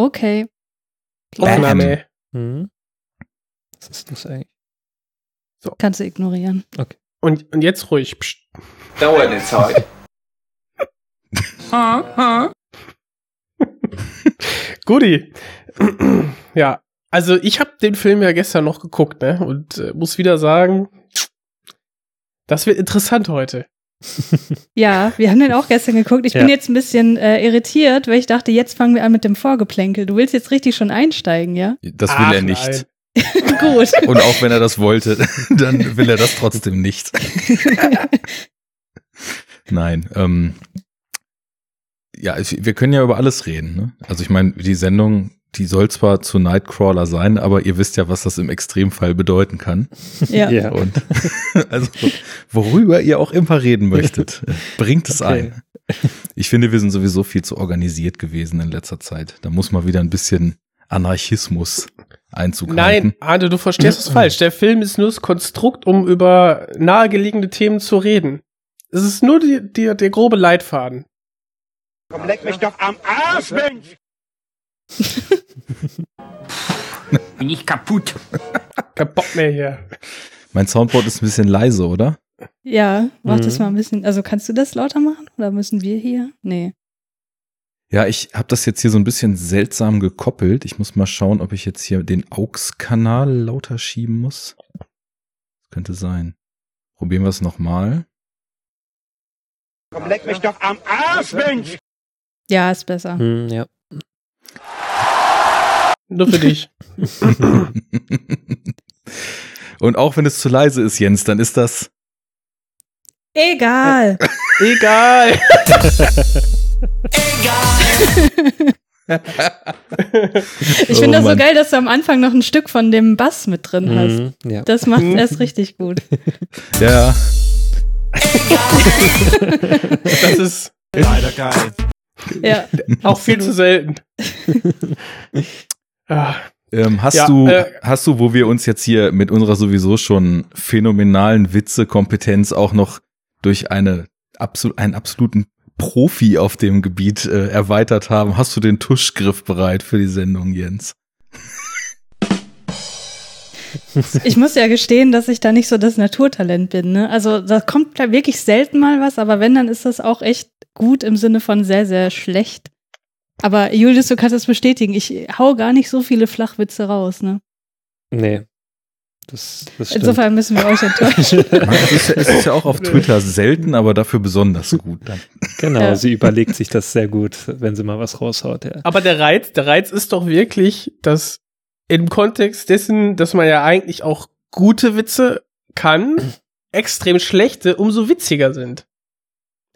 Okay. Aufnahme. Hm. Was ist das eigentlich? Kannst du ignorieren. Und, und jetzt ruhig. Psst. Dauert eine Zeit. Guti. ja, also ich habe den Film ja gestern noch geguckt, ne? Und äh, muss wieder sagen, das wird interessant heute. Ja, wir haben den auch gestern geguckt. Ich Ja. bin jetzt ein bisschen äh, irritiert, weil ich dachte, jetzt fangen wir an mit dem Vorgeplänkel. Du willst jetzt richtig schon einsteigen, ja? Das will Ach, er nicht. Gut. Und auch wenn er das wollte, dann will er das trotzdem nicht. Nein. Ähm, ja, ich, wir können ja über alles reden. Ne? Also ich meine, die Sendung, die soll zwar zu Nightcrawler sein, aber ihr wisst ja, was das im Extremfall bedeuten kann. Ja. Ja. Und also worüber ihr auch immer reden möchtet, bringt es Okay. ein. Ich finde, wir sind sowieso viel zu organisiert gewesen in letzter Zeit. Da muss mal wieder ein bisschen Anarchismus Einzug Nein. Arne, du verstehst es falsch. Der Film ist nur das Konstrukt, um über nahegelegene Themen zu reden. Es ist nur die, die, der grobe Leitfaden. Komm, leck mich doch am Arsch, Mensch! Bin ich kaputt. Kein Bock mehr hier. Mein Soundboard ist ein bisschen leise, oder? Ja, mach das Mhm. mal ein bisschen. Also kannst du das lauter machen? Oder müssen wir hier? Nee. Ja, ich habe das jetzt hier so ein bisschen seltsam gekoppelt. Ich muss mal schauen, ob ich jetzt hier den AUX-Kanal lauter schieben muss. Könnte sein. Probieren wir es nochmal. Komm, leck mich doch am Arsch, Mensch! Ja, ist besser. Hm, ja. Nur für dich. Und auch wenn es zu leise ist, Jens, dann ist das. Egal. Egal. Ich Oh finde das so Mann. geil, dass du am Anfang noch ein Stück von dem Bass mit drin hast. Hm, ja. Das macht Mhm. erst richtig gut. Ja, Das ist Leider geil. Ja. auch viel zu selten. Ah, ähm, hast Ja, du, äh, hast du, wo wir uns jetzt hier mit unserer sowieso schon phänomenalen Witze-Kompetenz auch noch durch eine absol einen absoluten Profi auf dem Gebiet äh, erweitert haben, hast du den Tuschgriff bereit für die Sendung, Jens? Ich muss ja gestehen, dass ich da nicht so das Naturtalent bin. Ne? Also da kommt da wirklich selten mal was, aber wenn, dann ist das auch echt gut im Sinne von sehr, sehr schlecht. Aber Julius, du kannst das bestätigen. Ich hau gar nicht so viele Flachwitze raus. Ne? Nee. Das, das stimmt. Insofern müssen wir euch enttäuschen. Es ist, es ist ja auch auf Twitter selten, aber dafür besonders gut. Genau, Ja. sie überlegt sich das sehr gut, wenn sie mal was raushaut. Ja. Aber der Reiz, der Reiz ist doch wirklich, dass im Kontext dessen, dass man ja eigentlich auch gute Witze kann, extrem schlechte umso witziger sind.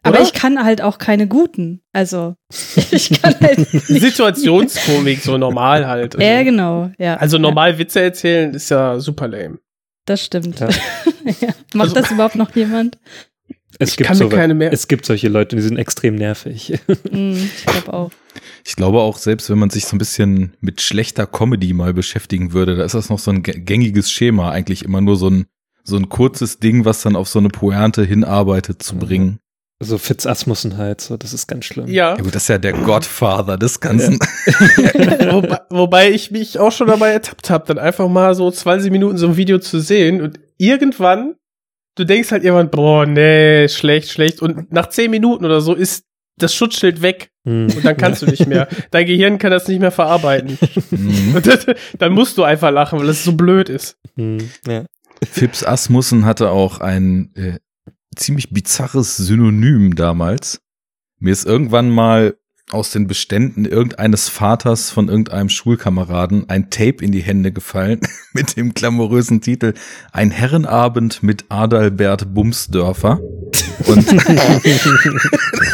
Aber Oder? ich kann halt auch keine guten. Also ich kann halt nicht. Situationskomik, so normal halt. Ja, genau. Ja. Also normal Witze erzählen ist ja super lame. Das stimmt. Ja. ja. Macht Also- das überhaupt noch jemand? Es Ich gibt kann mir so, keine mehr- Es gibt solche Leute, die sind extrem nervig. Hm, ich glaube auch. Ich glaube auch, selbst wenn man sich so ein bisschen mit schlechter Comedy mal beschäftigen würde, da ist das noch so ein gä- gängiges Schema, eigentlich immer nur so ein, so ein kurzes Ding, was dann auf so eine Pointe hinarbeitet zu Mhm. bringen. so Fitz Asmussen halt, so, das ist ganz schlimm. Ja. Ja gut, das ist ja der Godfather des Ganzen. wobei, wobei ich mich auch schon dabei ertappt habe, dann einfach mal so 20 Minuten so ein Video zu sehen und irgendwann, du denkst halt irgendwann, boah, nee, schlecht, schlecht. Und nach 10 Minuten oder so ist das Schutzschild weg Hm. und dann kannst du nicht mehr. Dein Gehirn kann das nicht mehr verarbeiten. Und das, dann musst du einfach lachen, weil es so blöd ist. Hm, ja. Fips Asmussen hatte auch ein äh, ziemlich bizarres Synonym damals. Mir ist irgendwann mal aus den Beständen irgendeines Vaters von irgendeinem Schulkameraden ein Tape in die Hände gefallen mit dem glamourösen Titel Ein Herrenabend mit Adalbert Bumsdörfer. Und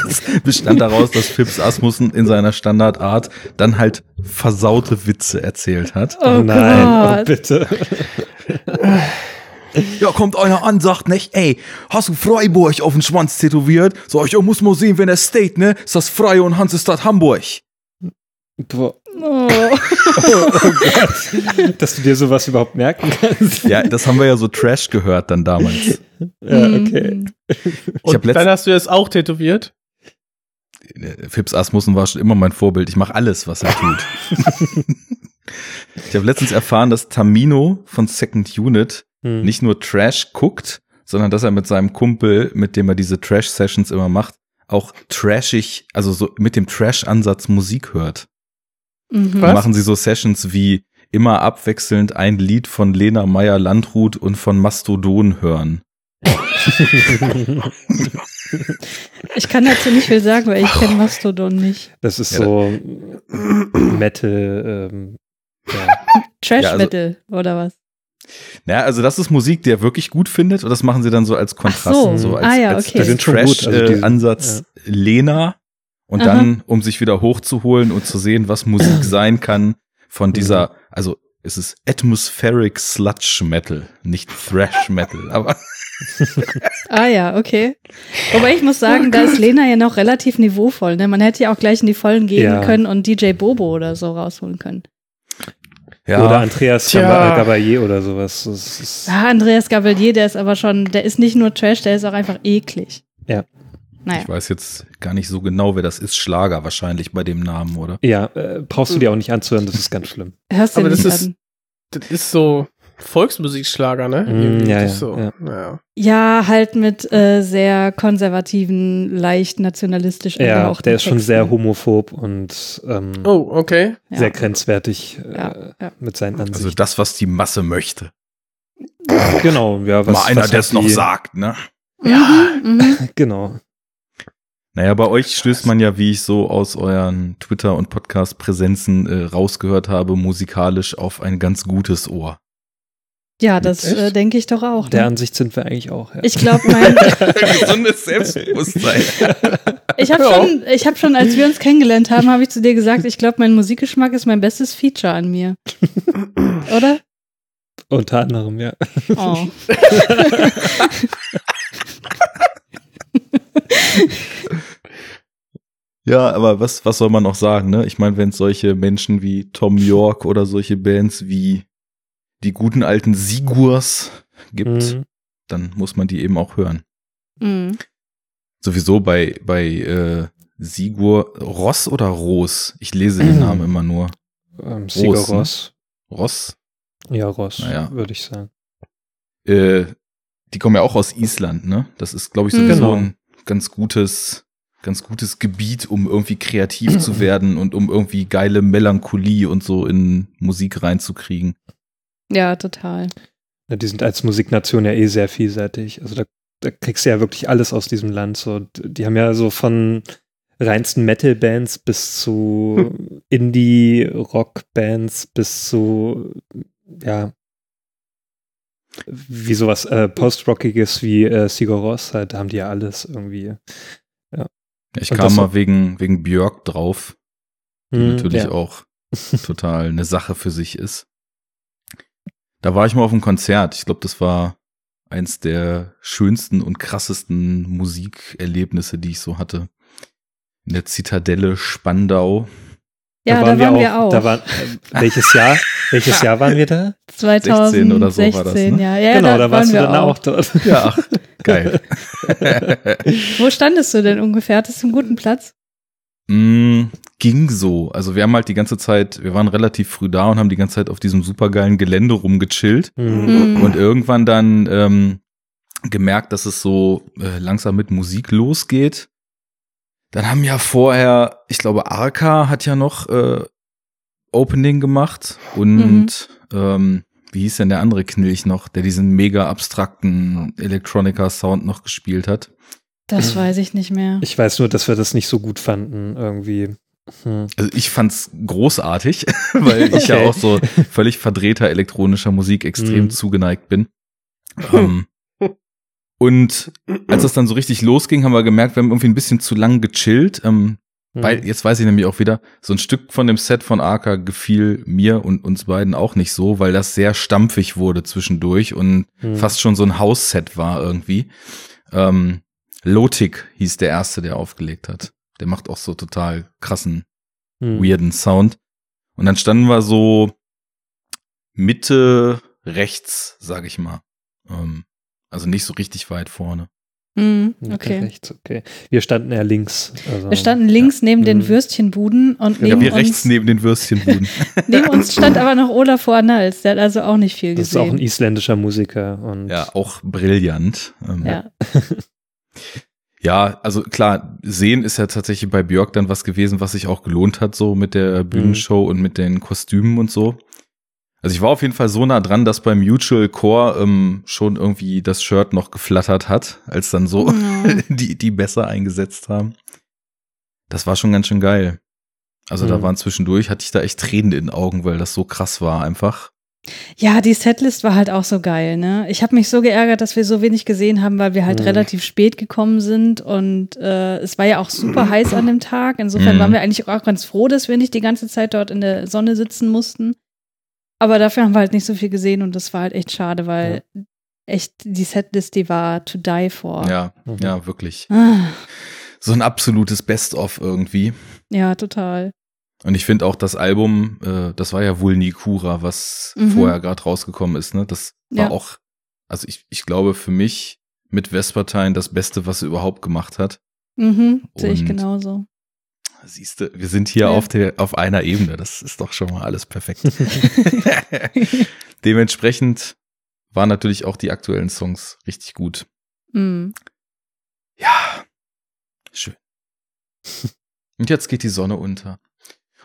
es bestand daraus, dass Fips Asmussen in seiner Standardart dann halt versaute Witze erzählt hat. Oh Nein, oh, bitte. Ja, kommt einer an, sagt nicht, ey, hast du Freiburg auf den Schwanz tätowiert? Sag ich, ja, muss mal sehen, wenn er steht, ne? Ist das Freie und Hansestadt Hamburg. Boah, Oh. dass du dir sowas überhaupt merken kannst. Ja, das haben wir ja so Trash gehört dann damals. Ja, okay. Hm. Ich hab Und dann hast du das auch tätowiert. äh, Fips Asmussen war schon immer mein Vorbild. Ich mache alles, was er tut. ich habe letztens erfahren, dass Tamino von Second Unit Hm. nicht nur Trash guckt, sondern dass er mit seinem Kumpel, mit dem er diese Trash-Sessions immer macht, auch trashig, also so mit dem Trash-Ansatz Musik hört. Mhm. Was? Machen sie so Sessions wie immer abwechselnd ein Lied von Lena Meyer-Landrut und von Mastodon hören. Ich kann dazu nicht viel sagen, weil ich kenne Mastodon nicht. Das ist Ja, so Metal, ähm, ja. Trash Ja, also- Metal oder was? Naja, also das ist Musik, die er wirklich gut findet und das machen sie dann so als Kontrast, so. so, als, Ah ja, als okay. Schon gut, also die- Trash-Ansatz Lena und Aha. dann, um sich wieder hochzuholen und zu sehen, was Musik sein kann von dieser, also es ist Atmospheric Sludge Metal, nicht Thrash Metal, aber Ah ja, okay. Wobei ich muss sagen, da ist Lena ja noch relativ niveauvoll. Ne? Man hätte ja auch gleich in die Vollen gehen Ja. können und DJ Bobo oder so rausholen können. Ja, Oder Andreas Tja. Gaba- Gabayé oder sowas. Ah, Andreas Gabalier, der ist aber schon, der ist nicht nur Trash, der ist auch einfach eklig. Ja. Naja. ich weiß jetzt gar nicht so genau, wer das ist. Schlager wahrscheinlich bei dem Namen, oder? ja, äh, brauchst du dir auch nicht anzuhören, das ist ganz schlimm. Hörst du Aber nicht das ist- an. Das ist so Volksmusikschlager, ne? Mm, ja, ja, so. ja. ja. Ja, halt mit äh, sehr konservativen, leicht nationalistisch Ja, der ist schon Texten. sehr homophob und ähm, Oh, okay. Ja. sehr grenzwertig äh, Ja, ja. mit seinen Also Ansichten. das, was die Masse möchte. genau, ja, was, Mal einer, der es noch sagt, ne? Mhm, mhm. Genau. Naja, bei euch stößt man ja, wie ich so aus euren Twitter- und Podcast-Präsenzen äh, rausgehört habe, musikalisch auf ein ganz gutes Ohr. Ja, das äh, denke ich doch auch. Der Ne? Ansicht sind wir eigentlich auch. Ja. Ich glaube, mein, Gesundes Selbstbewusstsein. ich habe schon, ich habe schon, als wir uns kennengelernt haben, habe ich zu dir gesagt, ich glaube, mein Musikgeschmack ist mein bestes Feature an mir. Oder? Unter anderem, ja. Oh. Ja, aber was, was soll man noch sagen, ne? Ich meine, wenn es solche Menschen wie Tom York oder solche Bands wie die guten alten Sigurs gibt, Mhm. dann muss man die eben auch hören. Mhm. Sowieso bei, bei äh, Sigur, Ross oder Ros? Ich lese den. Namen immer nur. Ähm, Sigur Ross, ne? Ross. Ross? Ja, Ross, Naja. würde ich sagen. Äh, die kommen ja auch aus Island, ne? Das ist, glaube ich, sowieso Genau. ein ganz gutes, ganz gutes Gebiet, um irgendwie kreativ zu werden und um irgendwie geile Melancholie und so in Musik reinzukriegen. Ja, total. Ja, die sind als Musiknation ja eh sehr vielseitig. Also da, da kriegst du ja wirklich alles aus diesem Land. So, die haben ja so von reinsten Metal-Bands bis zu Indie-Rock-Bands bis zu, ja, wie sowas äh, Post-Rockiges wie äh, Sigur Rós, halt, da haben die ja alles irgendwie. Ich Und kam mal wegen, wegen Björk drauf, die Hm, natürlich ja. auch total eine Sache für sich ist. Da war ich mal auf einem Konzert. Ich glaube, das war eins der schönsten und krassesten Musikerlebnisse, die ich so hatte. In der Zitadelle Spandau. Ja, da waren, wir auch. Da waren, äh, welches Jahr? welches Jahr waren wir da? 2016 oder so war das, ne? ja. ja. genau, da, da, warst waren du wir dann auch, dort. Ja, ach, geil. Wo standest du denn ungefähr? Hattest du einen guten Platz? Mm, ging so. Also wir haben halt die ganze Zeit, wir waren relativ früh da und haben die ganze Zeit auf diesem supergeilen Gelände rumgechillt. Hm. Mhm. Und irgendwann dann ähm, gemerkt, dass es so äh, langsam mit Musik losgeht. Dann haben ja vorher, ich glaube, Arca hat ja noch äh, Opening gemacht und ähm, wie hieß denn der andere Knilch noch, der diesen mega abstrakten Electronica-Sound noch gespielt hat? Das weiß ich nicht mehr. Ich weiß nur, dass wir das nicht so gut fanden, irgendwie. Hm. Also ich fand's großartig, weil ich ja Okay. auch so völlig verdrehter elektronischer Musik extrem Mhm. zugeneigt bin. Ähm, und als es dann so richtig losging, haben wir gemerkt, wir haben irgendwie ein bisschen zu lang gechillt. Ähm, Hm. Weil, jetzt weiß ich nämlich auch wieder, so ein Stück von dem Set von Arca gefiel mir und uns beiden auch nicht so, weil das sehr stampfig wurde zwischendurch und Hm. fast schon so ein Hausset war irgendwie. Ähm, Lotik hieß der erste, der aufgelegt hat. Der macht auch so total krassen Hm. weirden Sound. Und dann standen wir so Mitte rechts, sag ich mal. Ähm, also nicht so richtig weit vorne. Mhm, Mitte, okay. rechts, okay. Wir standen eher links. Also, Wir standen links neben den Mhm. Würstchenbuden und Ja, neben wir rechts uns, neben den Würstchenbuden. neben uns stand aber noch Olaf Arnalds. Der hat also auch nicht viel Das ist auch ein gesehen. isländischer Musiker. Und ja, auch brillant. Ähm, Ja. Ja, also klar, sehen ist ja tatsächlich bei Björk dann was gewesen, was sich auch gelohnt hat, so mit der Bühnenshow und mit den Kostümen und so. Also ich war auf jeden Fall so nah dran, dass beim Mutual Core ähm, schon irgendwie das Shirt noch geflattert hat, als dann so Ja. die, die besser eingesetzt haben. Das war schon ganz schön geil. Also da Mhm. waren zwischendurch, hatte ich da echt Tränen in den Augen, weil das so krass war einfach. Ja, die Setlist war halt auch so geil, ne? Ich habe mich so geärgert, dass wir so wenig gesehen haben, weil wir halt Mhm. relativ spät gekommen sind und äh, es war ja auch super heiß an dem Tag. Insofern Mhm. waren wir eigentlich auch ganz froh, dass wir nicht die ganze Zeit dort in der Sonne sitzen mussten. Aber dafür haben wir halt nicht so viel gesehen und das war halt echt schade, weil echt die Setlist, die war to die for. Ja, Mhm. ja, wirklich. Ah, So ein absolutes Best-of irgendwie. ja, total. Und ich finde auch das Album, äh, das war ja wohl Nikura, was Mhm. vorher gerade rausgekommen ist, ne? Das war Ja. auch, also ich, ich glaube für mich mit Vespertine das Beste, was er überhaupt gemacht hat. Mhm, sehe ich genauso. Siehste, wir sind hier Ja. auf der, auf einer Ebene. Das ist doch schon mal alles perfekt. Dementsprechend waren natürlich auch die aktuellen Songs richtig gut. Mhm. Ja, schön. Und jetzt geht die Sonne unter.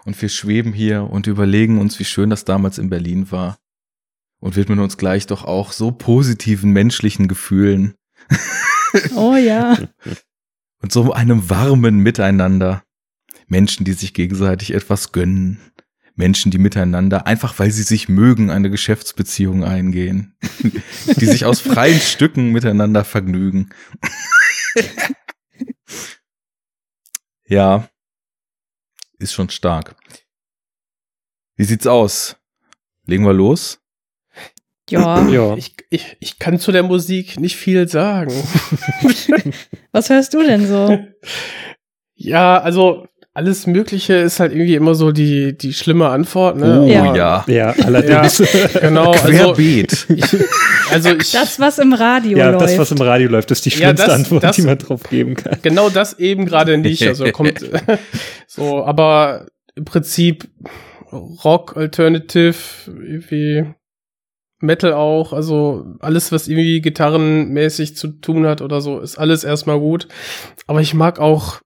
Und wir schweben hier und überlegen uns, wie schön das damals in Berlin war. Und widmen uns gleich doch auch so positiven menschlichen Gefühlen Oh ja. und so einem warmen Miteinander. Menschen, die sich gegenseitig etwas gönnen. Menschen, die miteinander, einfach weil sie sich mögen, eine Geschäftsbeziehung eingehen. die sich aus freien Stücken miteinander vergnügen. ja, ist schon stark. Wie sieht's aus? Legen wir los? Ja. ja. Ich, ich, ich kann zu der Musik nicht viel sagen. Was hörst du denn so? ja, also alles Mögliche ist halt irgendwie immer so die, die schlimme Antwort. Ne? Oh Aber- ja. ja, allerdings. Genau, also, Querbeet. ich, also ich, Das, was im Radio ja, läuft. das, was im Radio läuft, ist die Ja, schlimmste das- Antwort, das- die man drauf geben kann. genau das eben gerade nicht. Also kommt so, aber im Prinzip Rock, Alternative, irgendwie Metal auch, also alles, was irgendwie gitarrenmäßig zu tun hat oder so, ist alles erstmal gut. Aber ich mag auch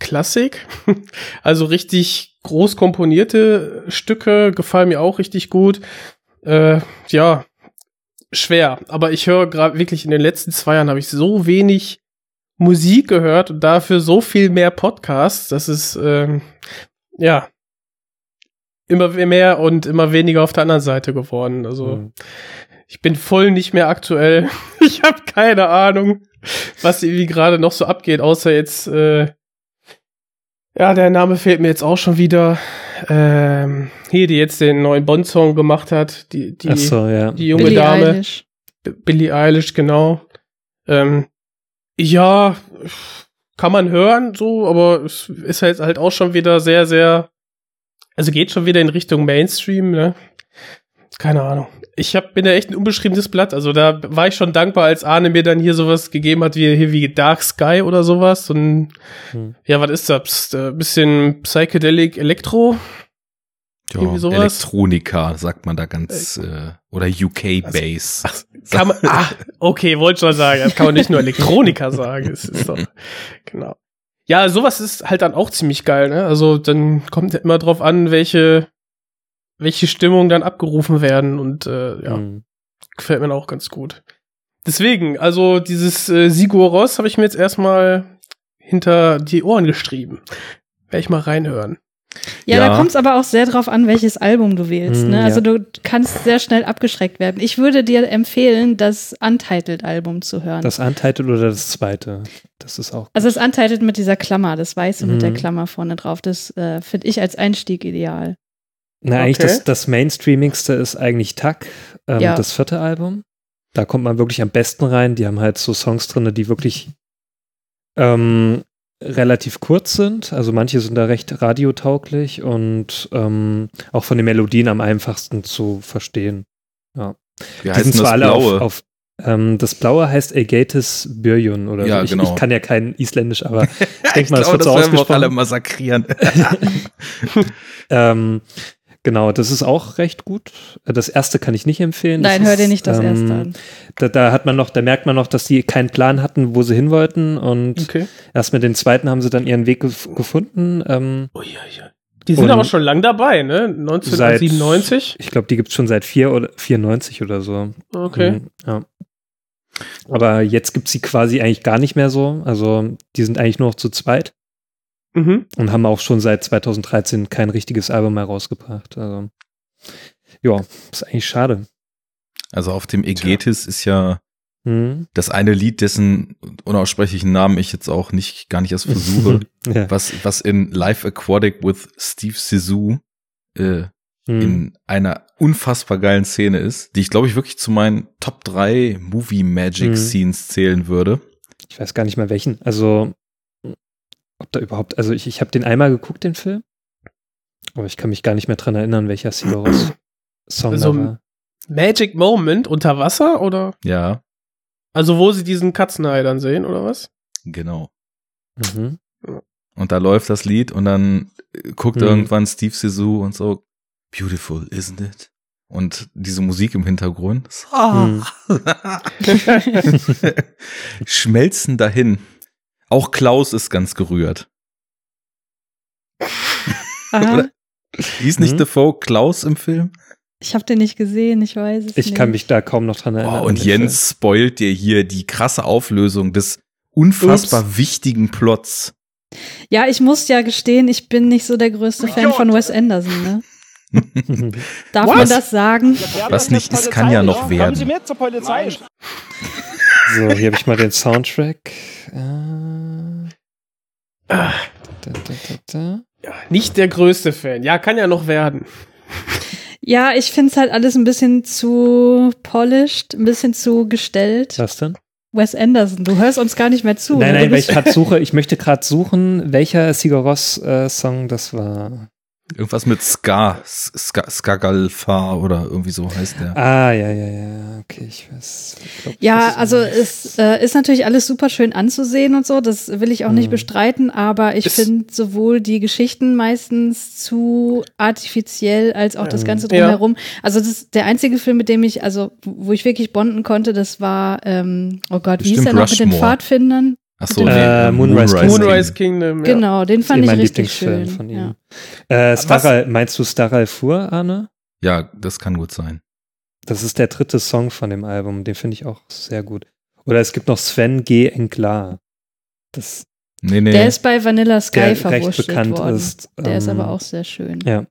Klassik, also richtig groß komponierte Stücke gefallen mir auch richtig gut. Äh, ja, schwer. Aber ich höre gerade wirklich in den letzten zwei Jahren habe ich so wenig Musik gehört und dafür so viel mehr Podcasts. Das ist ähm, ja immer mehr und immer weniger auf der anderen Seite geworden. Also Mhm. ich bin voll nicht mehr aktuell. Ich habe keine Ahnung, was irgendwie gerade noch so abgeht, außer jetzt äh, ja, der Name fehlt mir jetzt auch schon wieder. Ähm, hier, die jetzt den neuen Bond-Song gemacht hat, die, die, Ach so, ja. die junge Billie Dame. Eilish. B- Billie Eilish, genau. Ähm, ja, kann man hören, so, aber es ist halt halt auch schon wieder sehr, sehr, also geht schon wieder in Richtung Mainstream, ne? Keine Ahnung. Ich hab, bin ja echt ein unbeschriebenes Blatt. Also da war ich schon dankbar, als Arne mir dann hier sowas gegeben hat, wie hier wie Dark Sky oder sowas. Und Hm. ja, was ist das? Äh, bisschen Psychedelic Elektro. Ja, sowas? Elektronika, sagt man da ganz, äh, oder UK Bass. Kann man, ah, okay, wollte schon sagen. Das kann man nicht nur Elektroniker sagen. Es ist doch, genau. Ja, sowas ist halt dann auch ziemlich geil, ne? Also dann kommt ja immer drauf an, welche, welche Stimmung dann abgerufen werden und äh, ja, Mhm. gefällt mir auch ganz gut. Deswegen, also dieses äh, Sigur Ross habe ich mir jetzt erstmal hinter die Ohren geschrieben. Werde ich mal reinhören. Ja, Ja. da kommt es aber auch sehr drauf an, welches Album du wählst. Mm, Ne? Also ja. du kannst sehr schnell abgeschreckt werden. Ich würde dir empfehlen, das Untitled-Album zu hören. Das Untitled oder das zweite? Das ist auch. also das Untitled mit dieser Klammer, das Weiße mit der Mhm. Klammer vorne drauf, das äh, finde ich als Einstieg ideal. Na, eigentlich Okay. das, das Mainstreamigste ist eigentlich Tuck, ähm, Ja. das vierte Album. Da kommt man wirklich am besten rein. Die haben halt so Songs drin, die wirklich ähm, relativ kurz sind. Also manche sind da recht radiotauglich und ähm, auch von den Melodien am einfachsten zu verstehen. Wie Die sind zwar das alle Blaue? auf, auf Ähm, das Blaue heißt Aegatis Byrjun oder Ja, so. Ich, genau. ich kann ja kein Isländisch, aber ich denke mal, es glaube, wird so das werden wir auch alle ausgesprochen. massakrieren. Ähm, genau, das ist auch recht gut. Das erste kann ich nicht empfehlen. Das Nein, hör dir nicht das ähm, erste an. Da, da hat man noch, da merkt man noch, dass die keinen Plan hatten, wo sie hin wollten und Okay. erst mit den zweiten haben sie dann ihren Weg gef gefunden. Ähm, Ui, ui, ui. Die sind aber schon lang dabei, ne? 1997. ich glaube, die gibt's schon seit vier oder 94 oder so. Okay. Mhm, Ja. Aber jetzt gibt's sie quasi eigentlich gar nicht mehr so. Also die sind eigentlich nur noch zu zweit Mhm. und haben auch schon seit 2013 kein richtiges Album mehr rausgebracht. Also ja, ist eigentlich schade. Also auf dem Egetis ist ja Mhm. das eine Lied, dessen unaussprechlichen Namen ich jetzt auch nicht, gar nicht erst versuche, ja. was, was in Live Aquatic with Steve Sisu äh, Mhm. in einer unfassbar geilen Szene ist, die ich glaube ich wirklich zu meinen Top 3 Movie Magic Mhm. Scenes zählen würde. Ich weiß gar nicht mehr welchen. Also, ob da überhaupt, also ich, ich habe den einmal geguckt, den Film. Aber ich kann mich gar nicht mehr dran erinnern, welcher Sigaros Song Also, da war. Magic Moment unter Wasser oder? Ja, Also wo sie diesen Katzenhai dann sehen oder was? genau. Mhm. Und da läuft das Lied und dann guckt Mhm. irgendwann Steve Sisu und so, beautiful, isn't it? Und diese Musik im Hintergrund. Mhm. Schmelzen dahin. Auch Klaus ist ganz gerührt. Hieß nicht Mhm. Defoe Klaus im Film? ich habe den nicht gesehen, ich weiß es Ich nicht. kann mich da kaum noch dran erinnern. Oh, und Jens spoilt dir hier die krasse Auflösung des unfassbar wichtigen Plots. Ja, ich muss ja gestehen, ich bin nicht so der größte Fan von Wes Anderson, ne? Film. Darf Was? man das sagen? Was nicht ist, kann ja noch Kommen Sie werden. mit zur Polizei. So, hier habe ich mal den Soundtrack. Äh, Ah, da, da, da, da. ja, nicht der größte Fan. Ja, kann ja noch werden. Ja, ich find's halt alles ein bisschen zu polished, ein bisschen zu gestellt. Was denn? Wes Anderson, du hörst uns gar nicht mehr zu. nein, ne? nein, weil ich gerade suche, ich möchte gerade suchen, welcher Sigaros äh, Song das war. Irgendwas mit Ska, Ska Skagalfa oder irgendwie so heißt der. Ah, ja, ja, ja, okay, ich weiß. Ich glaub, Ja, also es äh, ist natürlich alles super schön anzusehen und so, das will ich auch nicht Mhm. bestreiten, aber ich finde sowohl die Geschichten meistens zu artifiziell als auch das Mhm. Ganze Ja. drumherum. Also das ist der einzige Film, mit dem ich, also wo ich wirklich bonden konnte, das war, ähm, oh Gott, wie hieß Bestimmt der noch mit den Rushmore. Pfadfindern? Ach so, Äh, nee, Moonrise Kingdom. Moonrise Kingdom. Ja. Genau, den ist fand ich mein richtig Lieblingsfilm schön. von ja. ihm. Äh, Staral, meinst du Staral Fur, Arne? Ja, das kann gut sein. Das ist der dritte Song von dem Album, den finde ich auch sehr gut. Oder es gibt noch Sven G. Enklar. Das Nee, nee. Der ist bei Vanilla Sky der recht bekannt worden. ist. Der ist Ähm, aber auch sehr schön. Ja.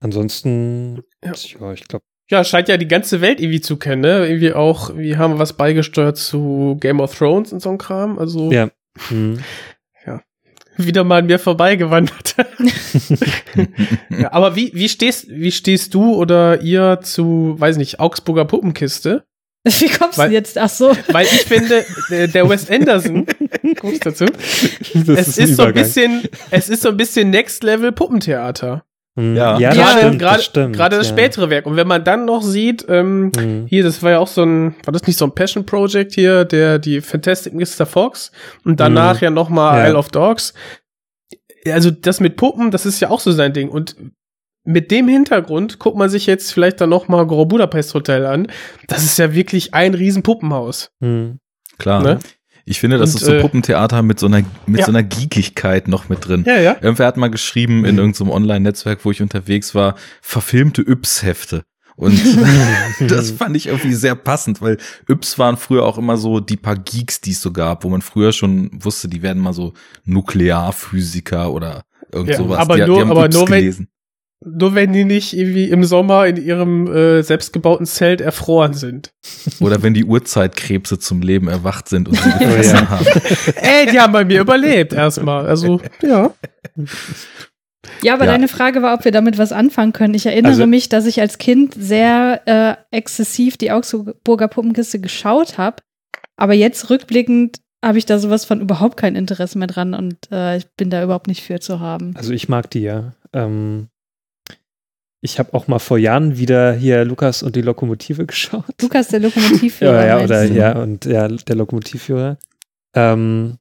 Ansonsten, Ja. ja, ich glaube, Ja, scheint ja die ganze Welt irgendwie zu kennen, ne? Irgendwie auch, wir haben was beigesteuert zu Game of Thrones und so ein Kram. Also ja. Hm. wieder mal an mir vorbeigewandert. ja, aber wie, wie stehst, wie stehst du oder ihr zu, weiß nicht, Augsburger Puppenkiste? Wie kommst du Weil- jetzt? Ach so. Weil ich finde, der, Wes Anderson, kurz dazu, Das es ist, so ein bisschen, es ist so ein bisschen Next Level Puppentheater. Hm. Ja. ja, das Gerade, stimmt, gerade, das stimmt. gerade das ja. spätere Werk. Und wenn man dann noch sieht, ähm, Hm. hier, das war ja auch so ein, war das nicht so ein Passion Project hier, der, die Fantastic Mr. Fox und danach Mhm. ja nochmal Ja. Isle of Dogs. Also das mit Puppen, das ist ja auch so sein Ding. Und mit dem Hintergrund guckt man sich jetzt vielleicht dann nochmal Grand Budapest Hotel an. Das ist ja wirklich ein riesen Puppenhaus. Hm. Klar. Ne? Ich finde, das Und, ist so äh, Puppentheater mit so einer, mit Ja. so einer Geekigkeit noch mit drin. Ja, ja. Irgendwer hat mal geschrieben in irgendeinem Online-Netzwerk, wo ich unterwegs war, verfilmte Yps-Hefte. Und das fand ich irgendwie sehr passend, weil Yps waren früher auch immer so die paar Geeks, die es so gab, wo man früher schon wusste, die werden mal so Nuklearphysiker oder irgend Ja, sowas. aber die, nur- die haben aber nur wenn- gelesen. Nur wenn die nicht irgendwie im Sommer in ihrem äh, selbstgebauten Zelt erfroren sind. Oder wenn die Urzeitkrebse zum Leben erwacht sind und sie gefressen ja. haben. Ey, die haben bei mir überlebt erstmal. Also, ja. Ja, aber Ja. deine Frage war, ob wir damit was anfangen können. Ich erinnere Also- mich, dass ich als Kind sehr äh, exzessiv die Augsburger Puppenkiste geschaut habe. Aber jetzt rückblickend habe ich da sowas von überhaupt kein Interesse mehr dran und äh, ich bin da überhaupt nicht für zu haben. Also ich mag die ja. Ähm, ich habe auch mal vor Jahren wieder hier Lukas und die Lokomotive geschaut. Lukas, der Lokomotivführer. Ja, ja, oder ja, und ja, der Lokomotivführer. Ähm,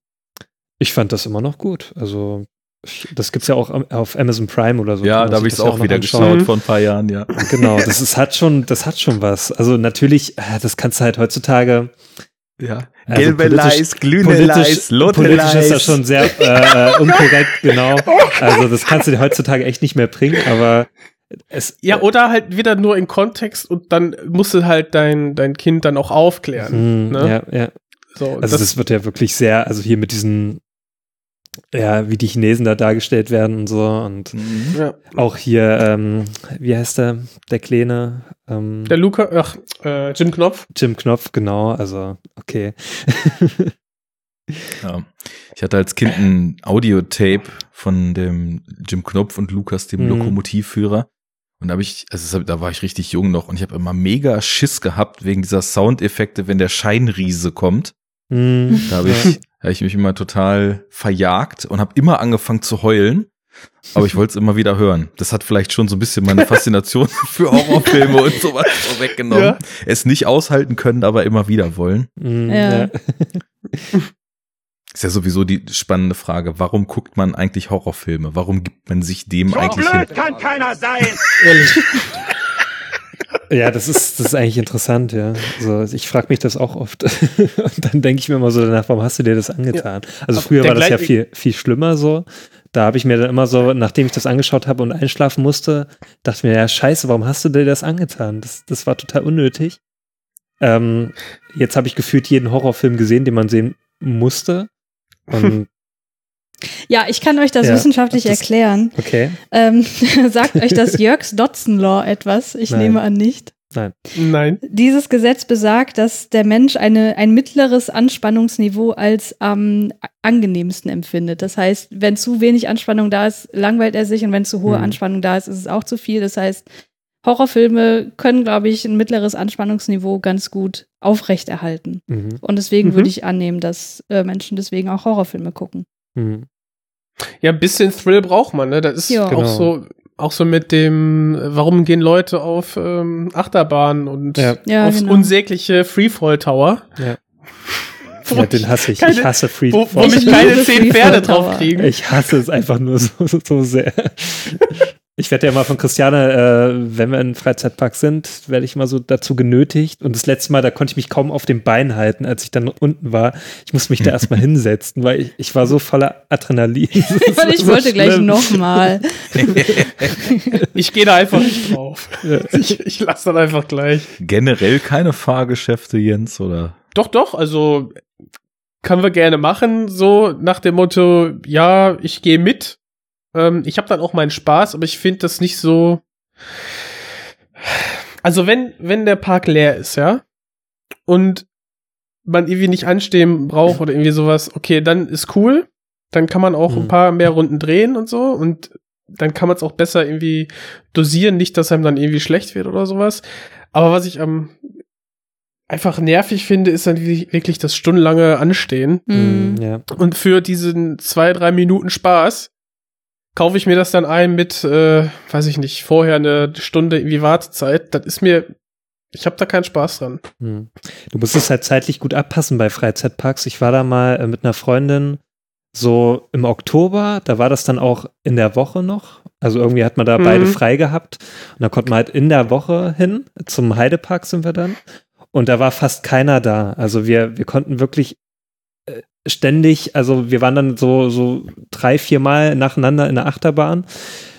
ich fand das immer noch gut. Also, ich, das gibt's ja auch auf Amazon Prime oder so. Ja, da habe ich es auch noch wieder anschauen. geschaut vor ein paar Jahren, ja. Genau, das ist, hat schon, das hat schon was. Also natürlich, äh, das kannst du halt heutzutage. Ja. Also Gelbe politisch- Leis, glühende Politisch, Leis, politisch Leis. ist das schon sehr äh, äh, unkorrekt, genau. Also das kannst du dir heutzutage echt nicht mehr bringen, aber es Ja, oder halt wieder nur in Kontext und dann musst du halt dein, dein Kind dann auch aufklären. Hm, ne? ja, ja. So, Also das, wird ja wirklich sehr, also hier mit diesen, ja, wie die Chinesen da dargestellt werden und so und Mhm. ja. auch hier, ähm, wie heißt der, der Kleine, ähm, Der Luca, ach, äh, Jim Knopf. Jim Knopf, genau, also okay. Ja. Ich hatte als Kind ein Audiotape von dem Jim Knopf und Lukas, dem Mhm. Lokomotivführer. Und da habe ich, also das hab, da war ich richtig jung noch und ich habe immer mega Schiss gehabt wegen dieser Soundeffekte, wenn der Scheinriese kommt. Hm, Da habe ich, da hab ich mich immer total verjagt und habe immer angefangen zu heulen. Aber ich wollte es immer wieder hören. Das hat vielleicht schon so ein bisschen meine Faszination für Horrorfilme und sowas so weggenommen. Ja. Es nicht aushalten können, aber immer wieder wollen. Hm, Ja. ja. Ist ja sowieso die spannende Frage. Warum guckt man eigentlich Horrorfilme? Warum gibt man sich dem So eigentlich hin? blöd kann keiner sein. Ehrlich. Ja, das ist, das ist eigentlich interessant, ja. Also ich frage mich das auch oft. Und dann denke ich mir immer so danach, warum hast du dir das angetan? Also Aber früher war das ja viel, viel schlimmer so. Da habe ich mir dann immer so, nachdem ich das angeschaut habe und einschlafen musste, dachte ich mir, ja, scheiße, warum hast du dir das angetan? Das, das war total unnötig. Ähm, jetzt habe ich gefühlt jeden Horrorfilm gesehen, den man sehen musste. Und Ja, ich kann euch das Ja, wissenschaftlich das- erklären. okay, Ähm, sagt euch das Yerkes Dodson Law etwas? Ich Nein. nehme an nicht. Nein. Dieses Gesetz besagt, dass der Mensch eine, ein mittleres Anspannungsniveau als am angenehmsten empfindet. Das heißt, wenn zu wenig Anspannung da ist, langweilt er sich und wenn zu hohe Hm. Anspannung da ist, ist es auch zu viel. Das heißt, Horrorfilme können, glaube ich, ein mittleres Anspannungsniveau ganz gut aufrechterhalten. mhm. Und deswegen Mhm. würde ich annehmen, dass äh, Menschen deswegen auch Horrorfilme gucken. Mhm. Ja, ein bisschen Thrill braucht man, ne? Das ist Ja. auch Genau. so, auch so mit dem, warum gehen Leute auf ähm, Achterbahnen und Ja. Ja, aufs genau. unsägliche Freefall Tower. Ja. Ja, den hasse ich. keine- ich hasse Free Wo, wo Ich mich keine zehn Freefall Pferde drauf kriegen. Ich hasse es einfach nur so, so sehr. Ich werde ja mal von Christiane, äh, wenn wir in Freizeitpark sind, werde ich mal so dazu genötigt. Und das letzte Mal, da konnte ich mich kaum auf dem Bein halten, als ich dann unten war. Ich musste mich da erstmal hinsetzen, weil ich, ich war so voller Adrenalin. Ich so wollte gleich schlimm. nochmal. Ich gehe da einfach nicht drauf. Ich, ich lasse dann einfach gleich. Generell keine Fahrgeschäfte, Jens, oder? Doch, doch, also können wir gerne machen, so nach dem Motto, ja, ich gehe mit. Ähm, ich habe dann auch meinen Spaß, aber ich finde das nicht so. Also wenn, wenn der Park leer ist, ja, und man irgendwie nicht anstehen braucht oder irgendwie sowas, okay, dann ist cool. Dann kann man auch Mhm. ein paar mehr Runden drehen und so und dann kann man es auch besser irgendwie dosieren, nicht, dass einem dann irgendwie schlecht wird oder sowas. Aber was ich am einfach nervig finde, ist dann wirklich das stundenlange Anstehen. Hm. Mhm, ja. Und für diesen zwei, drei Minuten Spaß kaufe ich mir das dann ein mit, äh, weiß ich nicht, vorher eine Stunde irgendwie Wartezeit. Das ist mir, ich habe da keinen Spaß dran. Hm. Du musst es halt zeitlich gut abpassen bei Freizeitparks. Ich war da mal äh, mit einer Freundin so im Oktober, da war das dann auch in der Woche noch. Also irgendwie hat man da Mhm. beide frei gehabt. Und da konnte man halt in der Woche hin. Zum Heidepark sind wir dann. Und da war fast keiner da. Also wir, wir konnten wirklich ständig, also wir waren dann so, so drei, vier Mal nacheinander in der Achterbahn.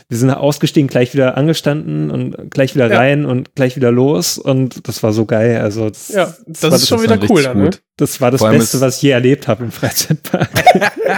Wir sind ausgestiegen, gleich wieder angestanden und gleich wieder Ja. rein und gleich wieder los. Und das war so geil. Also das, Ja, das, war ist schon das wieder dann cool, dann, ne? das war das Beste, was ich je erlebt habe im Freizeitpark.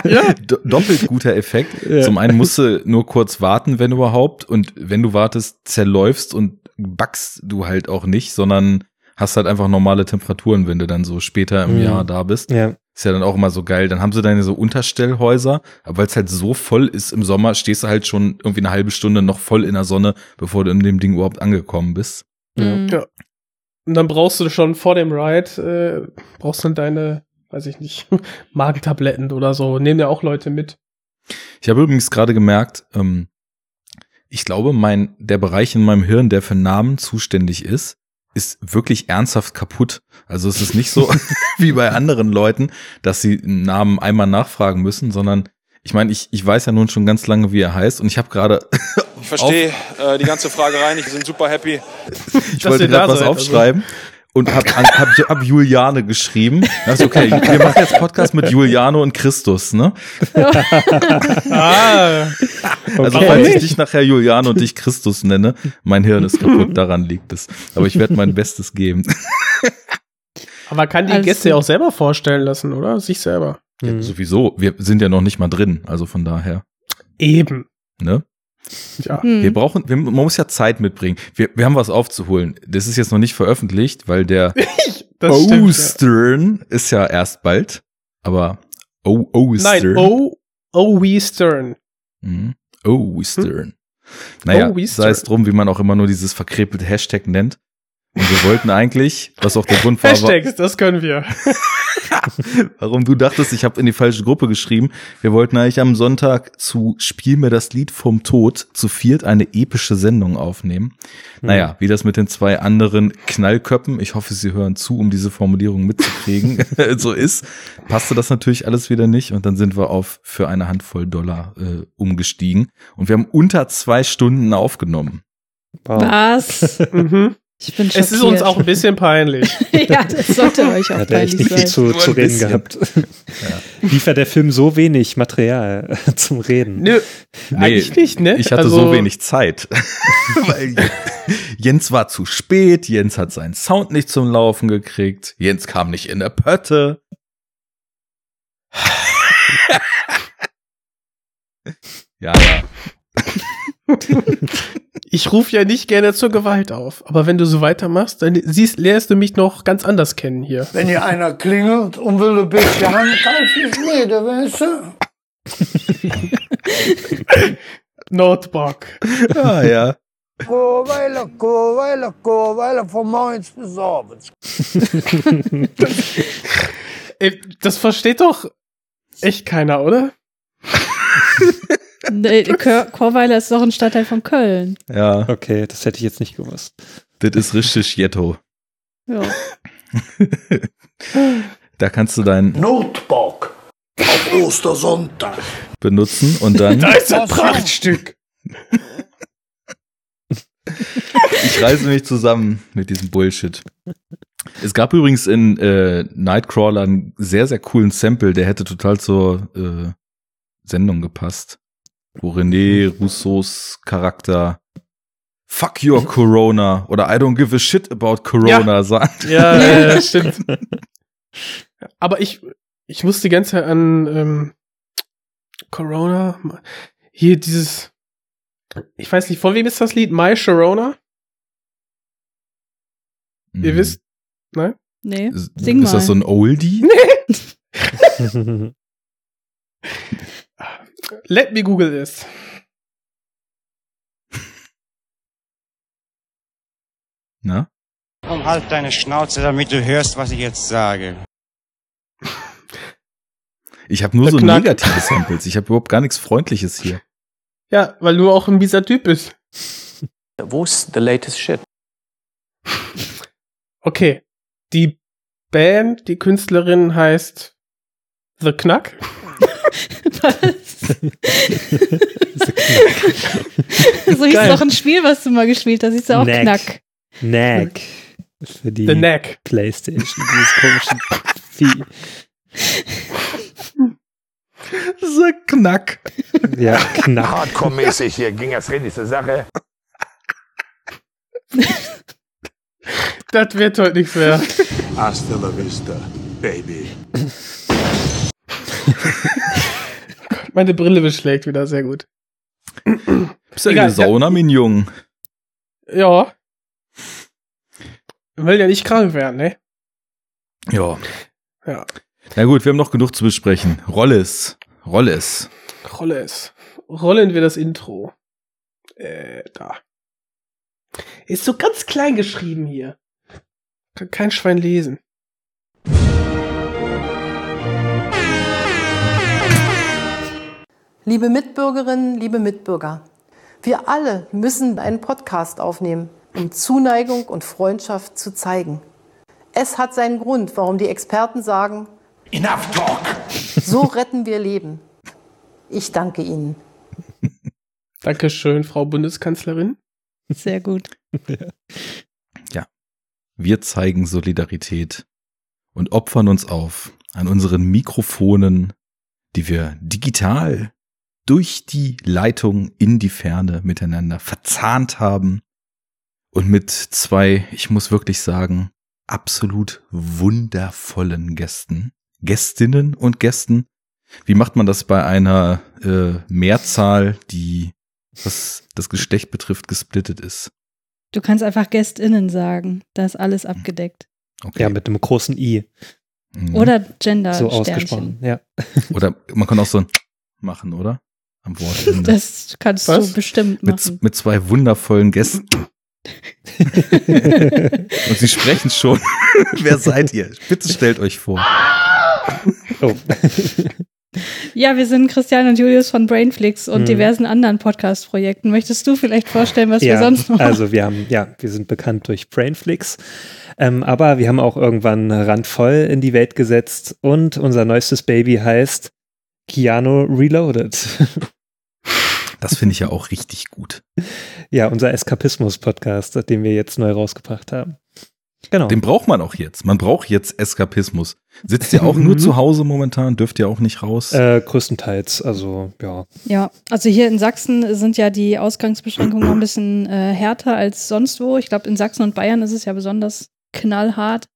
Do doppelt guter Effekt. Ja. Zum einen musst du nur kurz warten, wenn überhaupt. Und wenn du wartest, zerläufst und backst du halt auch nicht, sondern hast halt einfach normale Temperaturen, wenn du dann so später im Mhm. Jahr da bist. ja. Ist ja dann auch immer so geil. Dann haben sie deine so Unterstellhäuser, aber weil es halt so voll ist im Sommer, stehst du halt schon irgendwie eine halbe Stunde noch voll in der Sonne, bevor du in dem Ding überhaupt angekommen bist. Hm. Ja. Und dann brauchst du schon vor dem Ride, äh, brauchst dann deine, weiß ich nicht, Magentabletten oder so. Nehmen ja auch Leute mit. Ich habe übrigens gerade gemerkt, ähm, ich glaube, mein, der Bereich in meinem Hirn, der für Namen zuständig ist, ist wirklich ernsthaft kaputt. Also es ist nicht so wie bei anderen Leuten, dass sie einen Namen einmal nachfragen müssen, sondern ich meine, ich, ich weiß ja nun schon ganz lange, wie er heißt und ich habe gerade Ich verstehe äh, die ganze Fragerei nicht. Wir sind super happy. ich Dass wollte gerade was seid, aufschreiben und hab, an, hab, hab Juliane geschrieben. Also okay, wir machen jetzt Podcast mit Juliano und Christus, ne? Ah, Also Okay. falls ich dich nachher Juliano und dich Christus nenne, mein Hirn ist kaputt, daran liegt es. Aber ich werde mein Bestes geben. aber kann die Alles Gäste auch selber vorstellen lassen, oder? Sich selber. Ja, sowieso, wir sind ja noch nicht mal drin, also von daher, Eben. ne? Ja. Hm. Wir brauchen, wir, man muss ja Zeit mitbringen. Wir, wir haben was aufzuholen. Das ist jetzt noch nicht veröffentlicht, weil der stimmt, ja. Ostern ist ja erst bald. Aber O Ostern. Nein, oh, oh, we Stern. Mhm. Ostern. Naja, Oh, Easter. sei es drum, wie man auch immer nur dieses verkrepelte Hashtag nennt. Und wir wollten eigentlich, was auch der Grund war, wa- Hashtags, das können wir. warum du dachtest, ich habe in die falsche Gruppe geschrieben. Wir wollten eigentlich am Sonntag zu Spiel mir das Lied vom Tod zu viert eine epische Sendung aufnehmen. Naja, wie das mit den zwei anderen Knallköppen, ich hoffe, sie hören zu, um diese Formulierung mitzukriegen, so ist, passte das natürlich alles wieder nicht und dann sind wir auf für eine Handvoll Dollar äh, umgestiegen und wir haben unter zwei Stunden aufgenommen. Wow. Was? Mhm. Ich bin schockiert. Es ist uns auch ein bisschen peinlich. ja, das sollte euch auch Hat er echt peinlich nicht sein. viel zu, zu reden gehabt. Liefert der Film so wenig Material zum Reden? Nö, eigentlich nicht, ne? Ich hatte Also, so wenig Zeit. Weil Jens war zu spät, Jens hat seinen Sound nicht zum Laufen gekriegt, Jens kam nicht in der Pötte. ja, ja. Ich rufe ja nicht gerne zur Gewalt auf, aber wenn du so weitermachst, dann siehst, lernst du mich noch ganz anders kennen hier. Wenn hier einer klingelt und will ein bisschen Hand, kann ich nicht reden, weißt du? Notebook. Ja, ja. Kurweile, Kurweile, Kurweile, von morgens bis abends. Ey, das versteht doch echt keiner, oder? Nee, Chorweiler ist doch ein Stadtteil von Köln. Ja, Okay, das hätte ich jetzt nicht gewusst. das ist richtig Jetto. Ja. Da kannst du deinen Notebook. Auf Ostersonntag. benutzen und dann, Da ist ein. Prachtstück. ich reiße mich zusammen mit diesem Bullshit. Es gab übrigens in äh, Nightcrawler einen sehr, sehr coolen Sample, der hätte total zur äh, Sendung gepasst. Wo René Rousseaus Charakter Fuck your Corona oder I don't give a shit about Corona sagt. Ja, ja, ja, das stimmt. Aber ich, ich muss die ganze Zeit an ähm, Corona. Hier dieses. Ich weiß nicht, von wem ist das Lied? My Sharona? Ihr Mhm. wisst. Nein? Nee. Ist, Sing ist das so mal. ein Oldie? Let me Google this. Na? Komm, halt deine Schnauze, damit du hörst, was ich jetzt sage. Ich habe nur Der so Knack. negative Samples. Ich habe überhaupt gar nichts Freundliches hier. Ja, weil du auch ein mieser Typ bist. Wo ist the latest shit? Okay. Die Band, die Künstlerin heißt The Knack. So hieß doch ein Spiel, was du mal gespielt hast. Hieß ja auch Knack. Knack. Knack. Für die The Knack. Playstation, dieses komische Vieh. The Knack. Ja, Knack. Hardcore-mäßig hier ging es richtig zur Sache. Das wird heute nichts mehr. Hasta la vista, baby. Meine Brille beschlägt wieder sehr gut. Bist du Egal, eine Sauna, mein Jung? Ja. Will ja nicht krank werden, ne? Ja. Ja. Na gut, wir haben noch genug zu besprechen. Rolles. Rolles. Rolle es. Rollen wir das Intro. Äh, da. Ist so ganz klein geschrieben hier. Kann kein Schwein lesen. Liebe Mitbürgerinnen, liebe Mitbürger, Wir alle müssen einen Podcast aufnehmen, um Zuneigung und Freundschaft zu zeigen. Es hat seinen Grund, warum die Experten sagen, Enough talk! so retten wir Leben. Ich danke Ihnen. Dankeschön, Frau Bundeskanzlerin. Sehr gut. Ja. Wir zeigen Solidarität und opfern uns auf an unseren Mikrofonen, die wir digital durch die Leitung in die Ferne miteinander verzahnt haben und mit zwei, ich muss wirklich sagen, absolut wundervollen Gästen, Gästinnen und Gästen. Wie macht man das bei einer äh, Mehrzahl, die, was das Geschlecht betrifft, gesplittet ist? Du kannst einfach GästInnen sagen. Da ist alles abgedeckt. Okay. Ja, mit einem großen I. Mhm. Oder Gender So ausgesprochen. Ja. Oder man kann auch so ein machen, oder? Am Wortende. Das kannst Was? du bestimmt mit, machen. mit zwei wundervollen Gästen. Und sie sprechen schon. Wer seid ihr? Bitte stellt euch vor. Oh. Ja, wir sind Christian und Julius von Brainflix und Mhm. diversen anderen Podcast-Projekten. Möchtest du vielleicht vorstellen, was wir sonst noch Also wir haben, ja, wir sind bekannt durch Brainflix, ähm, aber wir haben auch irgendwann randvoll in die Welt gesetzt und unser neuestes Baby heißt Keanu Reloaded. Das finde ich ja auch richtig gut. ja, unser Eskapismus-Podcast, den wir jetzt neu rausgebracht haben. Genau. Den braucht man auch jetzt. Man braucht jetzt Eskapismus. Sitzt ihr auch nur zu Hause momentan? Dürft ihr auch nicht raus? äh, größtenteils, also ja. Ja, also hier in Sachsen sind ja die Ausgangsbeschränkungen noch ein bisschen äh, härter als sonst wo. Ich glaube, in Sachsen und Bayern ist es ja besonders knallhart.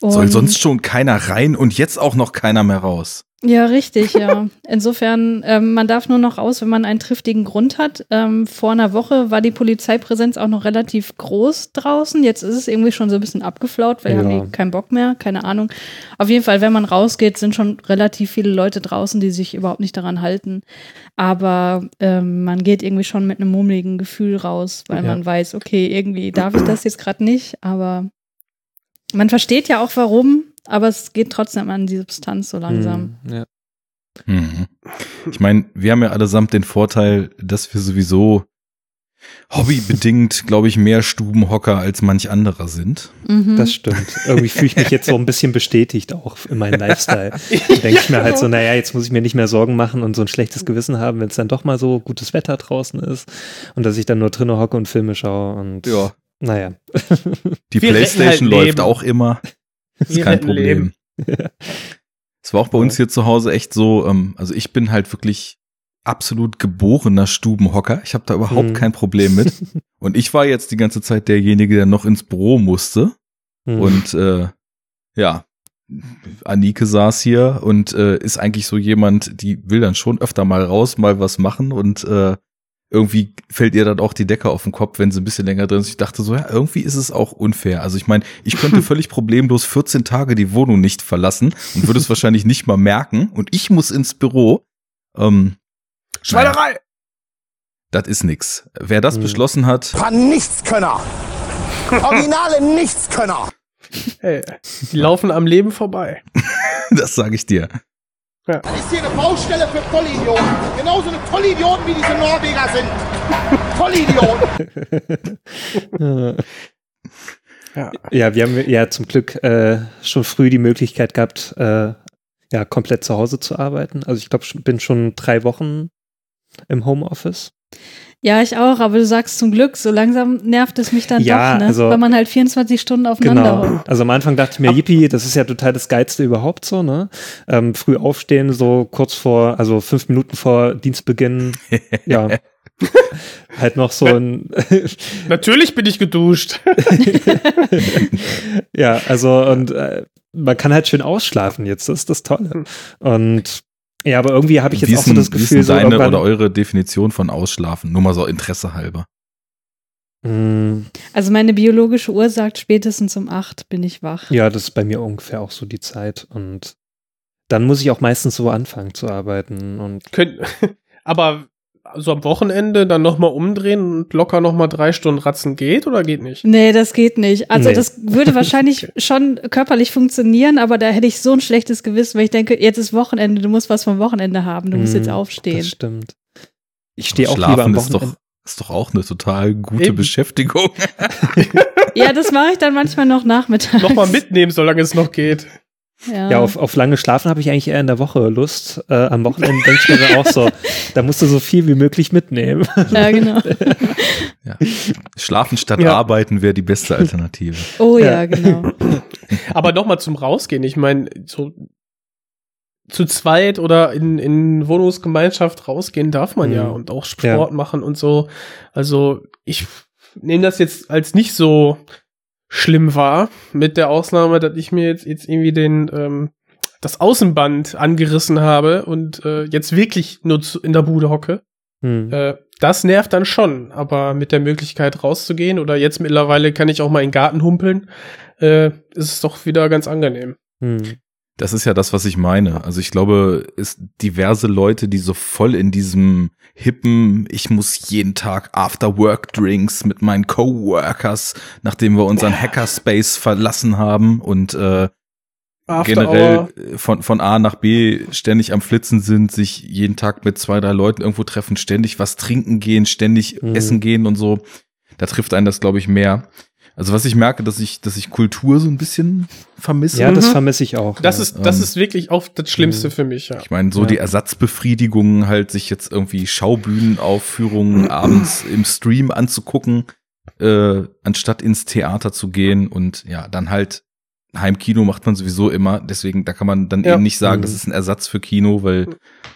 Soll Und- sonst schon keiner rein und jetzt auch noch keiner mehr raus. Ja, richtig, ja. Insofern, ähm, man darf nur noch raus, wenn man einen triftigen Grund hat. Ähm, vor einer Woche war die Polizeipräsenz auch noch relativ groß draußen. Jetzt ist es irgendwie schon so ein bisschen abgeflaut, weil Ja. haben die keinen Bock mehr, keine Ahnung. Auf jeden Fall, wenn man rausgeht, sind schon relativ viele Leute draußen, die sich überhaupt nicht daran halten. Aber ähm, man geht irgendwie schon mit einem mummeligen Gefühl raus, weil Ja. man weiß, okay, irgendwie darf ich das jetzt gerade nicht, aber man versteht ja auch warum, aber es geht trotzdem an die Substanz so langsam. Hm, ja. Mhm. Ich meine, wir haben ja allesamt den Vorteil, dass wir sowieso hobbybedingt, glaube ich, mehr Stubenhocker als manch anderer sind. Mhm. Das stimmt. Irgendwie fühle ich mich jetzt so ein bisschen bestätigt auch in meinem Lifestyle. Denke ich mir halt so, naja, jetzt muss ich mir nicht mehr Sorgen machen und so ein schlechtes Gewissen haben, wenn es dann doch mal so gutes Wetter draußen ist und dass ich dann nur drinnen hocke und Filme schaue und Ja. Naja. Die Wir retten Playstation halt läuft Leben. auch immer. Ist Wir kein Problem. Es war auch bei uns hier zu Hause echt so, ähm, also ich bin halt wirklich absolut geborener Stubenhocker. Ich habe da überhaupt Mhm. kein Problem mit. Und ich war jetzt die ganze Zeit derjenige, der noch ins Büro musste. Hm. Und äh, ja, Anike saß hier und äh, ist eigentlich so jemand, die will dann schon öfter mal raus, mal was machen und äh, irgendwie fällt ihr dann auch die Decke auf den Kopf, wenn sie ein bisschen länger drin ist. Ich dachte so, ja, irgendwie ist es auch unfair. Also ich meine, ich könnte völlig problemlos 14 Tage die Wohnung nicht verlassen und würde es wahrscheinlich nicht mal merken und ich muss ins Büro. Ähm, Schweinerei! das ist nix. Wer das Hm. beschlossen hat, Ein Nichtskönner. Originale Nichtskönner. Hey, die laufen am Leben vorbei. das sage ich dir. Das ist hier eine Baustelle für Vollidioten. Genauso eine Vollidioten wie diese Norweger sind. Vollidioten. Ja. Ja, wir haben ja zum Glück äh, schon früh die Möglichkeit gehabt, äh, ja, komplett zu Hause zu arbeiten. Also ich glaube, ich bin schon drei Wochen im Homeoffice. Ja, ich auch, aber du sagst zum Glück, so langsam nervt es mich dann Ja, doch, ne? also- weil man halt 24 Stunden aufeinander Genau. hockt. Also am Anfang dachte ich mir, yippie, das ist ja total das Geilste überhaupt so, ne? Ähm, früh aufstehen, so kurz vor, also fünf Minuten vor Dienstbeginn, ja. halt noch so ein, Natürlich bin ich geduscht. ja, also und äh, man kann halt schön ausschlafen jetzt, das ist das Tolle. Und ja, aber irgendwie habe ich jetzt auch so das wie ist Gefühl, denn so deine oder eure Definition von Ausschlafen? Nur mal so Interesse halber. Mh, Also meine biologische Uhr sagt, spätestens um acht bin ich wach. Ja, das ist bei mir ungefähr auch so die Zeit. Und dann muss ich auch meistens so anfangen zu arbeiten. Und Könnt, aber so am Wochenende dann nochmal umdrehen und locker nochmal drei Stunden ratzen geht oder geht nicht? Nee, das geht nicht. Also Nee. das würde wahrscheinlich schon körperlich funktionieren, aber da hätte ich so ein schlechtes Gewissen, weil ich denke, jetzt ist Wochenende, du musst was vom Wochenende haben, du musst jetzt aufstehen. Das stimmt. Ich stehe auch lieber am ist doch, Wochenende. ist doch auch eine total gute Eben. Beschäftigung. Ja, das mache ich dann manchmal noch nachmittags. Nochmal mitnehmen, solange es noch geht. Ja, Ja, auf, auf lange Schlafen habe ich eigentlich eher in der Woche Lust. Äh, am Wochenende denke ich mir dann auch so, da musst du so viel wie möglich mitnehmen. ja genau. Ja. Schlafen statt Ja. arbeiten wäre die beste Alternative. Oh ja, genau. Aber nochmal zum Rausgehen. Ich meine, so zu zweit oder in, in Wohnungsgemeinschaft rausgehen darf man ja Mhm. und auch Sport machen und so. Also ich nehme das jetzt als nicht so schlimm wahr, mit der Ausnahme, dass ich mir jetzt, jetzt irgendwie den ähm, das Außenband angerissen habe und äh, jetzt wirklich nur zu, in der Bude hocke. Hm. Äh, das nervt dann schon, aber mit der Möglichkeit rauszugehen oder jetzt mittlerweile kann ich auch mal in den Garten humpeln, äh, ist es doch wieder ganz angenehm. Hm. Das ist ja das, was ich meine. Also ich glaube, es diverse Leute, die so voll in diesem hippen, ich muss jeden Tag After-Work-Drinks mit meinen Coworkers, nachdem wir unseren Hackerspace verlassen haben und äh, After generell Hour. äh, von, von A nach B ständig am Flitzen sind, sich jeden Tag mit zwei, drei Leuten irgendwo treffen, ständig was trinken gehen, ständig Mhm. essen gehen und so. Da trifft einen das, glaube ich, mehr. Also was ich merke, dass ich, dass ich Kultur so ein bisschen vermisse. Ja, das Mhm. vermisse ich auch. Das ja. ist, das ähm, ist wirklich auch das Schlimmste für mich, ja. Ich meine, so Ja. die Ersatzbefriedigung, halt sich jetzt irgendwie Schaubühnenaufführungen abends im Stream anzugucken, äh, anstatt ins Theater zu gehen und ja, dann halt Heimkino macht man sowieso immer, deswegen da kann man dann Ja. eben nicht sagen, Mhm. das ist ein Ersatz für Kino, weil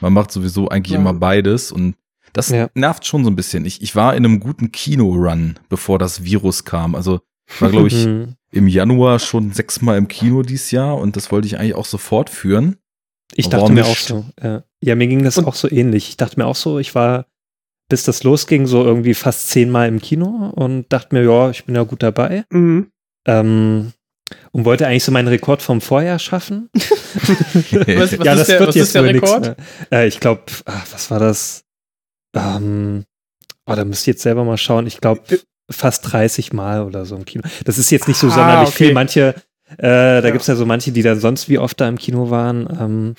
man macht sowieso eigentlich Ja. immer beides und das Ja. nervt schon so ein bisschen. Ich, ich war in einem guten Kino-Run, bevor das Virus kam. Also ich war, glaube ich, Hm. im Januar schon sechsmal im Kino dieses Jahr und das wollte ich eigentlich auch so fortführen. Ich dachte mir auch so. Ja. ja, mir ging das Und- auch so ähnlich. Ich dachte mir auch so, ich war, bis das losging, so irgendwie fast zehnmal im Kino und dachte mir, ja, ich bin ja gut dabei. Mhm. Ähm, und wollte eigentlich so meinen Rekord vom Vorjahr schaffen. Was, was ja, ist das der, wird was jetzt ist der wohl nix Rekord? mehr. Äh, ich glaube, was war das? Ähm, oh, da müsst ihr jetzt selber mal schauen. Ich glaube, fast 30 Mal oder so im Kino. Das ist jetzt nicht so Ah, sonderlich okay. viel. Manche, äh, da Ja. gibt's ja so manche, die dann sonst wie oft da im Kino waren. Ähm,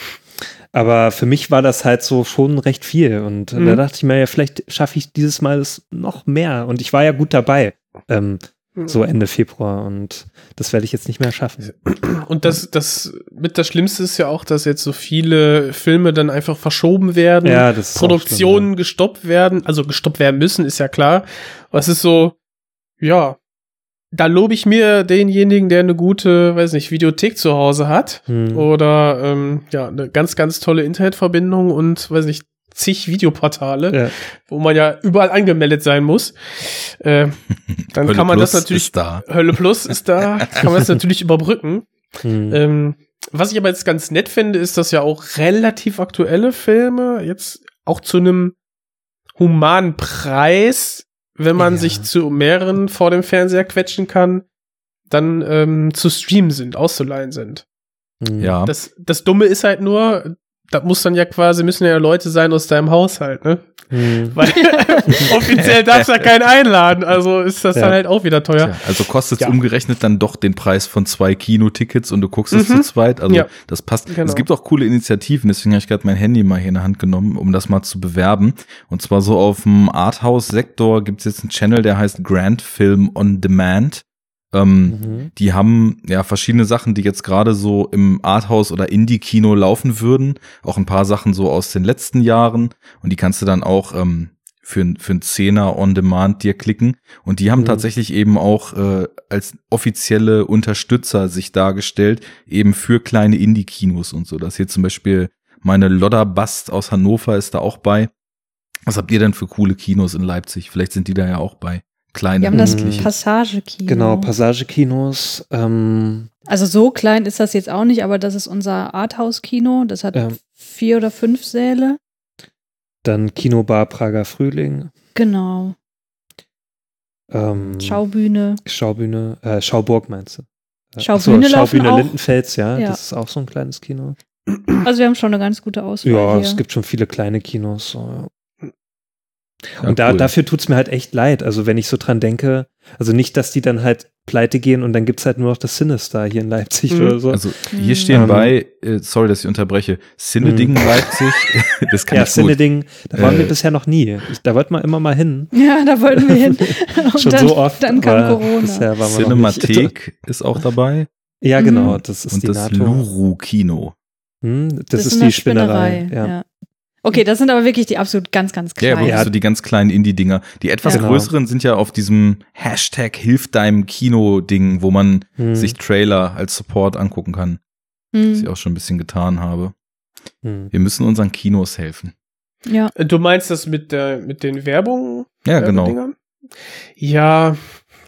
aber für mich war das halt so schon recht viel. Und Mhm. da dachte ich mir, ja, vielleicht schaffe ich dieses Mal es noch mehr. Und ich war ja gut dabei. Ähm. So Ende Februar. Und das werde ich jetzt nicht mehr schaffen. Und das, das mit das Schlimmste ist ja auch, dass jetzt so viele Filme dann einfach verschoben werden, Ja, das ist auch Produktionen gestoppt werden, also gestoppt werden müssen, ist ja klar. Aber es ist so, ja, da lobe ich mir denjenigen, der eine gute, weiß nicht, Videothek zu Hause hat Hm. oder ähm, ja, eine ganz, ganz tolle Internetverbindung und weiß nicht, zig Videoportale, Ja. wo man ja überall angemeldet sein muss. Äh, dann kann man Plus das natürlich da. Hölle Plus ist da, kann man das natürlich überbrücken. Hm. Ähm, was ich aber jetzt ganz nett finde, ist, dass ja auch relativ aktuelle Filme jetzt auch zu einem humanen Preis, wenn man Ja. sich zu mehreren vor dem Fernseher quetschen kann, dann ähm, zu streamen sind, auszuleihen sind. Ja. Das, das Dumme ist halt nur, da muss dann ja quasi, müssen ja Leute sein aus deinem Haushalt, ne? Hm. Weil offiziell darfst du ja keinen einladen, also ist das Ja. dann halt auch wieder teuer. Tja, also kostet es Ja. umgerechnet dann doch den Preis von zwei Kinotickets und du guckst es Mhm. zu zweit. Also Ja. das passt. Genau. Es gibt auch coole Initiativen, deswegen habe ich gerade mein Handy mal hier in der Hand genommen, um das mal zu bewerben. Und zwar so auf dem Arthouse-Sektor gibt es jetzt einen Channel, der heißt Grand Film on Demand. Ähm, Mhm. Die haben ja verschiedene Sachen, die jetzt gerade so im Arthouse oder Indie-Kino laufen würden. Auch ein paar Sachen so aus den letzten Jahren. Und die kannst du dann auch ähm, für, für einen Zehner on Demand dir klicken. Und die haben Mhm. tatsächlich eben auch äh, als offizielle Unterstützer sich dargestellt, eben für kleine Indie-Kinos und so. Das hier zum Beispiel meine Lodder Bast aus Hannover ist da auch bei. Was habt ihr denn für coole Kinos in Leipzig? Vielleicht sind die da ja auch bei. Kleine Wir haben das. Passagekino. Genau, Passagekinos. Ähm, Also so klein ist das jetzt auch nicht, aber das ist unser Arthouse-Kino. Das hat Ja. vier oder fünf Säle. dann Kinobar Prager Frühling. Genau. Ähm, Schaubühne. Schaubühne, äh, Schauburg meinst du? Äh, Schaubühne achso, laufen Schaubühne. Lindenfels, ja, Ja. Das ist auch so ein kleines Kino. Also wir haben schon eine ganz gute Auswahl Ja, hier. es gibt schon viele kleine Kinos. So, ja. Ja, und da, cool. dafür tut's mir halt echt leid. Also wenn ich so dran denke, also nicht, dass die dann halt pleite gehen und dann gibt's halt nur noch das Sinister hier in Leipzig Mhm. oder so. Also hier Mhm. stehen Ähm. bei, äh, sorry, dass ich unterbreche, Sineding Leipzig, das kann ja, ich gut. Cineding, da waren Äh, wir bisher noch nie. Ich, da wollten wir immer mal hin. Ja, da wollten wir hin. Und Schon dann, so oft. dann kam Corona. Bisher waren wir noch nicht. Cinemathek ist auch dabei Ja, Mhm. genau, das ist und die das NATO. Luru Kino. Hm, das, ist in die der Spinnerei. Ja. Okay, das sind aber wirklich die absolut ganz, ganz Ja, kleinen. wirklich so die ganz kleinen Indie-Dinger. Die etwas Ja. Genau. größeren sind ja auf diesem Hashtag Hilf deinem Kino-Ding, wo man Hm, sich Trailer als Support angucken kann, was ich Hm, auch schon ein bisschen getan habe. hm. Wir müssen unseren Kinos helfen. ja. Du meinst das mit der mit den Werbungen? Ja, genau. Ja,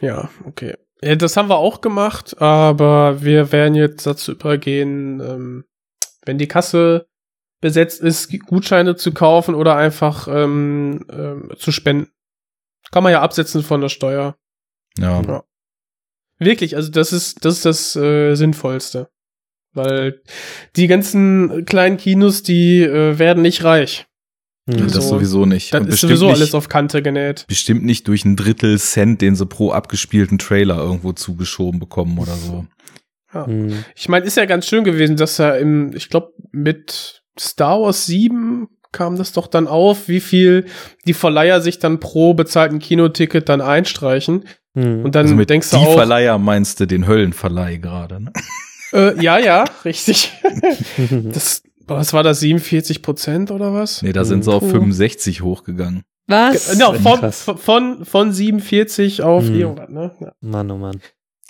ja, okay. Ja, das haben wir auch gemacht, aber wir werden jetzt dazu übergehen, ähm, wenn die Kasse besetzt ist, Gutscheine zu kaufen oder einfach ähm, ähm, zu spenden. Kann man ja absetzen von der Steuer. Ja. Ja. Wirklich, also das ist das ist das äh, Sinnvollste. Weil die ganzen kleinen Kinos, die äh, werden nicht reich. Hm. Das So. sowieso nicht. Dann Und ist bestimmt sowieso nicht, alles auf Kante genäht. Bestimmt nicht durch ein Drittel Cent, den sie pro abgespielten Trailer irgendwo zugeschoben bekommen oder so. Hm. Ich meine, ist ja ganz schön gewesen, dass er im, ich glaube, mit Star Wars 7 kam das doch dann auf, wie viel die Verleiher sich dann pro bezahlten Kinoticket dann einstreichen. Hm. Und dann also mit denkst die du auch, Verleiher meinst du den Höllenverleih gerade, ne? äh, ja, ja, richtig. das, was war das, 47 Prozent oder was? Nee, da sind sie auf Puh. 65 hochgegangen. Was? Genau, von, von, von 47 auf Hm. 400, ne? Ja. Mann, oh Mann.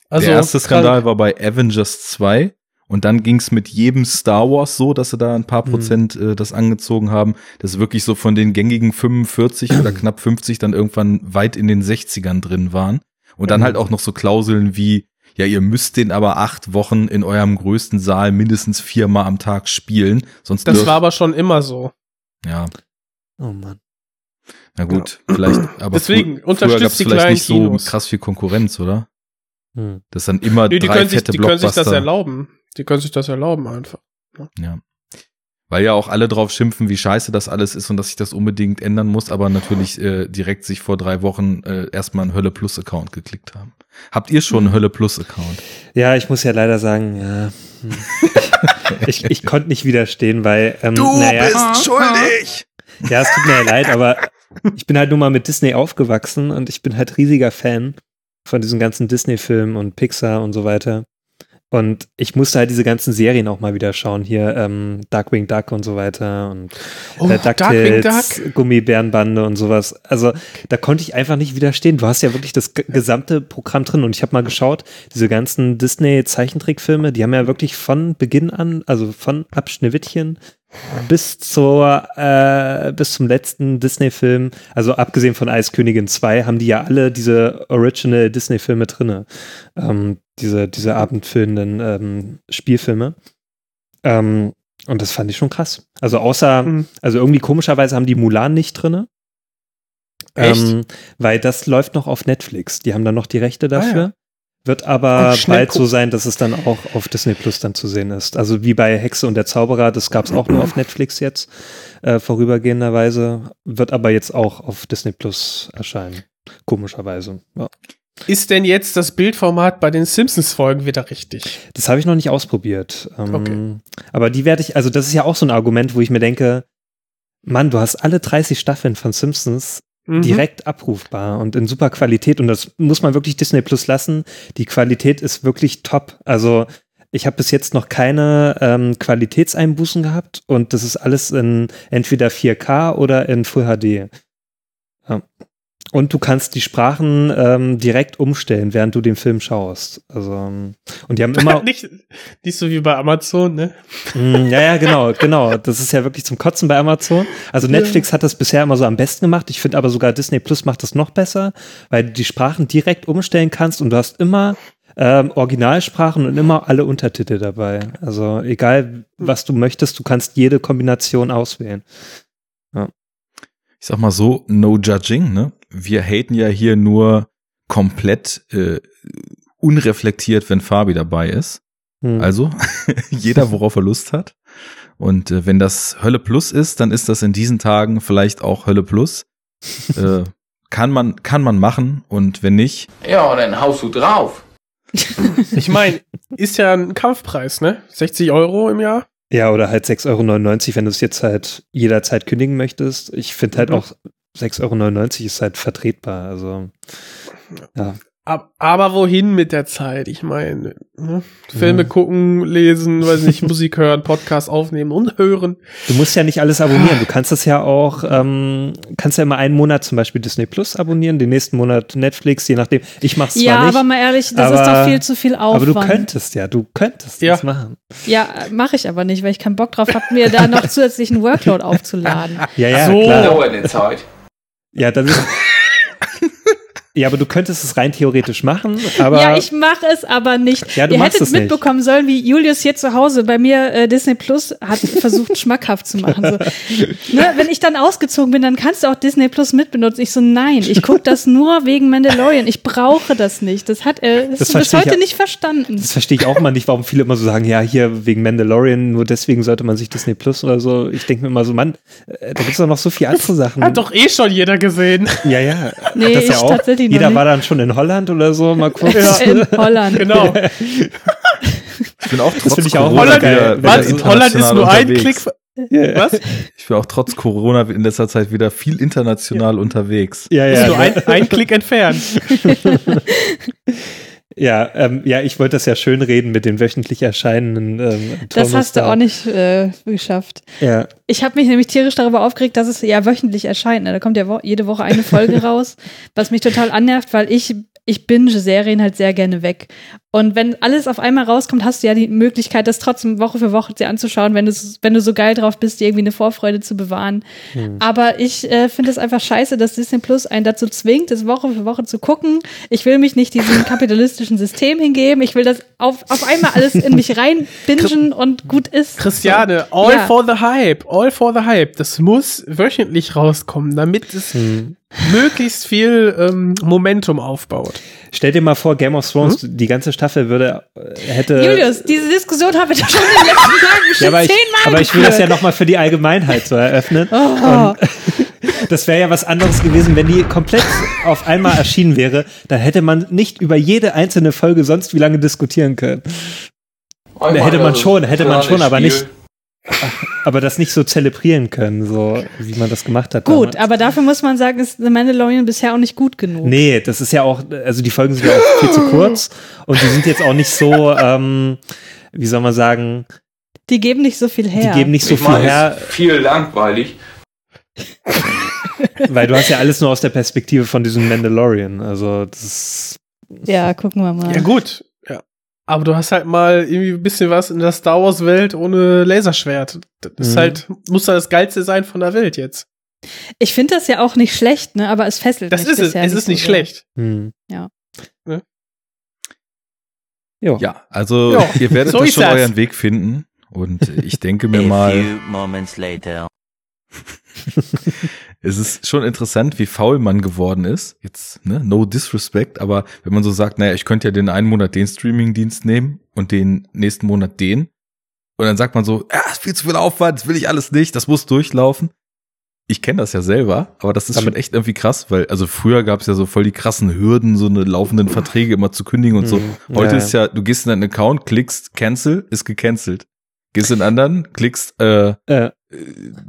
Also, Der erste krank. Skandal war bei Avengers 2 und dann ging's mit jedem Star Wars so, dass sie da ein paar Mhm. Prozent äh, das angezogen haben, dass wirklich so von den gängigen 45 oder knapp 50 dann irgendwann weit in den 60ern drin waren. Und dann Mhm. halt auch noch so Klauseln wie, ja, ihr müsst den aber acht Wochen in eurem größten Saal mindestens viermal am Tag spielen, sonst Das war aber schon immer so. ja, Oh Mann. na gut, vielleicht, aber Deswegen, frü- unterstützt früher gab's die vielleicht nicht so Kinos. krass viel Konkurrenz, oder? Hm. Das dann immer Nee, die drei können, sich, fette die können sich das Blockbuster. erlauben. Die können sich das erlauben einfach. Ja. Weil ja auch alle drauf schimpfen, wie scheiße das alles ist und dass sich das unbedingt ändern muss, aber natürlich äh, direkt sich vor drei Wochen äh, erstmal einen Hölle Plus Account geklickt haben. Habt ihr schon einen Hölle Plus Account? Ja, ich muss ja leider sagen, ja. hm. ich, ich konnte nicht widerstehen, weil. Ähm, naja, schuldig! Ja, es tut mir ja leid, aber ich bin halt nur mal mit Disney aufgewachsen und ich bin halt riesiger Fan von diesen ganzen Disney-Filmen und Pixar und so weiter. Und ich musste halt diese ganzen Serien auch mal wieder schauen. Hier ähm, Darkwing Duck und so weiter und Oh, äh, DuckTales, Duck. Gummibärenbande und sowas. Also da konnte ich einfach nicht widerstehen. Du hast ja wirklich das gesamte Programm drin und ich habe mal geschaut, diese ganzen Disney-Zeichentrickfilme, die haben ja wirklich von Beginn an, also von ab Schneewittchen bis zur äh, bis zum letzten Disney-Film, also abgesehen von Eiskönigin 2, haben die ja alle diese Original Disney-Filme drinne, ähm, diese diese abendfüllenden ähm, Spielfilme. Ähm, und das fand ich schon krass. Also außer, Mhm. also irgendwie komischerweise haben die Mulan nicht drinne. Echt? Ähm, weil das läuft noch auf Netflix. Die haben dann noch die Rechte dafür. Ah, ja. Wird aber bald so sein, dass es dann auch auf Disney Plus dann zu sehen ist. Also wie bei Hexe und der Zauberer, das gab es auch nur auf Netflix jetzt, äh, vorübergehenderweise. Wird aber jetzt auch auf Disney Plus erscheinen. Komischerweise. Ja. Ist denn jetzt das Bildformat bei den Simpsons-Folgen wieder richtig? Das habe ich noch nicht ausprobiert. Ähm, Okay. Aber die werde ich, also das ist ja auch so ein Argument, wo ich mir denke, Mann, du hast alle 30 Staffeln von Simpsons Mhm. direkt abrufbar und in super Qualität und das muss man wirklich Disney Plus lassen. Die Qualität ist wirklich top. Also ich habe bis jetzt noch keine ähm, Qualitätseinbußen gehabt und das ist alles in entweder 4K oder in Full HD. Ja. Und du kannst die Sprachen ähm, direkt umstellen, während du den Film schaust. Also ähm, und die haben immer nicht, nicht so wie bei Amazon, ne? Mm, ja, ja, genau, genau. Das ist ja wirklich zum Kotzen bei Amazon. Also Netflix hat das bisher immer so am besten gemacht. Ich finde aber sogar Disney Plus macht das noch besser, weil du die Sprachen direkt umstellen kannst und du hast immer ähm, Originalsprachen und immer alle Untertitel dabei. Also egal, was du möchtest, du kannst jede Kombination auswählen. Ich sag mal so, no judging, ne? Wir haten ja hier nur komplett äh, unreflektiert, wenn Fabi dabei ist. Hm. Also, jeder, worauf er Lust hat. Und äh, wenn das Hölle Plus ist, dann ist das in diesen Tagen vielleicht auch Hölle Plus. äh, kann man, kann man machen und wenn nicht, Ja, dann haust du drauf. Ich meine, ist ja ein Kampfpreis, ne? 60 Euro im Jahr. Ja, oder halt 6,99 Euro, wenn du es jetzt halt jederzeit kündigen möchtest. Ich finde halt Mhm. auch 6,99 Euro ist halt vertretbar. Also, ja. Ab, aber wohin mit der Zeit? Ich meine, ne? Filme Ja. gucken, lesen, weiß nicht, Musik hören, Podcast aufnehmen und hören. Du musst ja nicht alles abonnieren. Du kannst das ja auch, ähm, kannst ja immer einen Monat zum Beispiel Disney Plus abonnieren, den nächsten Monat Netflix, je nachdem. Ich mach's zwar Ja, nicht. aber mal ehrlich, das ist aber- doch viel zu viel Aber Aufwand. du könntest ja, du könntest Ja. das machen. Ja, mache ich aber nicht, weil ich keinen Bock drauf habe, mir da noch zusätzlichen Workload aufzuladen. Ja, ja, so. klar. Dauert eine Zeit. Ja, dann ist, ja, aber du könntest es rein theoretisch machen, aber ja, ich mache es aber nicht. Ja, du Ihr machst hättet es nicht. mitbekommen sollen, wie Julius hier zu Hause bei mir äh, Disney Plus hat versucht, schmackhaft zu machen. So. Ne, wenn ich dann ausgezogen bin, dann kannst du auch Disney Plus mitbenutzen. Ich so, nein, ich gucke das nur wegen Mandalorian. Ich brauche das nicht. Das hat er das Das bis heute ja. nicht verstanden. das verstehe ich auch immer nicht, warum viele immer so sagen, ja, hier wegen Mandalorian, nur deswegen sollte man sich Disney Plus oder so. Ich denke mir immer so, Mann, äh, da gibt's doch noch so viele andere Sachen. Hat doch eh schon jeder gesehen. ja, ja. Nee, das ich ja auch. tatsächlich Jeder nicht. war dann schon in Holland oder so, mal kurz. In Holland. Genau. ich bin auch trotz finde ich auch Corona Holland, wieder, wieder was? Holland ist international nur ein unterwegs. Klick. Ja. Was? Ich bin auch trotz Corona in letzter Zeit wieder viel international unterwegs. Ja, Ist ja. nur ein, ein Klick entfernt. Ja, ähm, ja, ich wollte das ja schön reden mit den wöchentlich erscheinenden. Ähm, Das hast du auch nicht äh, geschafft. Ja, Ich habe mich nämlich tierisch darüber aufgeregt, dass es ja wöchentlich erscheint. Ne? Da kommt ja wo jede Woche eine Folge raus, was mich total annervt, weil ich ich binge Serien halt sehr gerne weg. Und wenn alles auf einmal rauskommt, hast du ja die Möglichkeit, das trotzdem Woche für Woche dir anzuschauen, wenn du, wenn du so geil drauf bist, dir irgendwie eine Vorfreude zu bewahren. Aber ich äh, finde es einfach scheiße, dass Disney Plus einen dazu zwingt, das Woche für Woche zu gucken. Ich will mich nicht diesem kapitalistischen System hingeben. Ich will das auf, auf einmal alles in mich rein bingen und gut ist. Christiane, all Ja. for the hype, all for the hype. Das muss wöchentlich rauskommen, damit es Hm. Möglichst viel ähm, Momentum aufbaut. Stell dir mal vor, Game of Thrones, die ganze Staffel würde, äh, hätte. Julius, diese Diskussion haben wir doch schon in den letzten Tagen bestimmt ja, aber ich, zehnmal aber ich will das ja nochmal für die Allgemeinheit so eröffnen. Oh. Das wäre ja was anderes gewesen, wenn die komplett auf einmal erschienen wäre. Dann hätte man nicht über jede einzelne Folge sonst wie lange diskutieren können. Einmal hätte man schon, hätte man schon, aber nicht, aber das nicht so zelebrieren können, so wie man das gemacht hat. Gut, damals. aber dafür muss man sagen, ist The Mandalorian bisher auch nicht gut genug. Nee, das ist ja auch, also die Folgen sind ja auch viel zu kurz und die sind jetzt auch nicht so, ähm, wie soll man sagen, Die geben nicht so viel her. die geben nicht so ich viel meine, her, ist viel langweilig. weil du hast ja alles nur aus der Perspektive von diesem Mandalorian. Also das ist, ja, gucken wir mal. Ja, gut. Aber du hast halt mal irgendwie ein bisschen was in der Star Wars Welt ohne Laserschwert. Das ist Mhm. halt, muss da das Geilste sein von der Welt jetzt. Ich finde das ja auch nicht schlecht, ne? aber es fesselt Das mich ist es. Es ist so nicht sehr. schlecht. hm. Ja. Ne? Jo. Ja, also Ja, ihr werdet so da ist schon das. euren Weg finden. Und ich denke mir A mal, few moments later. es ist schon interessant, wie faul man geworden ist. Jetzt, ne, no disrespect, aber wenn man so sagt, naja, ich könnte ja den einen Monat den Streaming-Dienst nehmen und den nächsten Monat den. Und dann sagt man so, ja, ist viel zu viel Aufwand, das will ich alles nicht, das muss durchlaufen. Ich kenne das ja selber, aber das ist Aber- schon echt irgendwie krass, weil, also früher gab es ja so voll die krassen Hürden, so eine laufenden Verträge immer zu kündigen und so. Mhm. Heute Ja, ist ja, du gehst in deinen Account, klickst Cancel, ist gecancelt. Gehst in anderen, klickst, äh, Äh, äh,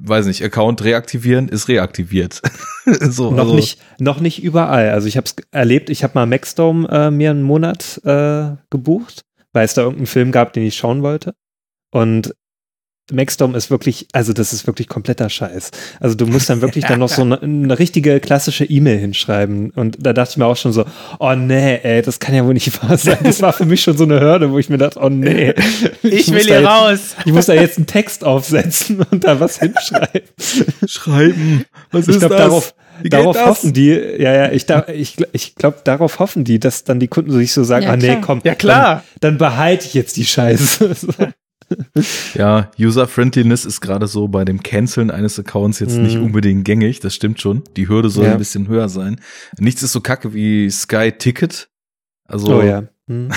weiß nicht, Account reaktivieren, ist reaktiviert. so, noch also, nicht, noch nicht überall. Also ich habe es erlebt. Ich habe mal Maxdome äh, mir einen Monat äh, gebucht, weil es da irgendeinen Film gab, den ich schauen wollte. Und Maxdome ist wirklich, also das ist wirklich kompletter Scheiß. Also du musst dann wirklich dann noch so eine, eine richtige klassische E-Mail hinschreiben. Und da dachte ich mir auch schon so, oh nee, ey, das kann ja wohl nicht wahr sein. Das war für mich schon so eine Hürde, wo ich mir dachte, oh nee. Ich, muss will hier jetzt, raus. Ich muss da jetzt einen Text aufsetzen und da was hinschreiben. schreiben. Was Ich ist glaube, das? darauf, Wie geht darauf das? hoffen die, ja, ja, ich, da, ich, ich glaube, darauf hoffen die, dass dann die Kunden sich so sagen, Ja, ah nee, klar. komm, Ja, klar. Dann, dann behalte ich jetzt die Scheiße. Ja, User-Friendliness ist gerade so bei dem Canceln eines Accounts jetzt Mhm. nicht unbedingt gängig, das stimmt schon. Die Hürde soll Ja. ein bisschen höher sein. Nichts ist so kacke wie Sky Ticket. Also, Oh ja. Hm.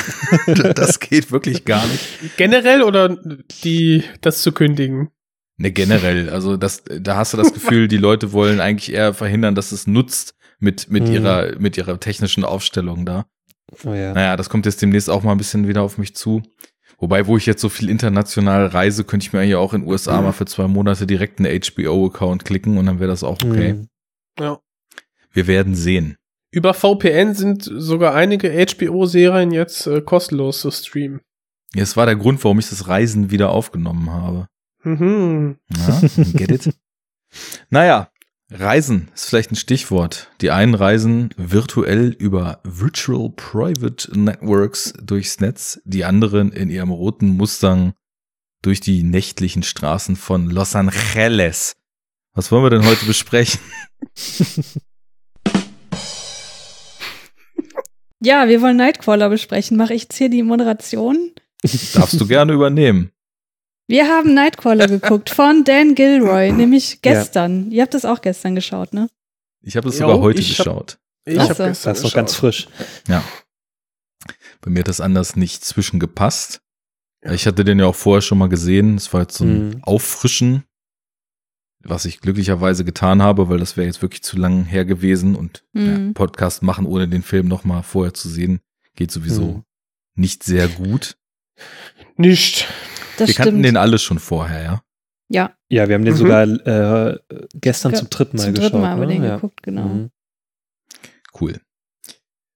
das geht wirklich gar nicht. Generell oder die, das zu kündigen? Ne, generell. Also das, da hast du das Gefühl, die Leute wollen eigentlich eher verhindern, dass es nutzt mit, mit Mhm. ihrer, mit ihrer technischen Aufstellung da. Oh ja. Naja, das kommt jetzt demnächst auch mal ein bisschen wieder auf mich zu. Wobei, wo ich jetzt so viel international reise, könnte ich mir eigentlich auch in den USA mal für zwei Monate direkt einen HBO-Account klicken und dann wäre das auch okay. Mhm. Ja. Wir werden sehen. Über VPN sind sogar einige HBO-Serien jetzt äh, kostenlos zu streamen. Ja, Es war der Grund, warum ich das Reisen wieder aufgenommen habe. Mhm. Ja, get it? naja, Reisen ist vielleicht ein Stichwort. Die einen reisen virtuell über Virtual Private Networks durchs Netz, die anderen in ihrem roten Mustang durch die nächtlichen Straßen von Los Angeles. Was wollen wir denn heute besprechen? Ja, wir wollen Nightcrawler besprechen. Mache ich jetzt hier die Moderation? Darfst du gerne übernehmen. Wir haben Nightcrawler geguckt von Dan Gilroy, nämlich gestern. Ihr habt das auch gestern geschaut, ne? Ich habe es sogar heute ich hab- geschaut. Ich hab so. gestern Das ist noch geschaut. ganz frisch. Ja. Bei mir hat das anders nicht zwischengepasst. Ich hatte den ja auch vorher schon mal gesehen. Es war jetzt so ein Mhm. Auffrischen, was ich glücklicherweise getan habe, weil das wäre jetzt wirklich zu lang her gewesen und ja, Mhm. Podcast machen, ohne den Film noch mal vorher zu sehen, geht sowieso Mhm. nicht sehr gut. Nicht. Das Wir kannten stimmt. den alle schon vorher, ja. ja, Ja, wir haben den Mhm. sogar äh, gestern Ge- zum dritten Mal zum geschaut. dritten Mal haben wir ne? den ja. geguckt, genau. Mhm. Cool.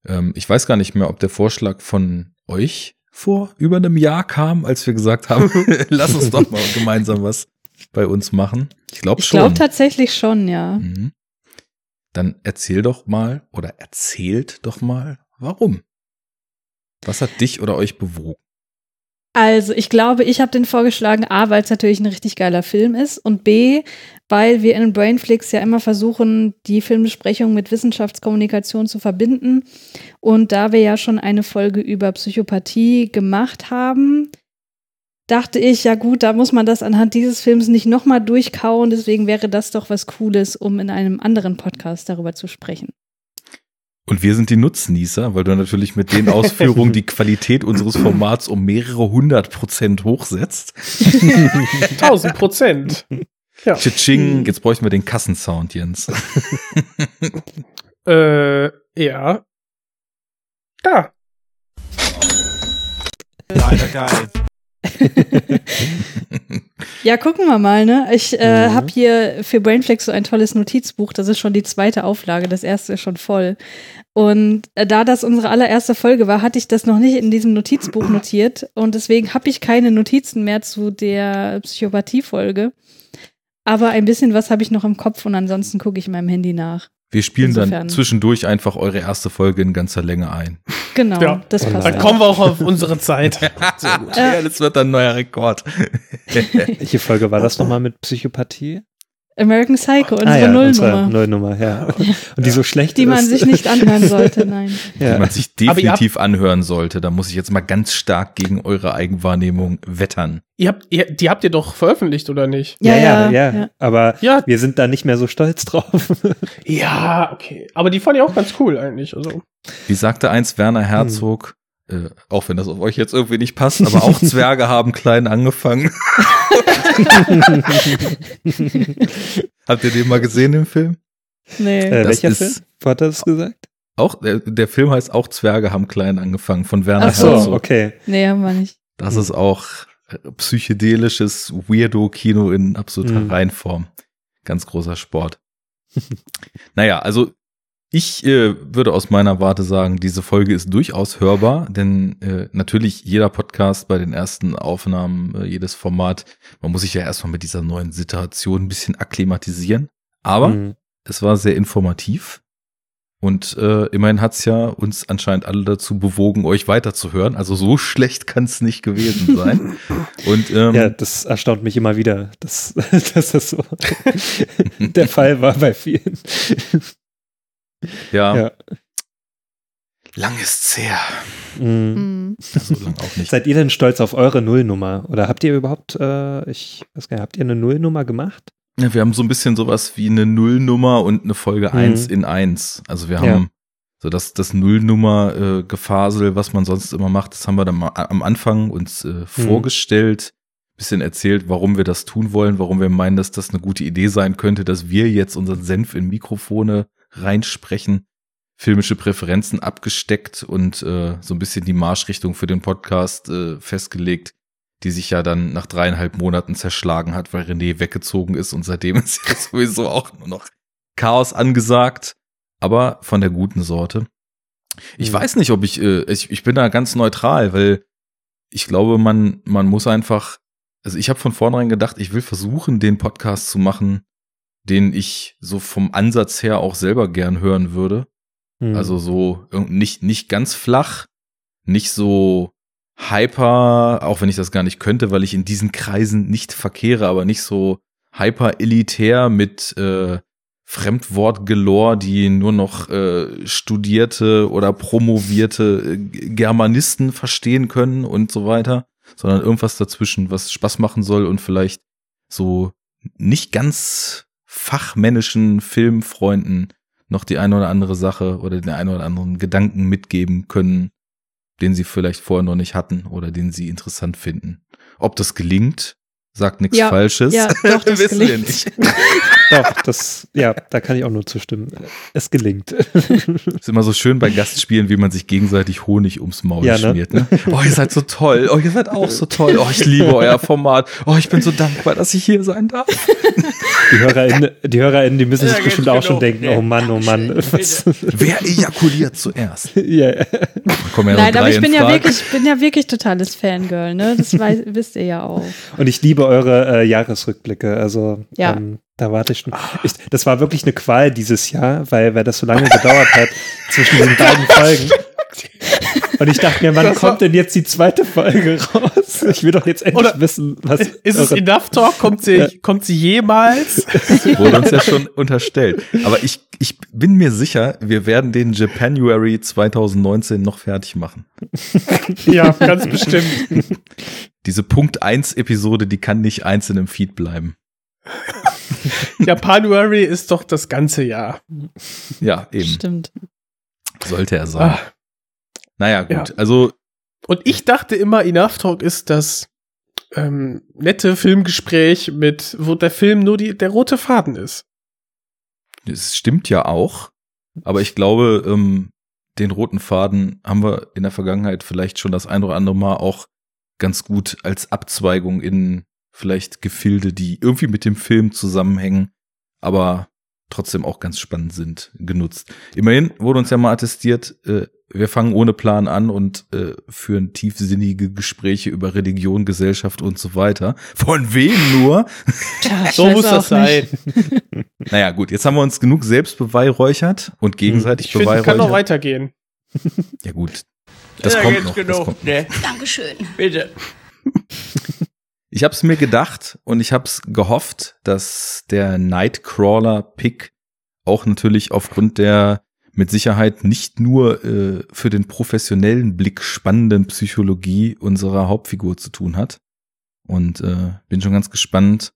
Ähm, ich weiß gar nicht mehr, ob der Vorschlag von euch vor über einem Jahr kam, als wir gesagt haben, lass uns doch mal gemeinsam was bei uns machen. Ich glaube Ich schon. glaube tatsächlich schon, ja. Mhm. Dann erzähl doch mal oder erzählt doch mal, warum. Was hat dich oder euch bewogen? Also, ich glaube, ich habe den vorgeschlagen, A, weil es natürlich ein richtig geiler Film ist und B, weil wir in Brainflix ja immer versuchen, die Filmbesprechung mit Wissenschaftskommunikation zu verbinden. Und da wir ja schon eine Folge über Psychopathie gemacht haben, dachte ich, ja gut, da muss man das anhand dieses Films nicht nochmal durchkauen. Deswegen wäre das doch was Cooles, um in einem anderen Podcast darüber zu sprechen. Und wir sind die Nutznießer, weil du natürlich mit den Ausführungen die Qualität unseres Formats um mehrere hundert Prozent hochsetzt. 1000 Prozent. Ja. Tsching, jetzt bräuchten wir den Kassensound, Jens. Äh, ja. Da. Leider geil. Ja, gucken wir mal, ne? Ich äh, Mhm. habe hier für Brainflex so ein tolles Notizbuch. Das ist schon die zweite Auflage. Das erste ist schon voll. Und äh, da das unsere allererste Folge war, hatte ich das noch nicht in diesem Notizbuch notiert. Und deswegen habe ich keine Notizen mehr zu der Psychopathie-Folge. Aber ein bisschen was habe ich noch im Kopf und ansonsten gucke ich in meinem Handy nach. Wir spielen dann Insofern. zwischendurch einfach eure erste Folge in ganzer Länge ein. Genau, Ja. das passt. Dann auch. kommen wir auch auf unsere Zeit. Sehr gut. Ja, das wird ein neuer Rekord. Welche Folge war das nochmal mit Psychopathie? American Psycho, unsere ah, ja, Nullnummer. Unsere Nullnummer, ja. Und die so schlecht die ist. man sich nicht anhören sollte, nein. Die ja. man sich definitiv anhören sollte. Da muss ich jetzt mal ganz stark gegen eure Eigenwahrnehmung wettern. Ihr habt, ihr, die habt ihr doch veröffentlicht, oder nicht? Ja, ja, ja, ja, ja. Aber Ja. wir sind da nicht mehr so stolz drauf. Ja, okay. Aber die fand ich auch ganz cool eigentlich. Also. Wie sagte einst Werner Herzog, äh, auch wenn das auf euch jetzt irgendwie nicht passt, aber auch Zwerge haben klein angefangen. Habt ihr den mal gesehen, den Film? Nee. äh, Das welcher ist- Film? Wo hat er das gesagt? Auch, der, der Film heißt auch Zwerge haben klein angefangen von Werner Ach so, Herzog. okay. Nee, haben wir nicht. Das ist auch psychedelisches Weirdo-Kino in absoluter Mhm. Reinform. Ganz großer Sport. naja, also ich äh, würde aus meiner Warte sagen, diese Folge ist durchaus hörbar, denn äh, natürlich jeder Podcast bei den ersten Aufnahmen, äh, jedes Format, man muss sich ja erstmal mit dieser neuen Situation ein bisschen akklimatisieren. Aber Mhm. es war sehr informativ. Und äh, immerhin hat's ja uns anscheinend alle dazu bewogen, euch weiterzuhören. Also so schlecht kann's nicht gewesen sein. Und ähm, Ja, das erstaunt mich immer wieder, dass, dass das so der Fall war bei vielen. Ja, Ja. lang ist's her. Mhm. Mhm. So lang auch nicht. Seid ihr denn stolz auf eure Nullnummer? Oder habt ihr überhaupt, äh, ich weiß gar nicht, habt ihr eine Nullnummer gemacht? Ja, wir haben so ein bisschen sowas wie eine Nullnummer und eine Folge Mhm. eins in eins. Also wir haben Ja. so das, das Nullnummer-Gefasel, was man sonst immer macht, das haben wir dann mal am Anfang uns Mhm. äh, vorgestellt. bisschen erzählt, warum wir das tun wollen, warum wir meinen, dass das eine gute Idee sein könnte, dass wir jetzt unseren Senf in Mikrofone reinsprechen, filmische Präferenzen abgesteckt und äh, so ein bisschen die Marschrichtung für den Podcast äh, festgelegt, die sich ja dann nach dreieinhalb Monaten zerschlagen hat, weil René weggezogen ist und seitdem ist ja sowieso auch nur noch Chaos angesagt, aber von der guten Sorte. Ich Mhm. weiß nicht, ob ich, äh, ich, ich bin da ganz neutral, weil ich glaube, man, man muss einfach, also ich habe von vornherein gedacht, ich will versuchen, den Podcast zu machen, den ich so vom Ansatz her auch selber gern hören würde. Hm. Also so nicht, nicht ganz flach, nicht so hyper, auch wenn ich das gar nicht könnte, weil ich in diesen Kreisen nicht verkehre, aber nicht so hyper elitär mit äh, Fremdwortgelore, die nur noch äh, studierte oder promovierte äh, Germanisten verstehen können und so weiter, sondern irgendwas dazwischen, was Spaß machen soll und vielleicht so nicht ganz fachmännischen Filmfreunden noch die eine oder andere Sache oder den einen oder anderen Gedanken mitgeben können, den sie vielleicht vorher noch nicht hatten oder den sie interessant finden. Ob das gelingt, sagt nichts Ja, Falsches. ja, doch, das Wissen wir nicht. Doch, das, ja, da kann ich auch nur zustimmen. Es gelingt. Ist immer so schön bei Gastspielen, wie man sich gegenseitig Honig ums Maul Ja, ne? schmiert. Ne? Oh, ihr seid so toll. Oh, ihr seid auch so toll. Oh, ich liebe euer Format. Oh, ich bin so dankbar, dass ich hier sein darf. Die HörerInnen, die, HörerInnen, die müssen Ja, sich bestimmt genau. auch schon denken, oh Mann, oh Mann. Was? Wer ejakuliert zuerst? ja. Ja noch Nein, aber ich in bin ja wirklich, bin ja wirklich totales Fangirl, ne? Das weiß, wisst ihr ja auch. Und ich liebe eure äh, Jahresrückblicke. Also Ja. ähm, da warte ich schon. Ich, das war wirklich eine Qual dieses Jahr, weil, weil das so lange gedauert hat zwischen diesen beiden Folgen. Und ich dachte mir, wann Das kommt denn jetzt die zweite Folge raus? Ich will doch jetzt endlich Oder wissen, was. Ist es Enough Talk? Kommt sie, kommt sie jemals? Wurde uns ja schon unterstellt. Aber ich, ich bin mir sicher, wir werden den Japanuary 2019 noch fertig machen. ja, ganz bestimmt. Diese Punkt 1 Episode, die kann nicht einzeln im Feed bleiben. Japanuary ist doch das ganze Jahr. Ja, eben. Stimmt. Sollte er sein. Ah. Naja, gut. Ja. Also, Und ich dachte immer, Enough Talk ist das ähm, nette Filmgespräch mit, wo der Film nur die, der rote Faden ist. es stimmt ja auch. Aber ich glaube, ähm, den roten Faden haben wir in der Vergangenheit vielleicht schon das ein oder andere Mal auch ganz gut als Abzweigung in vielleicht Gefilde, die irgendwie mit dem Film zusammenhängen, aber trotzdem auch ganz spannend sind, genutzt. Immerhin wurde uns ja mal attestiert, äh, wir fangen ohne Plan an und äh, führen tiefsinnige Gespräche über Religion, Gesellschaft und so weiter. Von wem nur? Tja, So muss das sein. Naja, gut, jetzt haben wir uns genug selbst beweihräuchert und gegenseitig Ich finde, kann noch beweihräuchert. weitergehen. Ja, gut. Das Ja, kommt jetzt noch. genug, Das kommt noch. ne? Dankeschön. Bitte. Ich habe es mir gedacht und ich habe es gehofft, dass der Nightcrawler-Pick auch natürlich aufgrund der mit Sicherheit nicht nur äh, für den professionellen Blick spannenden Psychologie unserer Hauptfigur zu tun hat. Und äh, bin schon ganz gespannt,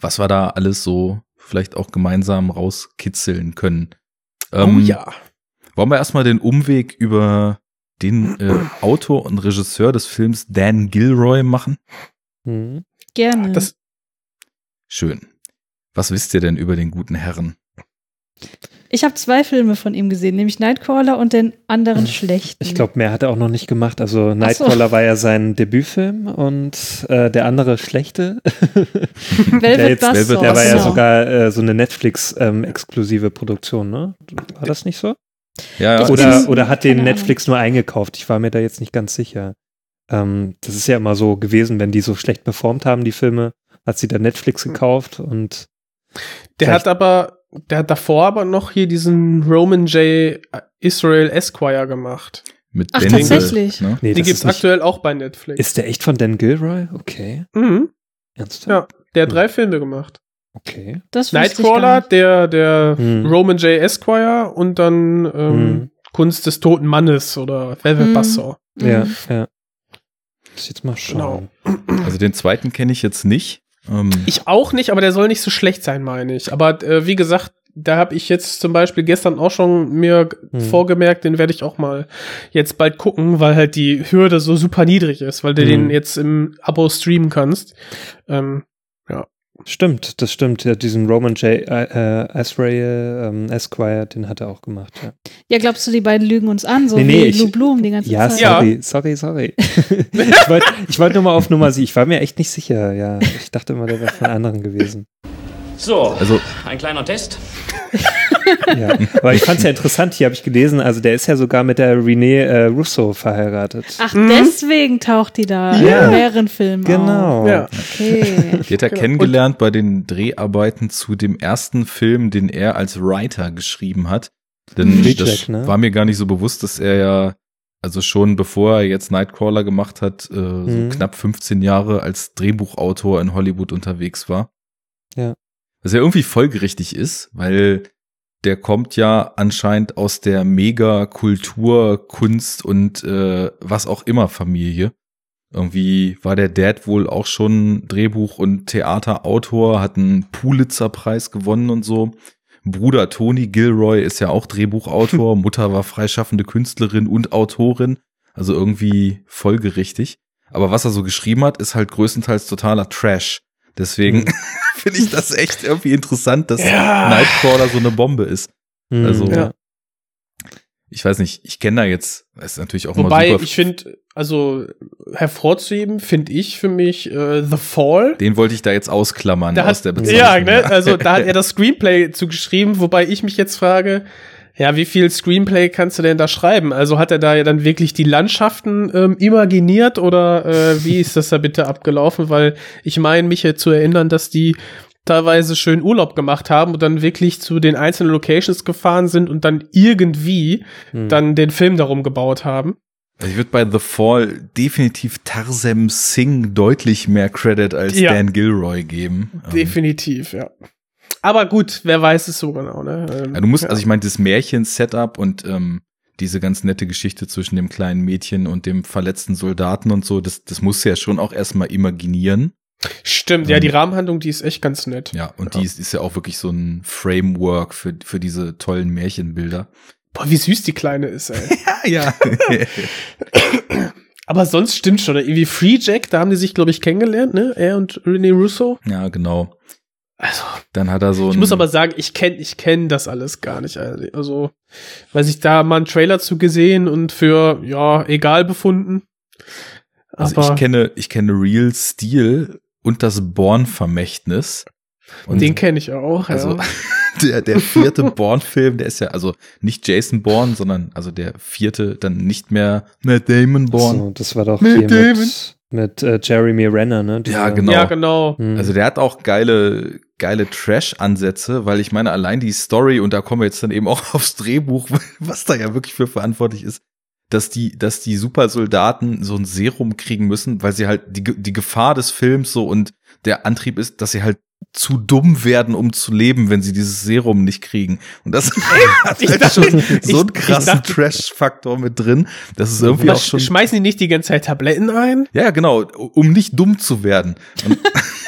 was wir da alles so vielleicht auch gemeinsam rauskitzeln können. oh Ähm, ja. Wollen wir erstmal den Umweg über den äh, Autor und Regisseur des Films Dan Gilroy machen? Hm. Gerne. Das, Schön. Was wisst ihr denn über den guten Herrn? Ich habe zwei Filme von ihm gesehen, nämlich Nightcrawler und den anderen schlechten. Ich glaube, mehr hat er auch noch nicht gemacht. Also so. Nightcrawler war ja sein Debütfilm und äh, der andere schlechte. Velvet der, jetzt, Buzzsaw, der war ja sogar äh, so eine Netflix-exklusive Produktion, ne? War das nicht so? Ja, Ich Oder, oder hat den Netflix nur eingekauft? Ich war mir da jetzt nicht ganz sicher. Ähm, das ist ja immer so gewesen, wenn die so schlecht performt haben, die Filme, hat sie dann Netflix gekauft und der hat aber, der hat davor aber noch hier diesen Roman J. Israel Esquire gemacht. mit Ach, Denzel, tatsächlich? Ne? nee, Die gibt's aktuell auch bei Netflix. ist der echt von Dan Gilroy? Okay. mhm. Ernsthaft? Ja, der hat Hm. drei Filme gemacht. Okay. das Nightcrawler, der, der Hm. Roman J. Esquire und dann ähm, Hm. Kunst des toten Mannes oder Velvet Hm. Buzzsaw. Ja, Mhm. ja. Muss jetzt mal schauen. Also den zweiten kenne ich jetzt nicht. Ähm, Ich auch nicht, aber der soll nicht so schlecht sein, meine ich. Aber äh, wie gesagt, da habe ich jetzt zum Beispiel gestern auch schon mir Hm. vorgemerkt, den werde ich auch mal jetzt bald gucken, weil halt die Hürde so super niedrig ist, weil du Hm. den jetzt im Abo streamen kannst. Ähm. Stimmt, das stimmt. Ja, diesen Roman J. Äh, Asrael ähm, Esquire, den hat er auch gemacht. Ja, Ja, glaubst du, die beiden lügen uns an, so Nee, nee, wie ich- Lou Bloom die ganze ja Zeit? sorry, sorry, sorry. ich wollte wollt nur mal auf Nummer sieben. Ich war mir echt nicht sicher. Ja, ich dachte immer, der wäre von anderen gewesen. So, Also- ein kleiner Test. Ja, aber ich fand es ja interessant. Hier habe ich gelesen. Also der ist ja sogar mit der Renee äh, Russo verheiratet. Ach, deswegen taucht die da Ja. in mehreren Filmen Genau. auf. Ja. Okay. Die hat er Genau. kennengelernt bei den Dreharbeiten zu dem ersten Film, den er als Writer geschrieben hat. Denn Reject, das ne? war mir gar nicht so bewusst, dass er ja, also schon bevor er jetzt Nightcrawler gemacht hat, äh, so Mhm. knapp 15 Jahre als Drehbuchautor in Hollywood unterwegs war. Ja. Was ja irgendwie folgerichtig ist, weil der kommt ja anscheinend aus der Mega-Kultur, Kunst und äh, was auch immer Familie. Irgendwie war der Dad wohl auch schon Drehbuch- und Theaterautor, hat einen Pulitzer-Preis gewonnen und so. Bruder Tony Gilroy ist ja auch Drehbuchautor, Mutter war freischaffende Künstlerin und Autorin, also irgendwie folgerichtig. Aber was er so geschrieben hat, ist halt größtenteils totaler Trash. Deswegen finde ich das echt irgendwie interessant, dass Ja. Nightcrawler so eine Bombe ist. Hm, Also, Ja. ich weiß nicht, ich kenne da jetzt, ist natürlich auch immer Wobei, super. ich finde, also hervorzuheben, finde ich für mich äh, The Fall. den wollte ich da jetzt ausklammern Da aus hat, der Bezeichnung. ja, ne, also da hat er das Screenplay zugeschrieben, wobei ich mich jetzt frage, ja, wie viel Screenplay kannst du denn da schreiben? Also hat er da ja dann wirklich die Landschaften ähm, imaginiert oder äh, wie ist das da bitte abgelaufen? Weil ich meine, mich jetzt zu erinnern, dass die teilweise schön Urlaub gemacht haben und dann wirklich zu den einzelnen Locations gefahren sind und dann irgendwie Hm. dann den Film darum gebaut haben. Ich würde bei The Fall definitiv Tarsem Singh deutlich mehr Credit als Ja. Dan Gilroy geben. Ähm, Definitiv, ja. Aber gut, wer weiß es so genau, ne? Ähm, Ja, du musst, ja. also ich meine, das Märchen-Setup und ähm, diese ganz nette Geschichte zwischen dem kleinen Mädchen und dem verletzten Soldaten und so, das, das musst du ja schon auch erstmal imaginieren. Stimmt, ja, Ähm, die Rahmenhandlung, die ist echt ganz nett. Ja, und die ist, ist ja auch wirklich so ein Framework für, für diese tollen Märchenbilder. Boah, wie süß die Kleine ist, ey. Ja, Aber sonst stimmt schon, irgendwie Free Jack, da haben die sich, glaube ich, kennengelernt, ne? Er und René Russo. ja, genau. Also, Dann hat er so ich muss aber sagen, ich kenne ich kenn das alles gar nicht. Also, weiß ich da mal einen Trailer zu gesehen und für, ja, egal befunden. also Aber ich kenne, ich kenne Real Steel und das Born-Vermächtnis. Und den kenne ich auch, Also ja. der, der vierte Bourne-Film, der ist ja also nicht Jason Bourne, sondern also der vierte dann nicht mehr Matt Damon Bourne. So, das war doch Matt hier Damon. mit, mit äh, Jeremy Renner, ne? Ja, Dieser- genau. Ja, genau. Hm. Also der hat auch geile, geile Trash-Ansätze, weil ich meine, allein die Story, und da kommen wir jetzt dann eben auch aufs Drehbuch, was da ja wirklich für verantwortlich ist, dass die, dass die Supersoldaten so ein Serum kriegen müssen, weil sie halt die, die Gefahr des Films so und der Antrieb ist, dass sie halt zu dumm werden, um zu leben, wenn sie dieses Serum nicht kriegen. Und das hat halt dachte- schon so einen krassen Trash-Faktor mit drin. Das ist irgendwie auch schon. schmeißen die nicht die ganze Zeit Tabletten ein? Ja, genau, um nicht dumm zu werden.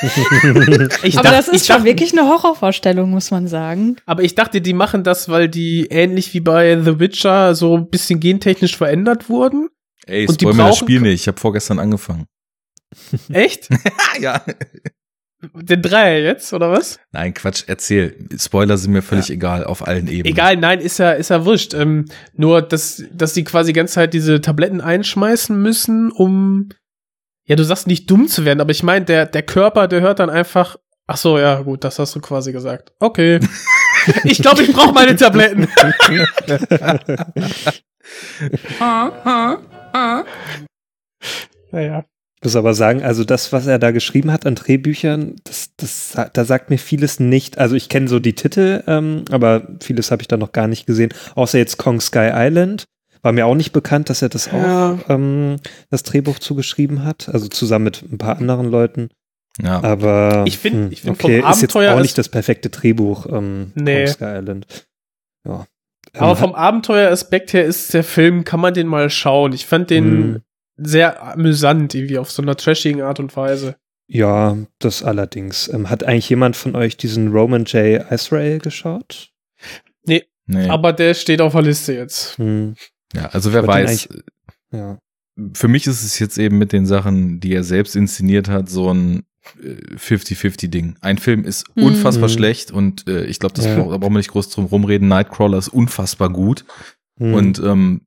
Ich Aber dacht- das ist ich schon dacht- wirklich eine Horrorvorstellung, muss man sagen. Aber ich dachte, die machen das, weil die ähnlich wie bei The Witcher so ein bisschen gentechnisch verändert wurden. ey, Und die spoil mir das Spiel nicht. Ich habe vorgestern angefangen. Echt? ja. Den Dreier jetzt, oder was? Nein, Quatsch, erzähl. Spoiler sind mir völlig egal auf allen Ebenen. Egal, nein, ist ja, ist ja wurscht. Ähm, nur, dass, dass die quasi die ganze Zeit diese Tabletten einschmeißen müssen, um, ja, du sagst nicht dumm zu werden, aber ich meine, der, der Körper, der hört dann einfach, ach so, ja, gut, das hast du quasi gesagt. Okay. ich glaube, ich brauche meine Tabletten. naja. Ich muss aber sagen, also das, was er da geschrieben hat an Drehbüchern, das, das, da sagt mir vieles nicht. Also ich kenne so die Titel, ähm, aber vieles habe ich da noch gar nicht gesehen. Außer jetzt Kong Sky Island. War mir auch nicht bekannt, dass er das Ja. auch ähm, das Drehbuch zugeschrieben hat. Also zusammen mit ein paar anderen Leuten. Ja. Aber Ich find- hm, ich find okay, vom ist jetzt Abenteuer auch ist- nicht das perfekte Drehbuch. Ähm, Nee. Sky Island. Ja. Aber Ähm, vom Abenteueraspekt her ist der Film, kann man den mal schauen. Ich fand den Hm. sehr amüsant, irgendwie auf so einer trashigen Art und Weise. Ja, das allerdings. Ähm, hat eigentlich jemand von euch diesen Roman J. Israel geschaut? Nee, Nee. aber der steht auf der Liste jetzt. Hm. Ja, also wer weiß. Ja. Für mich ist es jetzt eben mit den Sachen, die er selbst inszeniert hat, so ein äh, 50-50-Ding. Ein Film ist Mhm. unfassbar Mhm. schlecht und äh, ich glaube, das Ja. da brauchen wir nicht groß drum rumreden. Nightcrawler ist unfassbar gut. Hm. Und ähm,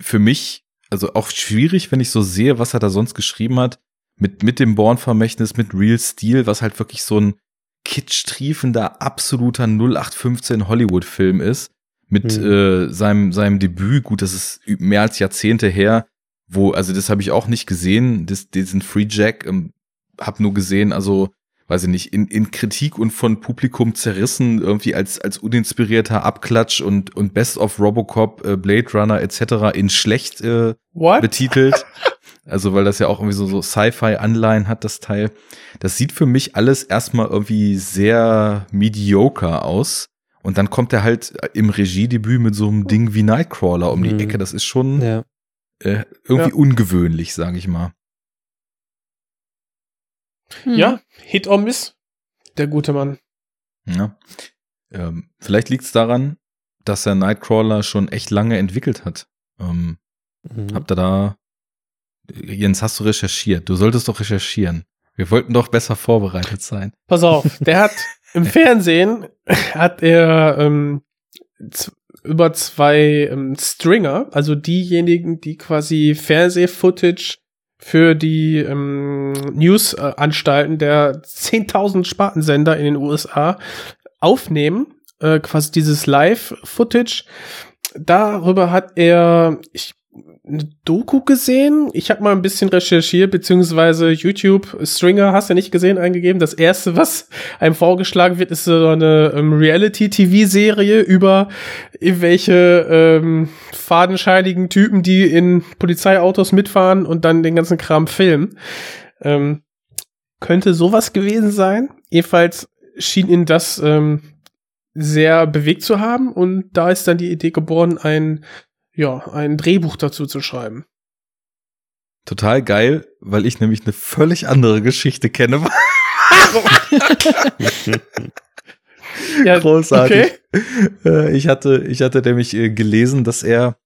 für mich, also auch schwierig, wenn ich so sehe, was er da sonst geschrieben hat, mit, mit dem Born-Vermächtnis, mit Real Steel, was halt wirklich so ein kitschtriefender, absoluter 0815 Hollywood-Film ist, mit Hm. äh, seinem, seinem Debüt, gut, das ist mehr als Jahrzehnte her, wo, also das habe ich auch nicht gesehen, das, diesen Free Jack, ähm, hab nur gesehen, also weiß ich nicht, in, in Kritik und von Publikum zerrissen, irgendwie als, als uninspirierter Abklatsch und, und Best of Robocop, äh, Blade Runner etc. in schlecht äh, What? betitelt. Also, weil das ja auch irgendwie so, so Sci-Fi-Anleihen hat, das Teil. Das sieht für mich alles erstmal irgendwie sehr mediocre aus. Und dann kommt er halt im Regiedebüt mit so einem Ding wie Nightcrawler um die Mhm. Ecke. Das ist schon ja. äh, irgendwie Ja. ungewöhnlich, sage ich mal. Hm. Ja, Hit or Miss. Der gute Mann. Ja. Ähm, vielleicht liegt es daran, dass er Nightcrawler schon echt lange entwickelt hat. Ähm, Mhm. Habt ihr da, Jens, hast du recherchiert? Du solltest doch recherchieren. Wir wollten doch besser vorbereitet sein. Pass auf, der hat im Fernsehen hat er ähm, über zwei ähm, Stringer, also diejenigen, die quasi Fernseh-Footage für die ähm, News-Anstalten der 10.000 Spartensender in den USA aufnehmen, äh, quasi dieses Live-Footage. Darüber hat er, ich eine Doku gesehen. Ich habe mal ein bisschen recherchiert, beziehungsweise YouTube Stringer hast du nicht gesehen eingegeben. Das erste, was einem vorgeschlagen wird, ist so eine ähm, Reality-TV-Serie über irgendwelche ähm, fadenscheinigen Typen, die in Polizeiautos mitfahren und dann den ganzen Kram filmen. Ähm, könnte sowas gewesen sein. Jedenfalls schien ihn das ähm, sehr bewegt zu haben und da ist dann die Idee geboren, ein ja, ein Drehbuch dazu zu schreiben. Total geil, weil ich nämlich eine völlig andere Geschichte kenne. Ja, Großartig. Äh, Ich hatte, ich hatte nämlich äh, gelesen, dass er,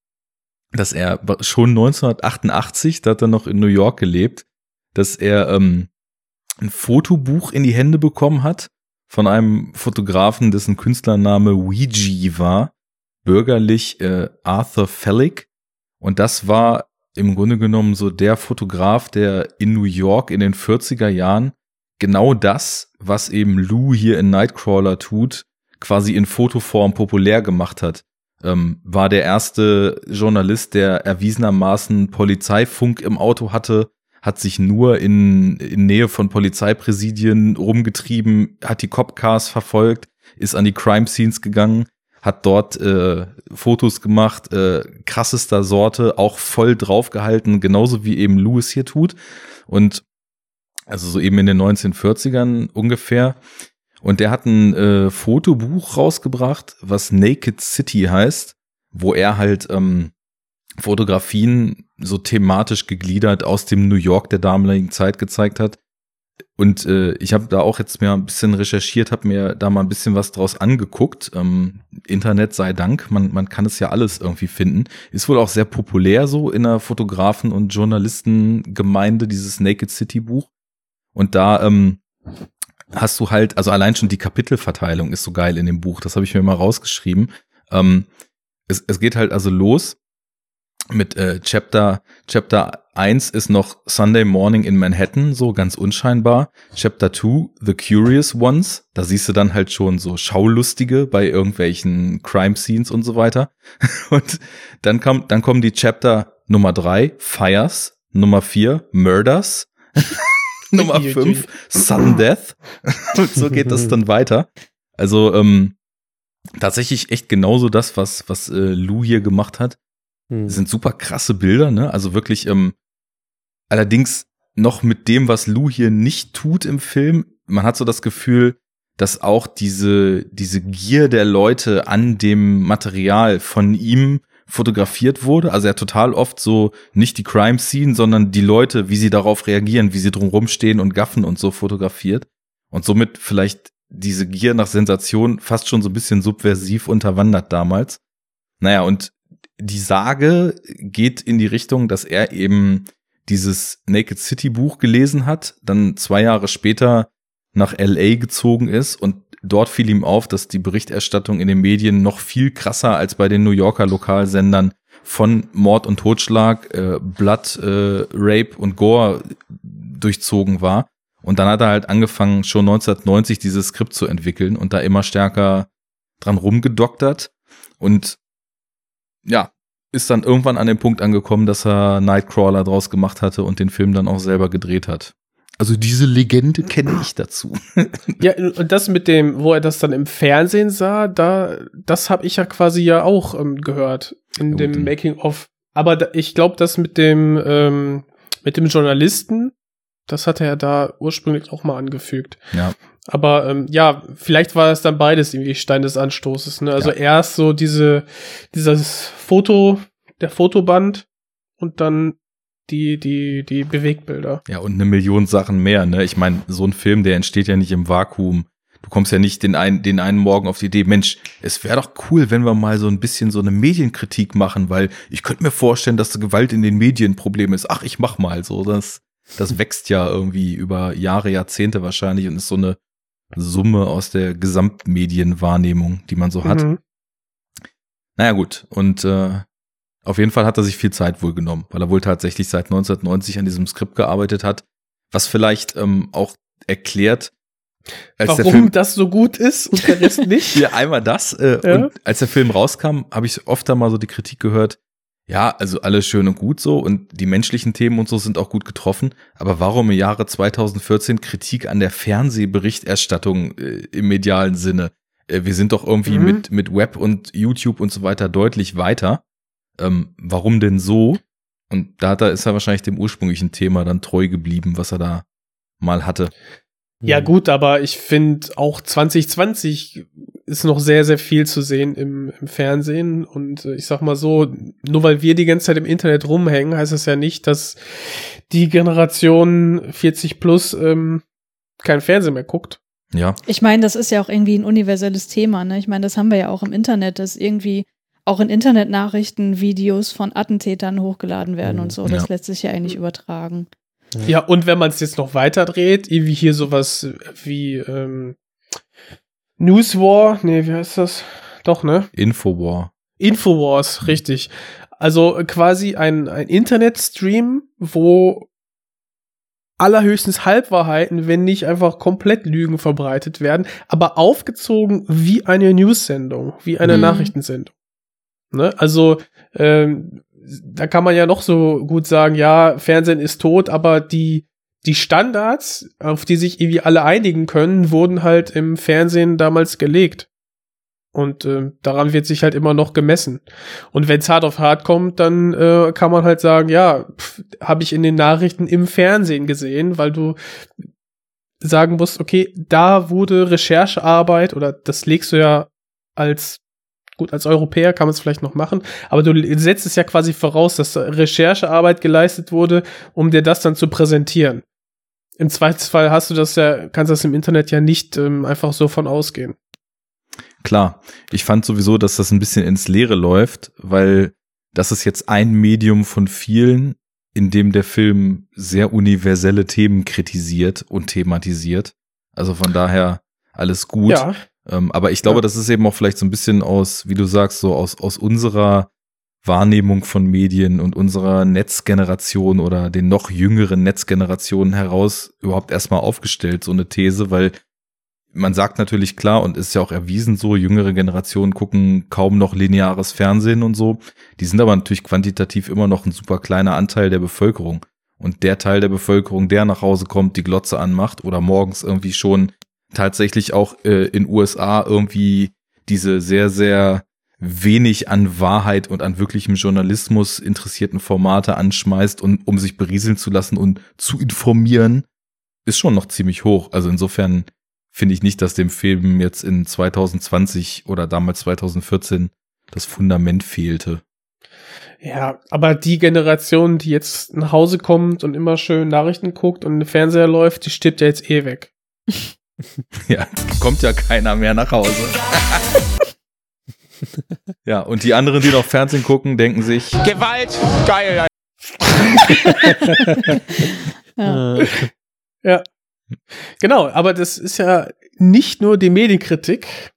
dass er schon 1988, da hat er noch in New York gelebt, dass er ähm, ein Fotobuch in die Hände bekommen hat von einem Fotografen, dessen Künstlername Ouija war, bürgerlich äh, Arthur Fellick. Und das war im Grunde genommen so der Fotograf, der in New York in den 40er Jahren genau das, was eben Lou hier in Nightcrawler tut, quasi in Fotoform populär gemacht hat. Ähm, war der erste Journalist, der erwiesenermaßen Polizeifunk im Auto hatte, hat sich nur in, in Nähe von Polizeipräsidien rumgetrieben, hat die Copcars verfolgt, ist an die Crime Scenes gegangen, hat dort äh, Fotos gemacht, äh, krassester Sorte, auch voll draufgehalten, genauso wie eben Lewis hier tut. Und also so eben in den 1940ern ungefähr. Und der hat ein äh, Fotobuch rausgebracht, was Naked City heißt, wo er halt ähm, Fotografien so thematisch gegliedert aus dem New York der damaligen Zeit gezeigt hat. Und äh, ich habe da auch jetzt mehr ein bisschen recherchiert, habe mir da mal ein bisschen was draus angeguckt. Ähm, Internet sei Dank, man, man kann es ja alles irgendwie finden. Ist wohl auch sehr populär so in der Fotografen- und Journalistengemeinde, dieses Naked City Buch. Und da ähm, hast du halt, also allein schon die Kapitelverteilung ist so geil in dem Buch, das habe ich mir mal rausgeschrieben. Ähm, es, es geht halt also los mit äh, Chapter, Chapter 1 ist noch Sunday Morning in Manhattan, so ganz unscheinbar. Chapter 2, The Curious Ones, da siehst du dann halt schon so Schaulustige bei irgendwelchen Crime Scenes und so weiter. Und dann kommt, dann kommen die Chapter Nummer 3, Fires, Nummer 4, Murders, Nummer 5, Sudden Death. und so geht das dann weiter. Also, ähm, tatsächlich echt genauso das, was, was äh, Lou hier gemacht hat. Hm. Das sind super krasse Bilder, ne? Also wirklich, ähm, allerdings noch mit dem, was Lou hier nicht tut im Film. Man hat so das Gefühl, dass auch diese, diese Gier der Leute an dem Material von ihm fotografiert wurde. Also er total oft so nicht die Crime Scene, sondern die Leute, wie sie darauf reagieren, wie sie drumherum stehen und gaffen und so fotografiert. Und somit vielleicht diese Gier nach Sensation fast schon so ein bisschen subversiv unterwandert damals. Naja, und die Sage geht in die Richtung, dass er eben dieses Naked City Buch gelesen hat, dann zwei Jahre später nach LA gezogen ist und dort fiel ihm auf, dass die Berichterstattung in den Medien noch viel krasser als bei den New Yorker Lokalsendern von Mord und Totschlag, äh, Blood, äh, Rape und Gore durchzogen war. Und dann hat er halt angefangen, schon 1990 dieses Skript zu entwickeln und da immer stärker dran rumgedoktert. Und ja, ist dann irgendwann an den Punkt angekommen, dass er Nightcrawler draus gemacht hatte und den Film dann auch selber gedreht hat. Also diese Legende kenne ich dazu. ja, und das mit dem, wo er das dann im Fernsehen sah, da, das habe ich ja quasi ja auch ähm, gehört in ja, dem Making of. Aber da, ich glaube, das mit dem ähm, mit dem Journalisten, das hat er ja da ursprünglich auch mal angefügt. Ja. Aber ähm, ja, vielleicht war es dann beides irgendwie Stein des Anstoßes. Ne? Also ja. erst so diese dieses Foto, der Fotoband und dann die, die, die Bewegbilder. Ja, und eine Million Sachen mehr, ne? Ich meine, so ein Film, der entsteht ja nicht im Vakuum. Du kommst ja nicht den einen, den einen Morgen auf die Idee, Mensch, es wäre doch cool, wenn wir mal so ein bisschen so eine Medienkritik machen, weil ich könnte mir vorstellen, dass Gewalt in den Medien ein Problem ist. Ach, ich mach mal so. Das, das wächst ja irgendwie über Jahre, Jahrzehnte wahrscheinlich und ist so eine Summe aus der Gesamtmedienwahrnehmung, die man so hat. Mhm. Naja, gut. Und äh, auf jeden Fall hat er sich viel Zeit wohl genommen, weil er wohl tatsächlich seit 1990 an diesem Skript gearbeitet hat, was vielleicht ähm, auch erklärt, Warum Film, das so gut ist und der Rest nicht? ja, einmal das. Äh, ja. Und als der Film rauskam, habe ich oft da mal so die Kritik gehört, ja, also alles schön und gut so und die menschlichen Themen und so sind auch gut getroffen, aber warum im Jahre 2014 Kritik an der Fernsehberichterstattung äh, im medialen Sinne? Äh, wir sind doch irgendwie mhm. mit, mit Web und YouTube und so weiter deutlich weiter ähm, warum denn so? Und da, da ist er wahrscheinlich dem ursprünglichen Thema dann treu geblieben, was er da mal hatte. Ja gut, aber ich finde auch 2020 ist noch sehr, sehr viel zu sehen im, im Fernsehen. Und äh, ich sag mal so, nur weil wir die ganze Zeit im Internet rumhängen, heißt das ja nicht, dass die Generation 40 plus ähm, kein Fernsehen mehr guckt. Ja. Ich meine, das ist ja auch irgendwie ein universelles Thema. Ne? Ich meine, das haben wir ja auch im Internet, dass irgendwie auch in Internetnachrichten Videos von Attentätern hochgeladen werden und so. Das ja. lässt sich ja eigentlich übertragen. Ja, und wenn man es jetzt noch weiter dreht, irgendwie hier sowas wie ähm, Newswar, nee, wie heißt das? Doch, ne? Infowar. Infowars, richtig. Also quasi ein, ein Internetstream, wo allerhöchstens Halbwahrheiten, wenn nicht einfach komplett Lügen verbreitet werden, aber aufgezogen wie eine News-Sendung, wie eine mhm. Nachrichtensendung. Ne? Also ähm, da kann man ja noch so gut sagen, ja, Fernsehen ist tot, aber die die Standards, auf die sich irgendwie alle einigen können, wurden halt im Fernsehen damals gelegt. Und äh, daran wird sich halt immer noch gemessen. Und wenn es hart auf hart kommt, dann äh, kann man halt sagen, ja, habe ich in den Nachrichten im Fernsehen gesehen, weil du sagen musst, okay, da wurde Recherchearbeit oder das legst du ja als Gut, als Europäer kann man es vielleicht noch machen, aber du setzt es ja quasi voraus, dass Recherchearbeit geleistet wurde, um dir das dann zu präsentieren. Im Zweifelsfall hast du das ja, kannst das im Internet ja nicht ähm, einfach so von ausgehen. Klar, ich fand sowieso, dass das ein bisschen ins Leere läuft, weil das ist jetzt ein Medium von vielen, in dem der Film sehr universelle Themen kritisiert und thematisiert. Also von daher alles gut. Ja. Ähm, aber ich glaube, ja. das ist eben auch vielleicht so ein bisschen aus, wie du sagst, so aus, aus unserer Wahrnehmung von Medien und unserer Netzgeneration oder den noch jüngeren Netzgenerationen heraus überhaupt erstmal aufgestellt, so eine These, weil man sagt natürlich klar und ist ja auch erwiesen so, jüngere Generationen gucken kaum noch lineares Fernsehen und so. Die sind aber natürlich quantitativ immer noch ein super kleiner Anteil der Bevölkerung. Und der Teil der Bevölkerung, der nach Hause kommt, die Glotze anmacht oder morgens irgendwie schon tatsächlich auch äh, in USA irgendwie diese sehr, sehr wenig an Wahrheit und an wirklichem Journalismus interessierten Formate anschmeißt und um sich berieseln zu lassen und zu informieren, ist schon noch ziemlich hoch. Also insofern finde ich nicht, dass dem Film jetzt in 2020 oder damals 2014 das Fundament fehlte. Ja, aber die Generation, die jetzt nach Hause kommt und immer schön Nachrichten guckt und der Fernseher läuft, die stirbt ja jetzt eh weg. Ja, kommt ja keiner mehr nach Hause. ja, und die anderen, die noch Fernsehen gucken, denken sich, Gewalt, geil. Ja. Ja. Genau, aber das ist ja nicht nur die Medienkritik,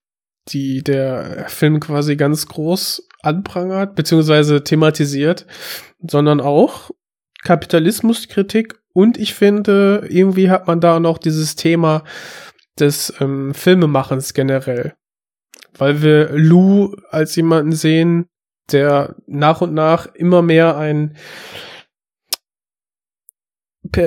die der Film quasi ganz groß anprangert, beziehungsweise thematisiert, sondern auch Kapitalismuskritik und ich finde, irgendwie hat man da noch dieses Thema des ähm, Filmemachens generell. Weil wir Lou als jemanden sehen, der nach und nach immer mehr ein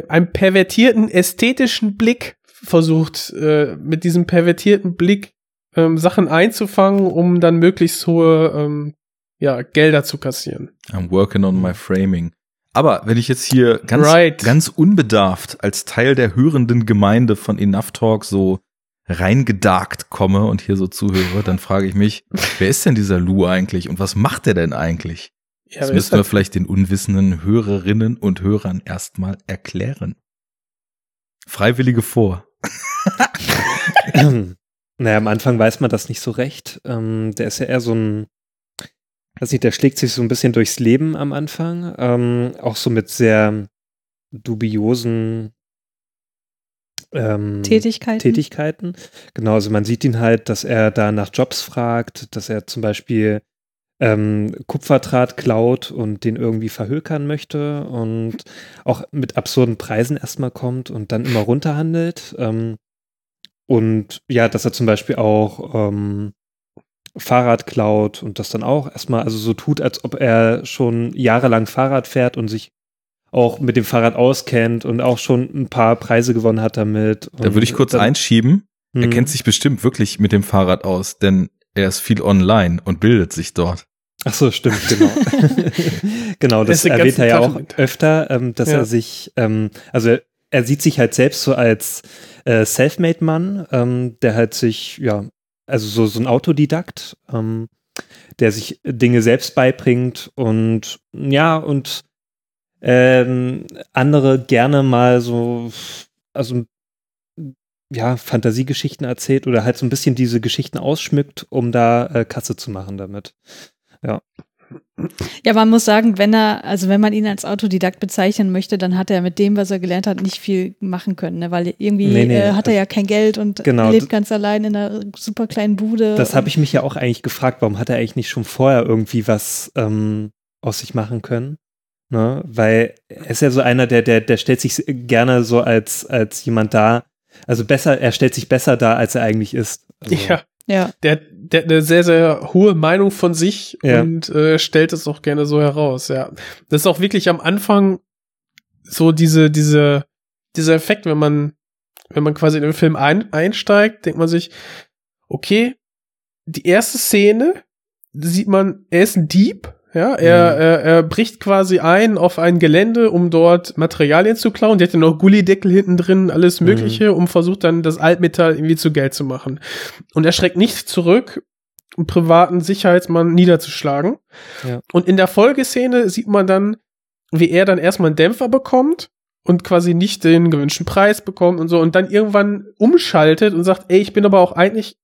einen pervertierten ästhetischen Blick versucht, äh, mit diesem pervertierten Blick ähm, Sachen einzufangen, um dann möglichst hohe ähm, ja, Gelder zu kassieren. I'm working on my framing. Aber wenn ich jetzt hier ganz, Right. ganz unbedarft als Teil der hörenden Gemeinde von Enough Talk so reingedarkt komme und hier so zuhöre, dann frage ich mich, wer ist denn dieser Lou eigentlich und was macht er denn eigentlich? Ja, das müssen wir das? vielleicht den unwissenden Hörerinnen und Hörern erstmal erklären. Freiwillige vor. naja, am Anfang weiß man das nicht so recht. Ähm, der ist ja eher so ein, weiß nicht, der schlägt sich so ein bisschen durchs Leben am Anfang. Ähm, auch so mit sehr dubiosen ähm, Tätigkeiten. Tätigkeiten. Genau, also man sieht ihn halt, dass er da nach Jobs fragt, dass er zum Beispiel ähm, Kupferdraht klaut und den irgendwie verhökern möchte und auch mit absurden Preisen erstmal kommt und dann immer runterhandelt. Ähm, und ja, dass er zum Beispiel auch ähm, Fahrrad klaut und das dann auch erstmal, also so tut, als ob er schon jahrelang Fahrrad fährt und sich auch mit dem Fahrrad auskennt und auch schon ein paar Preise gewonnen hat damit. Da würde ich kurz dann, einschieben. Er Mhm. kennt sich bestimmt wirklich mit dem Fahrrad aus, denn er ist viel online und bildet sich dort. Ach so, stimmt, genau. genau, Er das den erwähnt er ja auch mit. öfter, ähm, dass Ja. er sich, ähm, also er, er sieht sich halt selbst so als äh, Selfmade-Mann, ähm, der halt sich, ja, also so, so ein Autodidakt, ähm, der sich Dinge selbst beibringt und ja, und ähm, andere gerne mal so, also ja, Fantasiegeschichten erzählt oder halt so ein bisschen diese Geschichten ausschmückt, um da äh, Kasse zu machen damit. Ja. Ja, man muss sagen, wenn er, also wenn man ihn als Autodidakt bezeichnen möchte, dann hat er mit dem, was er gelernt hat, nicht viel machen können, ne? weil irgendwie Nee, nee, äh, hat er ja kein Geld und Genau, lebt ganz allein in einer super kleinen Bude. Das habe ich mich ja auch eigentlich gefragt, warum hat er eigentlich nicht schon vorher irgendwie was ähm, aus sich machen können? Ne? Weil er ist ja so einer, der, der, der stellt sich gerne so als, als jemand dar. Also besser, er stellt sich besser dar, als er eigentlich ist. Also, Ja. Ja. Der, der hat eine sehr, sehr hohe Meinung von sich Ja. und äh, stellt es auch gerne so heraus, ja. Das ist auch wirklich am Anfang so diese, diese, dieser Effekt, wenn man, wenn man quasi in den Film ein, einsteigt, denkt man sich, okay, die erste Szene sieht man, er ist ein Dieb, ja, er, Mhm. er, er bricht quasi ein auf ein Gelände, um dort Materialien zu klauen. Der hat ja noch Gullideckel hinten drin, alles Mhm. Mögliche, um versucht dann das Altmetall irgendwie zu Geld zu machen. Und er schreckt nicht zurück, einen privaten Sicherheitsmann niederzuschlagen. Ja. Und in der Folgeszene sieht man dann, wie er dann erstmal einen Dämpfer bekommt und quasi nicht den gewünschten Preis bekommt und so und dann irgendwann umschaltet und sagt, ey, ich bin aber auch eigentlich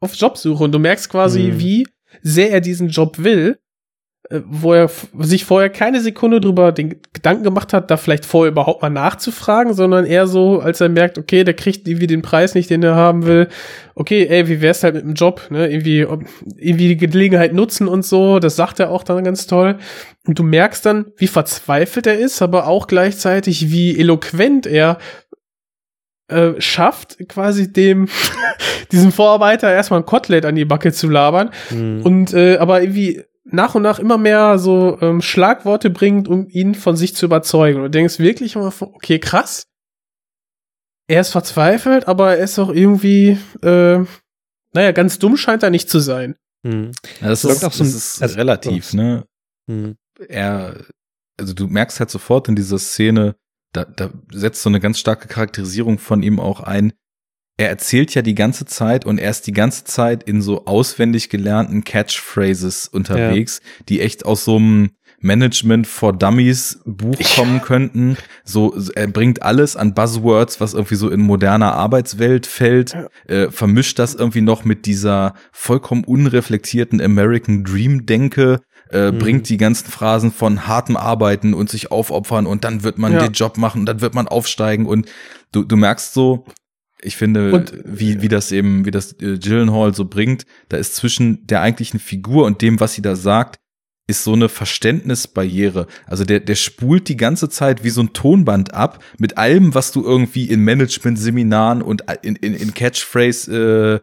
auf Jobsuche und du merkst quasi, Mhm. wie sehr er diesen Job will, wo er sich vorher keine Sekunde drüber den Gedanken gemacht hat, da vielleicht vorher überhaupt mal nachzufragen, sondern eher so, als er merkt, okay, der kriegt irgendwie den Preis nicht, den er haben will. Okay, ey, wie wär's halt mit dem Job, ne? Irgendwie, irgendwie die Gelegenheit nutzen und so, das sagt er auch dann ganz toll. Und du merkst dann, wie verzweifelt er ist, aber auch gleichzeitig, wie eloquent er äh, schafft, quasi dem, diesem Vorarbeiter erstmal ein Kotelett an die Backe zu labern Mhm. und äh, aber irgendwie nach und nach immer mehr so ähm, Schlagworte bringt, um ihn von sich zu überzeugen. Und du denkst wirklich immer, von, okay, krass. Er ist verzweifelt, aber er ist auch irgendwie, äh, naja, ganz dumm scheint er nicht zu sein. Mhm. Ja, das ist, auch so ein- das ist also- relativ, ne? Mhm. Er, also du merkst halt sofort in dieser Szene, da, da setzt so eine ganz starke Charakterisierung von ihm auch ein. Er erzählt ja die ganze Zeit und er ist die ganze Zeit in so auswendig gelernten Catchphrases unterwegs, die echt aus so einem Management for Dummies Buch kommen könnten. So, er bringt alles an Buzzwords, was irgendwie so in moderner Arbeitswelt fällt, äh, vermischt das irgendwie noch mit dieser vollkommen unreflektierten American Dream Denke, äh, Mhm. bringt die ganzen Phrasen von hartem Arbeiten und sich aufopfern und dann wird man Ja. den Job machen und dann wird man aufsteigen und du, du merkst so, ich finde, Und- wie, wie das eben, wie das äh, Gyllenhaal so bringt, da ist zwischen der eigentlichen Figur und dem, was sie da sagt, ist so eine Verständnisbarriere. Also der, der spult die ganze Zeit wie so ein Tonband ab mit allem, was du irgendwie in Management-Seminaren und in, in, in Catchphrase äh, äh,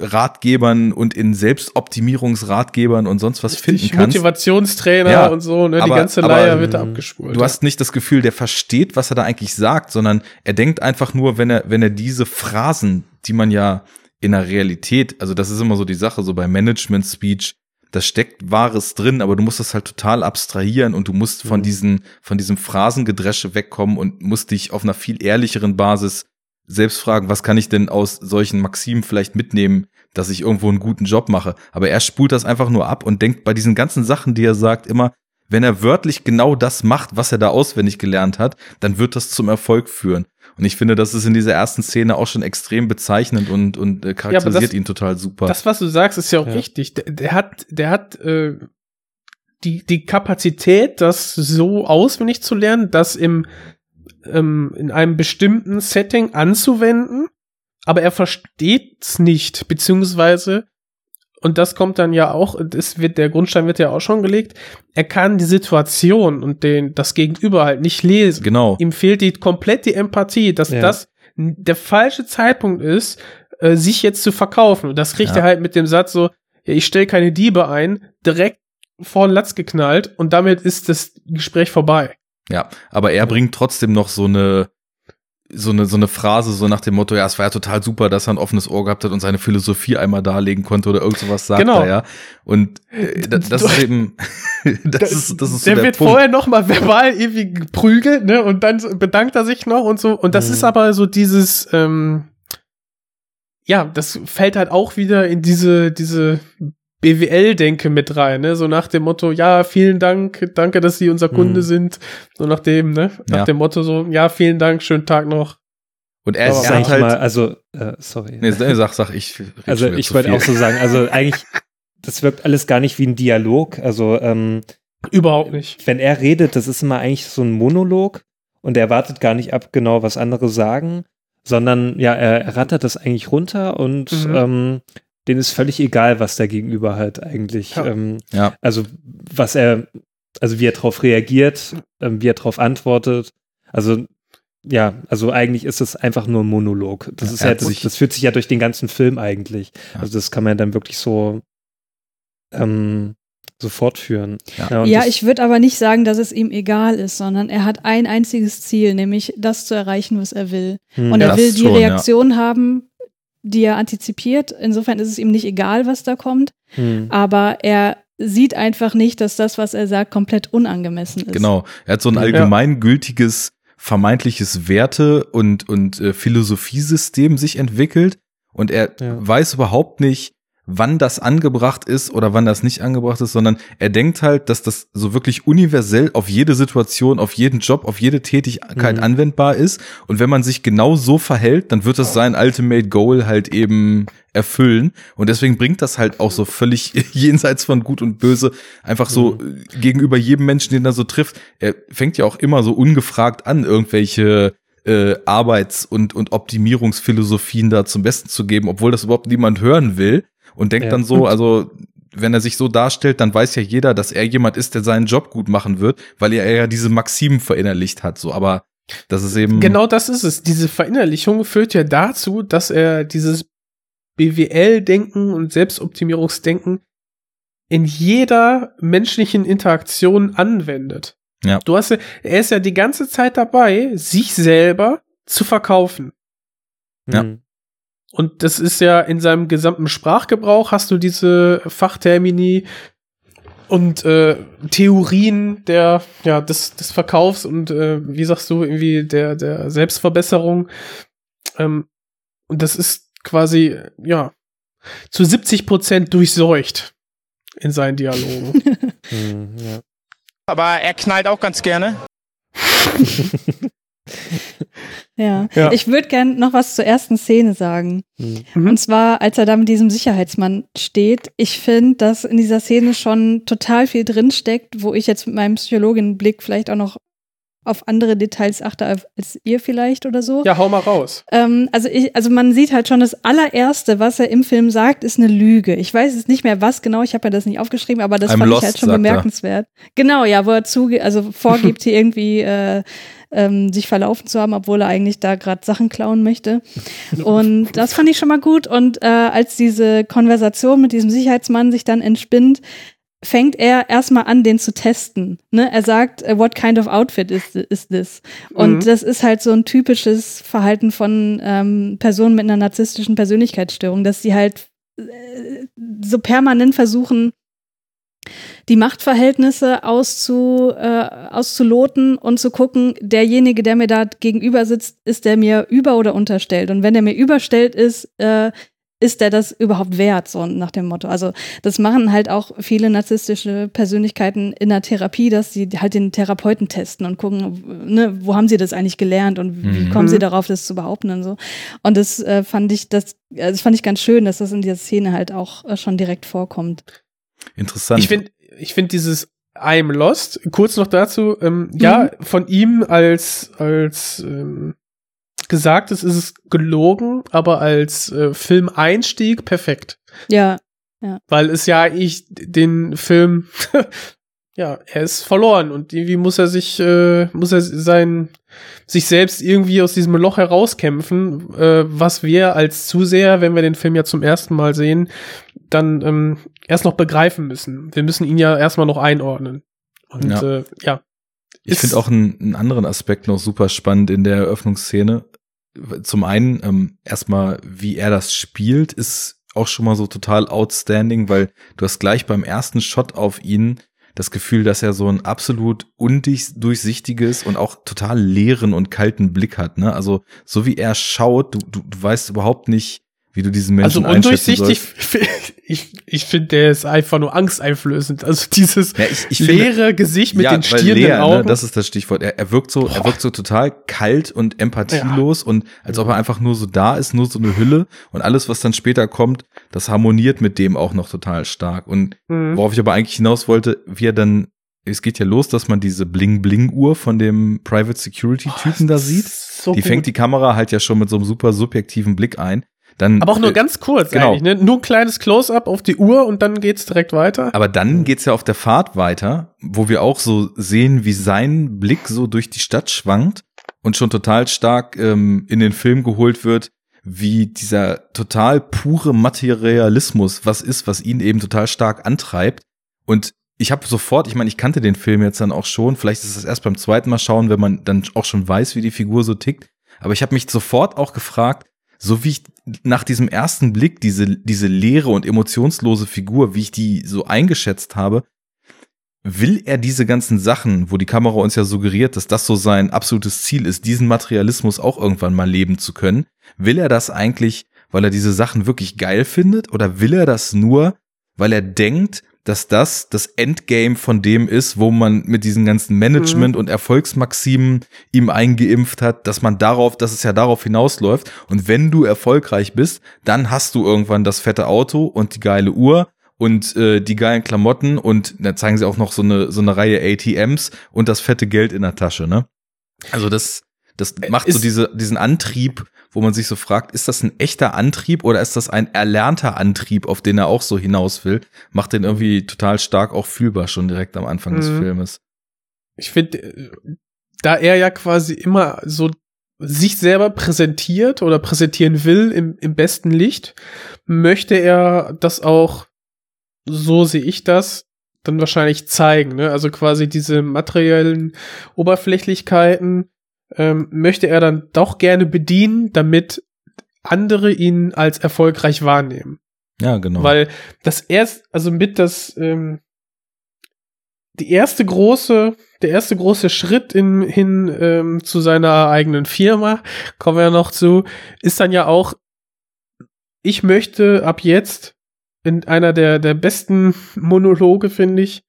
Ratgebern und in Selbstoptimierungsratgebern und sonst was finden kannst. Motivationstrainer Ja, und so, ne? Die aber- ganze aber, Leier wird da ähm, abgespult. Du hast nicht das Gefühl, der versteht, was er da eigentlich sagt, sondern er denkt einfach nur, wenn er, wenn er diese Phrasen, die man ja in der Realität, also das ist immer so die Sache, so bei Management Speech, da steckt Wahres drin, aber du musst das halt total abstrahieren und du musst von Mhm. diesen, von diesem Phrasengedresche wegkommen und musst dich auf einer viel ehrlicheren Basis selbst fragen, was kann ich denn aus solchen Maximen vielleicht mitnehmen, dass ich irgendwo einen guten Job mache. Aber er spult das einfach nur ab und denkt bei diesen ganzen Sachen, die er sagt, immer, wenn er wörtlich genau das macht, was er da auswendig gelernt hat, dann wird das zum Erfolg führen. Und ich finde, das ist in dieser ersten Szene auch schon extrem bezeichnend und, und äh, charakterisiert das- ihn total super. Das, was du sagst, ist ja auch Ja. richtig. Der, der hat, der hat äh, die, die Kapazität, das so auswendig zu lernen, das im, ähm, in einem bestimmten Setting anzuwenden, aber er versteht's nicht, beziehungsweise, und das kommt dann ja auch, das wird, der Grundstein wird ja auch schon gelegt, er kann die Situation und den, das Gegenüber halt nicht lesen. genau. Ihm fehlt die komplett die Empathie, dass Ja. das der falsche Zeitpunkt ist, äh, sich jetzt zu verkaufen. Und das kriegt Ja. er halt mit dem Satz so, ja, ich stelle keine Diebe ein, direkt vor den Latz geknallt und damit ist das Gespräch vorbei. Ja, aber er bringt trotzdem noch so eine so eine so eine Phrase so nach dem Motto, ja, es war ja total super, dass er ein offenes Ohr gehabt hat und seine Philosophie einmal darlegen konnte oder irgend sowas sagt Genau. er, ja. Und äh, da- das ist eben das ist das ist so der, der, wird Punkt. vorher noch mal verbal irgendwie geprügelt, ne? Und dann bedankt er sich noch und so. Und das Mhm. ist aber so dieses, ähm, ja, das fällt halt auch wieder in diese, diese BWL-Denke mit rein, ne? So nach dem Motto, ja, vielen Dank, danke, dass Sie unser Kunde Mhm. sind. So nach dem, ne? Nach Ja. dem Motto so, ja, vielen Dank, schönen Tag noch. Und er, hat eigentlich halt mal, also, äh, sorry. nee, sag sag ich Also ich wollte auch so sagen, also eigentlich, das wirkt alles gar nicht wie ein Dialog. Also ähm, Überhaupt nicht. wenn er redet, das ist immer eigentlich so ein Monolog und er wartet gar nicht ab, genau was andere sagen, sondern ja, er, er rattert das eigentlich runter und Mhm. ähm, denen ist völlig egal, was der Gegenüber halt eigentlich, Ja. ähm, Ja. also was er, also wie er darauf reagiert, ähm, wie er darauf antwortet. Also ja, also eigentlich ist es einfach nur ein Monolog. Das Ja, ist ja, hat das, sich- das führt sich ja durch den ganzen Film eigentlich. Ja. Also das kann man dann wirklich so ähm, so fortführen. Ja. Ja, ich würde aber nicht sagen, dass es ihm egal ist, sondern er hat ein einziges Ziel, nämlich das zu erreichen, was er will. Hm. Und er Das will die schon, ja. Reaktion haben, die er antizipiert. Insofern ist es ihm nicht egal, was da kommt, Hm. aber er sieht einfach nicht, dass das, was er sagt, komplett unangemessen ist. Genau. Er hat so ein allgemeingültiges, vermeintliches Werte- und, und äh, Philosophiesystem sich entwickelt und er Ja. weiß überhaupt nicht, wann das angebracht ist oder wann das nicht angebracht ist, sondern er denkt halt, dass das so wirklich universell auf jede Situation, auf jeden Job, auf jede Tätigkeit Mhm. anwendbar ist. Und wenn man sich genau so verhält, dann wird das sein Ultimate Goal halt eben erfüllen. Und deswegen bringt das halt auch so völlig jenseits von Gut und Böse einfach so äh, gegenüber jedem Menschen, den er so trifft. Er fängt ja auch immer so ungefragt an, irgendwelche äh, Arbeits- und, und Optimierungsphilosophien da zum Besten zu geben, obwohl das überhaupt niemand hören will. Und denkt Ja. dann so, also wenn er sich so darstellt, dann weiß ja jeder, dass er jemand ist, der seinen Job gut machen wird, weil er ja diese Maximen verinnerlicht hat. So, aber das ist eben Genau das ist es. Diese Verinnerlichung führt ja dazu, dass er dieses BWL-Denken und Selbstoptimierungsdenken in jeder menschlichen Interaktion anwendet. Ja. Du hast ja, er ist ja die ganze Zeit dabei, sich selber zu verkaufen. Ja. Hm. Und das ist ja in seinem gesamten Sprachgebrauch hast du diese Fachtermini und äh, Theorien der ja des, des Verkaufs und äh, wie sagst du irgendwie der der Selbstverbesserung ähm, und das ist quasi ja zu 70 Prozent durchseucht in seinen Dialogen. Hm, ja. Aber er knallt auch ganz gerne. Ja. Ja. Ich würde gern noch was zur ersten Szene sagen. Mhm. Und zwar, als er da mit diesem Sicherheitsmann steht. Ich finde, dass in dieser Szene schon total viel drinsteckt, wo ich jetzt mit meinem Psychologinnenblick vielleicht auch noch auf andere Details achte als ihr vielleicht oder so. Ja, hau mal raus. Ähm, also, ich, also man sieht halt schon, das allererste, was er im Film sagt, ist eine Lüge. Ich weiß jetzt nicht mehr, was genau, ich habe ja das nicht aufgeschrieben, aber das I'm fand lost, ich halt schon sagt er. bemerkenswert. Genau, ja, wo er zuge also vorgibt, hier irgendwie äh, ähm, sich verlaufen zu haben, obwohl er eigentlich da gerade Sachen klauen möchte. Und das fand ich schon mal gut. Und äh, als diese Konversation mit diesem Sicherheitsmann sich dann entspinnt, fängt er erstmal an, den zu testen. Ne? Er sagt, äh, what kind of outfit is, is this? Und Mhm. das ist halt so ein typisches Verhalten von ähm, Personen mit einer narzisstischen Persönlichkeitsstörung, dass sie halt äh, so permanent versuchen, die Machtverhältnisse auszu, äh, auszuloten und zu gucken, derjenige, der mir da gegenüber sitzt, ist der mir über- oder unterstellt. Und wenn der mir überstellt ist, äh, ist der das überhaupt wert, so nach dem Motto. Also das machen halt auch viele narzisstische Persönlichkeiten in der Therapie, dass sie halt den Therapeuten testen und gucken, ne, wo haben sie das eigentlich gelernt und wie Mhm. kommen sie darauf, das zu behaupten und so. Und das äh, fand ich, das, äh, das fand ich ganz schön, dass das in dieser Szene halt auch äh, schon direkt vorkommt. Interessant. Ich finde, ich finde dieses I'm Lost, kurz noch dazu, ähm, ja, von ihm als, als ähm, Gesagtes ist es gelogen, aber als äh, Filmeinstieg perfekt. Ja, ja. Weil es ja ich den Film, ja, er ist verloren und irgendwie muss er sich, äh, muss er sein, sich selbst irgendwie aus diesem Loch herauskämpfen, äh, was wir als Zuseher, wenn wir den Film ja zum ersten Mal sehen, dann ähm, erst noch begreifen müssen. Wir müssen ihn ja erstmal noch einordnen. Und Ja. äh, ja. Ich Ist- finde auch einen, einen anderen Aspekt noch super spannend in der Eröffnungsszene. Zum einen, ähm, erstmal, wie er das spielt, ist auch schon mal so total outstanding, weil du hast gleich beim ersten Shot auf ihn das Gefühl, dass er so ein absolut undurchsichtiges und auch total leeren und kalten Blick hat. Ne? Also so wie er schaut, du, du, du weißt überhaupt nicht, wie du diesen Also Menschen einschätzen undurchsichtig, ich, ich finde, der ist einfach nur angsteinflößend. Also dieses Ja, ich, ich finde- leere Gesicht mit ja, den stierenden leer, Augen. Ne, das ist das Stichwort. Er, er wirkt so, er wirkt so total kalt und empathielos und als ob er einfach nur so da ist, nur so eine Hülle und alles, was dann später kommt, das harmoniert mit dem auch noch total stark. Und Mhm. worauf ich aber eigentlich hinaus wollte, wie er dann, es geht ja los, dass man diese Bling-Bling-Uhr von dem Private Security-Typen da sieht. so die gut. fängt die Kamera halt ja schon mit so einem super subjektiven Blick ein. Dann, Aber auch nur äh, ganz kurz genau. eigentlich, ne? Nur ein kleines Close-up auf die Uhr und dann geht's direkt weiter. Aber dann geht's ja auf der Fahrt weiter, wo wir auch so sehen, wie sein Blick so durch die Stadt schwankt und schon total stark ähm, in den Film geholt wird, wie dieser total pure Materialismus was ist, was ihn eben total stark antreibt. Und ich habe sofort, ich meine, ich kannte den Film jetzt dann auch schon, vielleicht ist es erst beim zweiten Mal schauen, wenn man dann auch schon weiß, wie die Figur so tickt. Aber ich habe mich sofort auch gefragt, so wie ich nach diesem ersten Blick diese, diese leere und emotionslose Figur, wie ich die so eingeschätzt habe, will er diese ganzen Sachen, wo die Kamera uns ja suggeriert, dass das so sein absolutes Ziel ist, diesen Materialismus auch irgendwann mal leben zu können, will er das eigentlich, weil er diese Sachen wirklich geil findet oder will er das nur, weil er denkt, dass das das Endgame von dem ist, wo man mit diesen ganzen Management- und Erfolgsmaximen ihm eingeimpft hat, dass man darauf, dass es ja darauf hinausläuft. Und wenn du erfolgreich bist, dann hast du irgendwann das fette Auto und die geile Uhr und äh, die geilen Klamotten und da zeigen sie auch noch so eine so eine Reihe ATMs und das fette Geld in der Tasche, ne? Also das das macht so ist- diese diesen Antrieb, wo man sich so fragt, ist das ein echter Antrieb oder ist das ein erlernter Antrieb, auf den er auch so hinaus will? Macht den irgendwie total stark auch fühlbar schon direkt am Anfang des Mhm. Filmes. Ich finde, äh, da er ja quasi immer so sich selber präsentiert oder präsentieren will im, im besten Licht, möchte er das auch, so sehe ich das, dann wahrscheinlich zeigen. Ne? Also quasi diese materiellen Oberflächlichkeiten ähm, möchte er dann doch gerne bedienen, damit andere ihn als erfolgreich wahrnehmen. Ja, genau. Weil das erst, also mit das, ähm, die erste große, der erste große Schritt in, hin ähm, zu seiner eigenen Firma, kommen wir ja noch zu, ist dann ja auch, ich möchte ab jetzt in einer der, der besten Monologe, finde ich,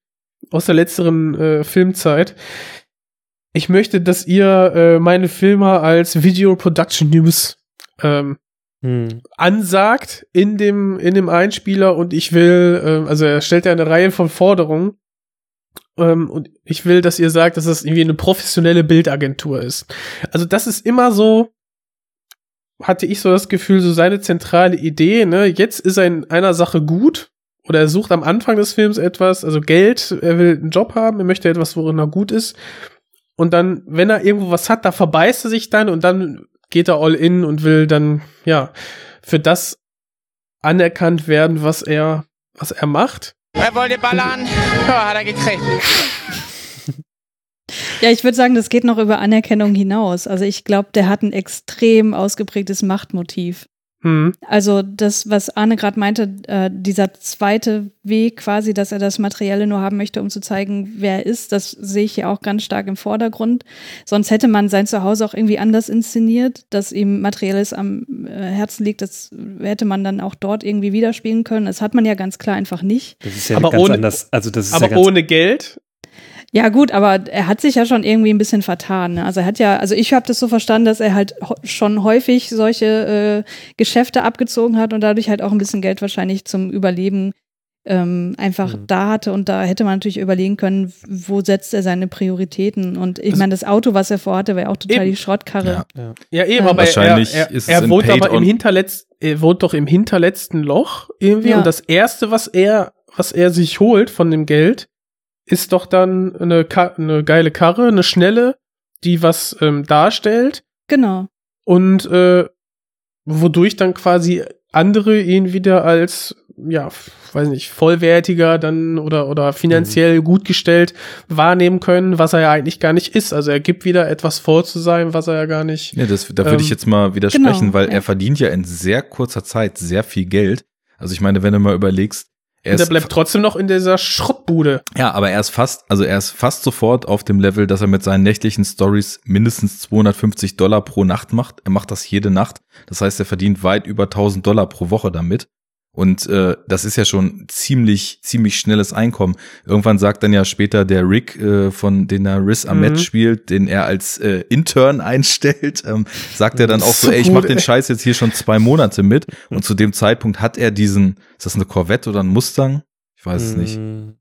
aus der letzteren äh, Filmzeit. Ich möchte, dass ihr äh, meine Filme als Video Production News ähm, Hm. ansagt in dem, in dem Einspieler und ich will, ähm, also er stellt ja eine Reihe von Forderungen ähm, und ich will, dass ihr sagt, dass das irgendwie eine professionelle Bildagentur ist. Also das ist immer so, hatte ich so das Gefühl, so seine zentrale Idee, ne, jetzt ist er in einer Sache gut oder er sucht am Anfang des Films etwas, also Geld, er will einen Job haben, er möchte etwas, worin er gut ist und dann, wenn er irgendwo was hat, da verbeißt er sich dann und dann geht er all in und will dann, ja, für das anerkannt werden, was er, was er macht. Er wollte ballern. Ja, hat er gekriegt. Ja, ich würde sagen, das geht noch über Anerkennung hinaus. Also ich glaube, der hat ein extrem ausgeprägtes Machtmotiv. Hm. Also das, was Arne gerade meinte, äh, dieser zweite Weg quasi, dass er das Materielle nur haben möchte, um zu zeigen, wer er ist, das sehe ich ja auch ganz stark im Vordergrund. Sonst hätte man sein Zuhause auch irgendwie anders inszeniert, dass ihm Materielles am äh, Herzen liegt, das hätte man dann auch dort irgendwie widerspiegeln können. Das hat man ja ganz klar einfach nicht. Das ist ja Aber ganz ohne- anders. Also das ist Aber ja ganz, ohne Geld. Ja gut, aber er hat sich ja schon irgendwie ein bisschen vertan. Ne? Also er hat ja, also ich habe das so verstanden, dass er halt ho- schon häufig solche äh, Geschäfte abgezogen hat und dadurch halt auch ein bisschen Geld wahrscheinlich zum Überleben ähm, einfach Mhm. da hatte. Und da hätte man natürlich überlegen können, wo setzt er seine Prioritäten. Und ich Also- meine, das Auto, was er vorhatte, war ja auch total Eben. die Schrottkarre. Ja. Ja, eben, Ähm, aber Wahrscheinlich er, er, ist es er wohnt aber im hinterletzten, er wohnt doch im hinterletzten Loch irgendwie Ja. und das erste, was er, was er sich holt von dem Geld, ist doch dann eine, Ka eine geile Karre, eine schnelle, die was ähm, darstellt Genau. und äh, wodurch dann quasi andere ihn wieder als ja, weiß nicht, vollwertiger dann oder oder finanziell gut gestellt wahrnehmen können, was er ja eigentlich gar nicht ist. Also er gibt wieder etwas vor zu sein, was er ja gar nicht. Ja, das, da würde Ähm, ich jetzt mal widersprechen, genau, weil ja. er verdient ja in sehr kurzer Zeit sehr viel Geld. Also ich meine, wenn du mal überlegst, er Und er bleibt trotzdem noch in dieser Schrottbude. Ja, aber er ist fast, also er ist fast sofort auf dem Level, dass er mit seinen nächtlichen Stories mindestens 250 Dollar pro Nacht macht. Er macht das jede Nacht. Das heißt, er verdient weit über 1000 Dollar pro Woche damit. Und äh, das ist ja schon ziemlich, ziemlich schnelles Einkommen. Irgendwann sagt dann ja später der Rick, äh, von den er Riz Ahmed Mhm. spielt, den er als äh, Intern einstellt, ähm, sagt er dann auch so, So ey, ich mach den. Scheiß jetzt hier schon zwei Monate mit. Und zu dem Zeitpunkt hat er diesen, ist das eine Corvette oder ein Mustang? Ich weiß es nicht. Hm.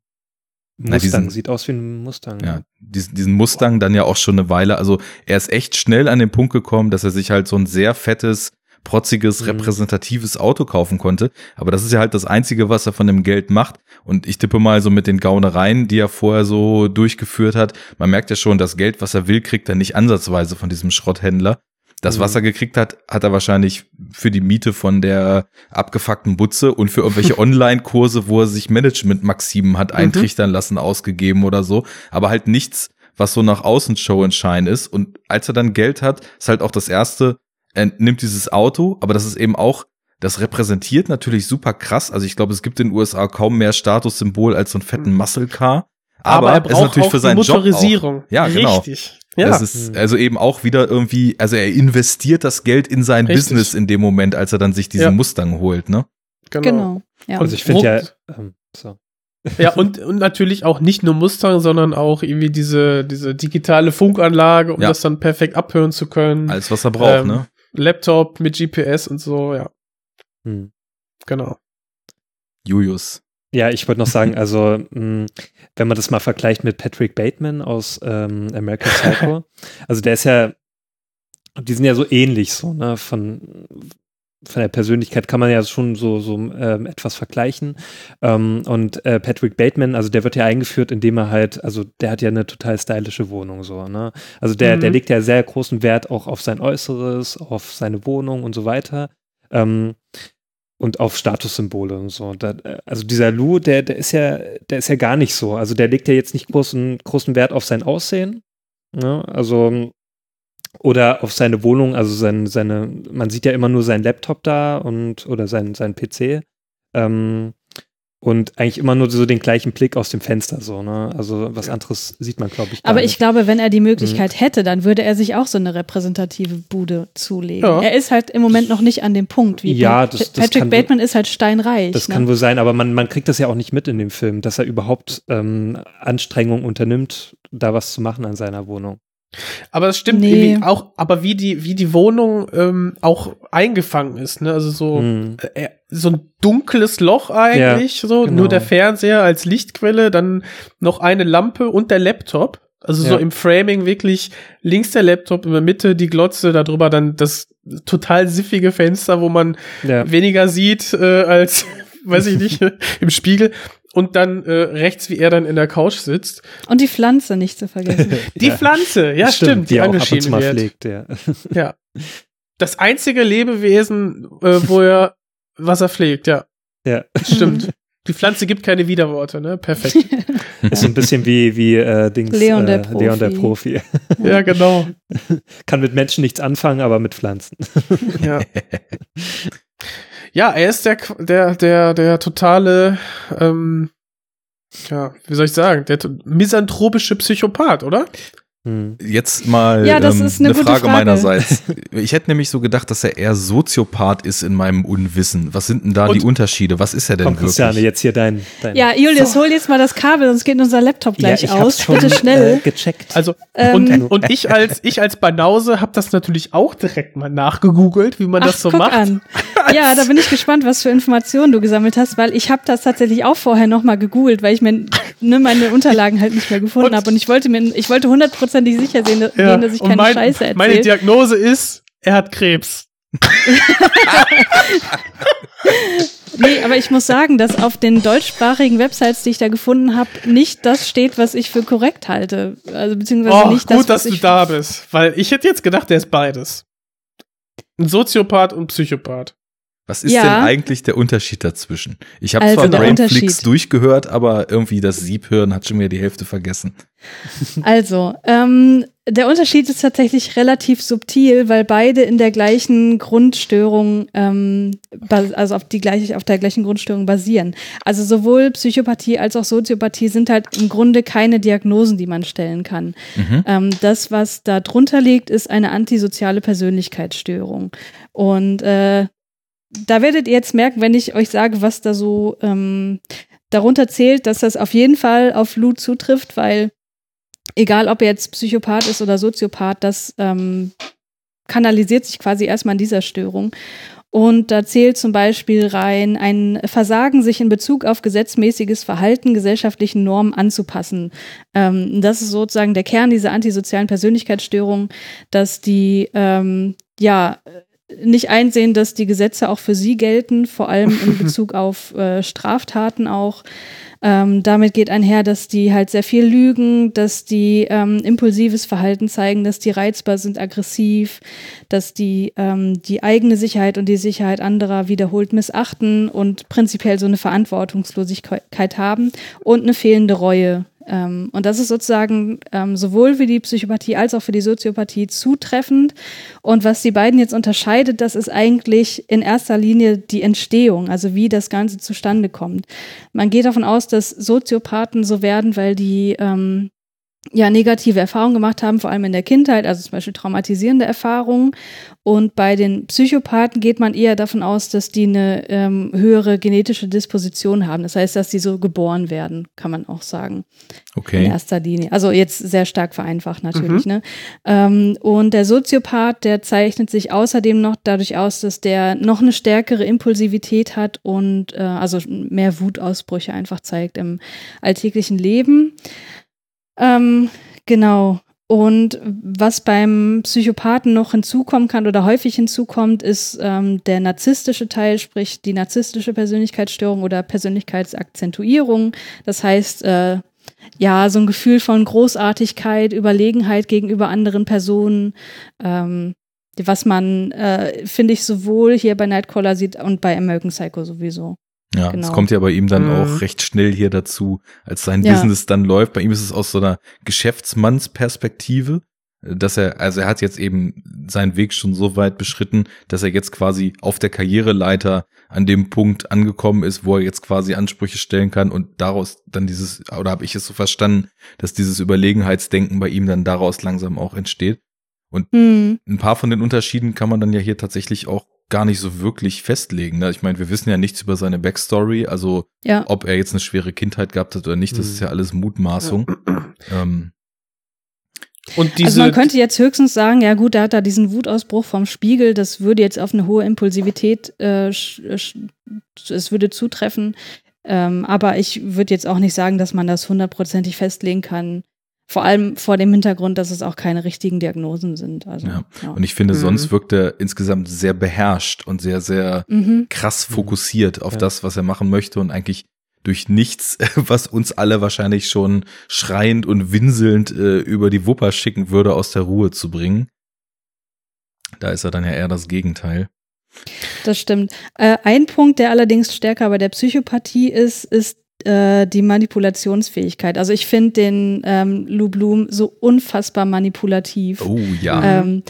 Na, Mustang diesen- sieht aus wie ein Mustang. Ja, diesen, diesen Mustang dann ja auch schon eine Weile. Also er ist echt schnell an den Punkt gekommen, dass er sich halt so ein sehr fettes, protziges, Mhm. repräsentatives Auto kaufen konnte. Aber das ist ja halt das Einzige, was er von dem Geld macht. Und ich tippe mal so mit den Gaunereien, die er vorher so durchgeführt hat. Man merkt ja schon, das Geld, was er will, kriegt er nicht ansatzweise von diesem Schrotthändler. Das, was Mhm. er gekriegt hat, hat er wahrscheinlich für die Miete von der abgefuckten Butze und für irgendwelche Online-Kurse, wo er sich Management-Maximen hat eintrichtern lassen, ausgegeben oder so. Aber halt nichts, was so nach außen Show and Shine ist. Und als er dann Geld hat, ist halt auch das erste, er nimmt dieses Auto, aber das ist eben auch, das repräsentiert natürlich super krass. Also ich glaube, es gibt in den USA kaum mehr Statussymbol als so einen fetten Muscle Car. Aber, er braucht ist natürlich auch für seinen die Job Motorisierung. auch. Ja, genau. Richtig. Ja. Das ist also eben auch wieder irgendwie, also er investiert das Geld in sein Richtig. Business in dem Moment, als er dann sich diesen Ja. Mustang holt, ne? Genau. Ja. Also ich finde ja, ähm, so. Ja, und, und natürlich auch nicht nur Mustang, sondern auch irgendwie diese, diese digitale Funkanlage, um Ja. das dann perfekt abhören zu können. Alles, was er braucht, Ähm, ne? Laptop mit GPS und so, ja, Hm. genau. Julius. Ja, ich wollte noch sagen, also mh, wenn man das mal vergleicht mit Patrick Bateman aus ähm, American Psycho, also der ist ja, die sind ja so ähnlich so, ne, von von der Persönlichkeit kann man ja schon so, so ähm, etwas vergleichen. Ähm, und äh, Patrick Bateman, also der wird ja eingeführt, indem er halt, also der hat ja eine total stylische Wohnung so, ne? Also der, Mhm. der legt ja sehr großen Wert auch auf sein Äußeres, auf seine Wohnung und so weiter. Ähm, und auf Statussymbole und so. Da, äh, also dieser Lou, der, der ist ja, der ist ja gar nicht so. Also der legt ja jetzt nicht großen, großen Wert auf sein Aussehen. Ne? Also oder auf seine Wohnung, also sein, seine, man sieht ja immer nur seinen Laptop da und oder sein, sein PC. Ähm, und eigentlich immer nur so den gleichen Blick aus dem Fenster so, ne? Also was anderes sieht man, glaube ich. gar Aber nicht. ich glaube, wenn er die Möglichkeit hätte, dann würde er sich auch so eine repräsentative Bude zulegen. Ja. Er ist halt im Moment noch nicht an dem Punkt, wie Ja, das- das Patrick kann- Bateman ist halt steinreich. Das ne? kann wohl sein, aber man, man kriegt das ja auch nicht mit in dem Film, dass er überhaupt ähm, Anstrengungen unternimmt, da was zu machen an seiner Wohnung. Aber es stimmt Nee. auch, aber wie die, wie die Wohnung ähm, auch eingefangen ist, ne? Also so, Hm. äh, so ein dunkles Loch eigentlich, Ja, so, genau. nur der Fernseher als Lichtquelle, dann noch eine Lampe und der Laptop. Also so Ja. im Framing wirklich links der Laptop, in der Mitte die Glotze, darüber dann das total siffige Fenster, wo man Ja. weniger sieht äh, als, weiß ich nicht, im Spiegel. Und dann äh, rechts, wie er dann in der Couch sitzt. Und die Pflanze nicht zu vergessen. Die Pflanze, ja stimmt, die, die, auch ab und zu mal wird. pflegt, ja. Ja. Das einzige Lebewesen, äh, wo er was er pflegt, ja. ja. Stimmt. Die Pflanze gibt keine Widerworte, ne? Perfekt. Ist so ein bisschen wie, wie äh, Dings, Leon der äh, Leon der Profi. Profi. ja, genau. Kann mit Menschen nichts anfangen, aber mit Pflanzen. Ja. Ja, er ist der, der, der, der totale, ähm, ja, wie soll ich sagen, der misanthropische Psychopath, oder? Hm. Jetzt mal Ja, das ähm, ist eine eine gute Frage, Frage. meinerseits. Ich hätte nämlich so gedacht, dass er eher Soziopath ist in meinem Unwissen. Was sind denn da die Und- Unterschiede? Was ist er denn Komm, wirklich? Christiane, jetzt hier dein. dein Ja, Julius, hol jetzt mal das Kabel, sonst geht unser Laptop gleich ich aus. schon, Bitte schnell. Äh, gecheckt. Also, Ähm. und, und ich als, ich als Banause habe das natürlich auch direkt mal nachgegoogelt, wie man Ach, das so guck macht. an. Ja, da bin ich gespannt, was für Informationen du gesammelt hast, weil ich habe das tatsächlich auch vorher noch mal gegoogelt, weil ich mir ne, meine Unterlagen halt nicht mehr gefunden Und- habe und ich wollte mir, ich wollte hundertprozentig sicher sehen, dass, Ja, dass ich keine mein, Scheiße meine erzähle. Diagnose ist, er hat Krebs. Nee, aber ich muss sagen, dass auf den deutschsprachigen Websites, die ich da gefunden habe, nicht das steht, was ich für korrekt halte. Also beziehungsweise Oh, nicht gut, das, dass was du da bist, weil ich hätte jetzt gedacht, der ist beides. Ein Soziopath und Psychopath. Was ist Ja. denn eigentlich der Unterschied dazwischen? Ich habe Also zwar Brainflix durchgehört, aber irgendwie das Siebhören hat schon wieder die Hälfte vergessen. Also, ähm, der Unterschied ist tatsächlich relativ subtil, weil beide in der gleichen Grundstörung, ähm, also auf, die gleiche, auf der gleichen Grundstörung basieren. Also sowohl Psychopathie als auch Soziopathie sind halt im Grunde keine Diagnosen, die man stellen kann. Ähm, das, was da drunter liegt, ist eine antisoziale Persönlichkeitsstörung. Und äh, da werdet ihr jetzt merken, wenn ich euch sage, was da so ähm, darunter zählt, dass das auf jeden Fall auf Lou zutrifft, weil egal ob er jetzt Psychopath ist oder Soziopath, das ähm, kanalisiert sich quasi erstmal in dieser Störung. Und da zählt zum Beispiel rein ein Versagen, sich in Bezug auf gesetzmäßiges Verhalten gesellschaftlichen Normen anzupassen. Ähm, das ist sozusagen der Kern dieser antisozialen Persönlichkeitsstörung, dass die ähm, ja nicht einsehen, dass die Gesetze auch für sie gelten, vor allem in Bezug auf äh, Straftaten auch. Ähm, damit geht einher, dass die halt sehr viel lügen, dass die ähm, impulsives Verhalten zeigen, dass die reizbar sind, aggressiv, dass die ähm, die eigene Sicherheit und die Sicherheit anderer wiederholt missachten und prinzipiell so eine Verantwortungslosigkeit haben und eine fehlende Reue. Ähm, und das ist sozusagen ähm, sowohl für die Psychopathie als auch für die Soziopathie zutreffend. Und was die beiden jetzt unterscheidet, das ist eigentlich in erster Linie die Entstehung, also wie das Ganze zustande kommt. Man geht davon aus, dass Soziopathen so werden, weil die ähm, ja negative Erfahrungen gemacht haben, vor allem in der Kindheit, also zum Beispiel traumatisierende Erfahrungen. Und bei den Psychopathen geht man eher davon aus, dass die eine ähm, höhere genetische Disposition haben. Das heißt, dass die so geboren werden, kann man auch sagen. In Okay. erster Linie. Also jetzt sehr stark vereinfacht natürlich. Ne? Ähm, und der Soziopath, der zeichnet sich außerdem noch dadurch aus, dass der noch eine stärkere Impulsivität hat und äh, also mehr Wutausbrüche einfach zeigt im alltäglichen Leben. Ähm, genau. Und was beim Psychopathen noch hinzukommen kann oder häufig hinzukommt, ist ähm, der narzisstische Teil, sprich die narzisstische Persönlichkeitsstörung oder Persönlichkeitsakzentuierung. Das heißt, äh, ja, so ein Gefühl von Großartigkeit, Überlegenheit gegenüber anderen Personen, ähm, was man, äh, finde ich, sowohl hier bei Nightcrawler sieht und bei American Psycho sowieso. Ja, Genau. es kommt ja bei ihm dann Mhm. auch recht schnell hier dazu, als sein Ja. Business dann läuft. Bei ihm ist es aus so einer Geschäftsmannsperspektive. dass er, also er hat jetzt eben seinen Weg schon so weit beschritten, dass er jetzt quasi auf der Karriereleiter an dem Punkt angekommen ist, wo er jetzt quasi Ansprüche stellen kann und daraus dann dieses, oder habe ich es so verstanden, dass dieses Überlegenheitsdenken bei ihm dann daraus langsam auch entsteht. Und Hm. ein paar von den Unterschieden kann man dann ja hier tatsächlich auch gar nicht so wirklich festlegen. Ne? Ich meine, wir wissen ja nichts über seine Backstory, also Ja. ob er jetzt eine schwere Kindheit gehabt hat oder nicht, das Mhm. ist ja alles Mutmaßung. Ähm, Und diese, also man könnte jetzt höchstens sagen, ja gut, da hat er diesen Wutausbruch vom Spiegel, das würde jetzt auf eine hohe Impulsivität, äh, sch- es würde zutreffen. Ähm, aber ich würde jetzt auch nicht sagen, dass man das hundertprozentig festlegen kann. Vor allem vor dem Hintergrund, dass es auch keine richtigen Diagnosen sind. Also, ja. ja. Und ich finde, Mhm. sonst wirkt er insgesamt sehr beherrscht und sehr, sehr Mhm. krass fokussiert auf Ja. das, was er machen möchte und eigentlich durch nichts, was uns alle wahrscheinlich schon schreiend und winselnd äh, über die Wupper schicken würde, aus der Ruhe zu bringen. Da ist er dann ja eher das Gegenteil. Das stimmt. Äh, ein Punkt, der allerdings stärker bei der Psychopathie ist, ist äh, die Manipulationsfähigkeit. Also ich finde den ähm, Lou Bloom so unfassbar manipulativ. Oh ja. Ähm,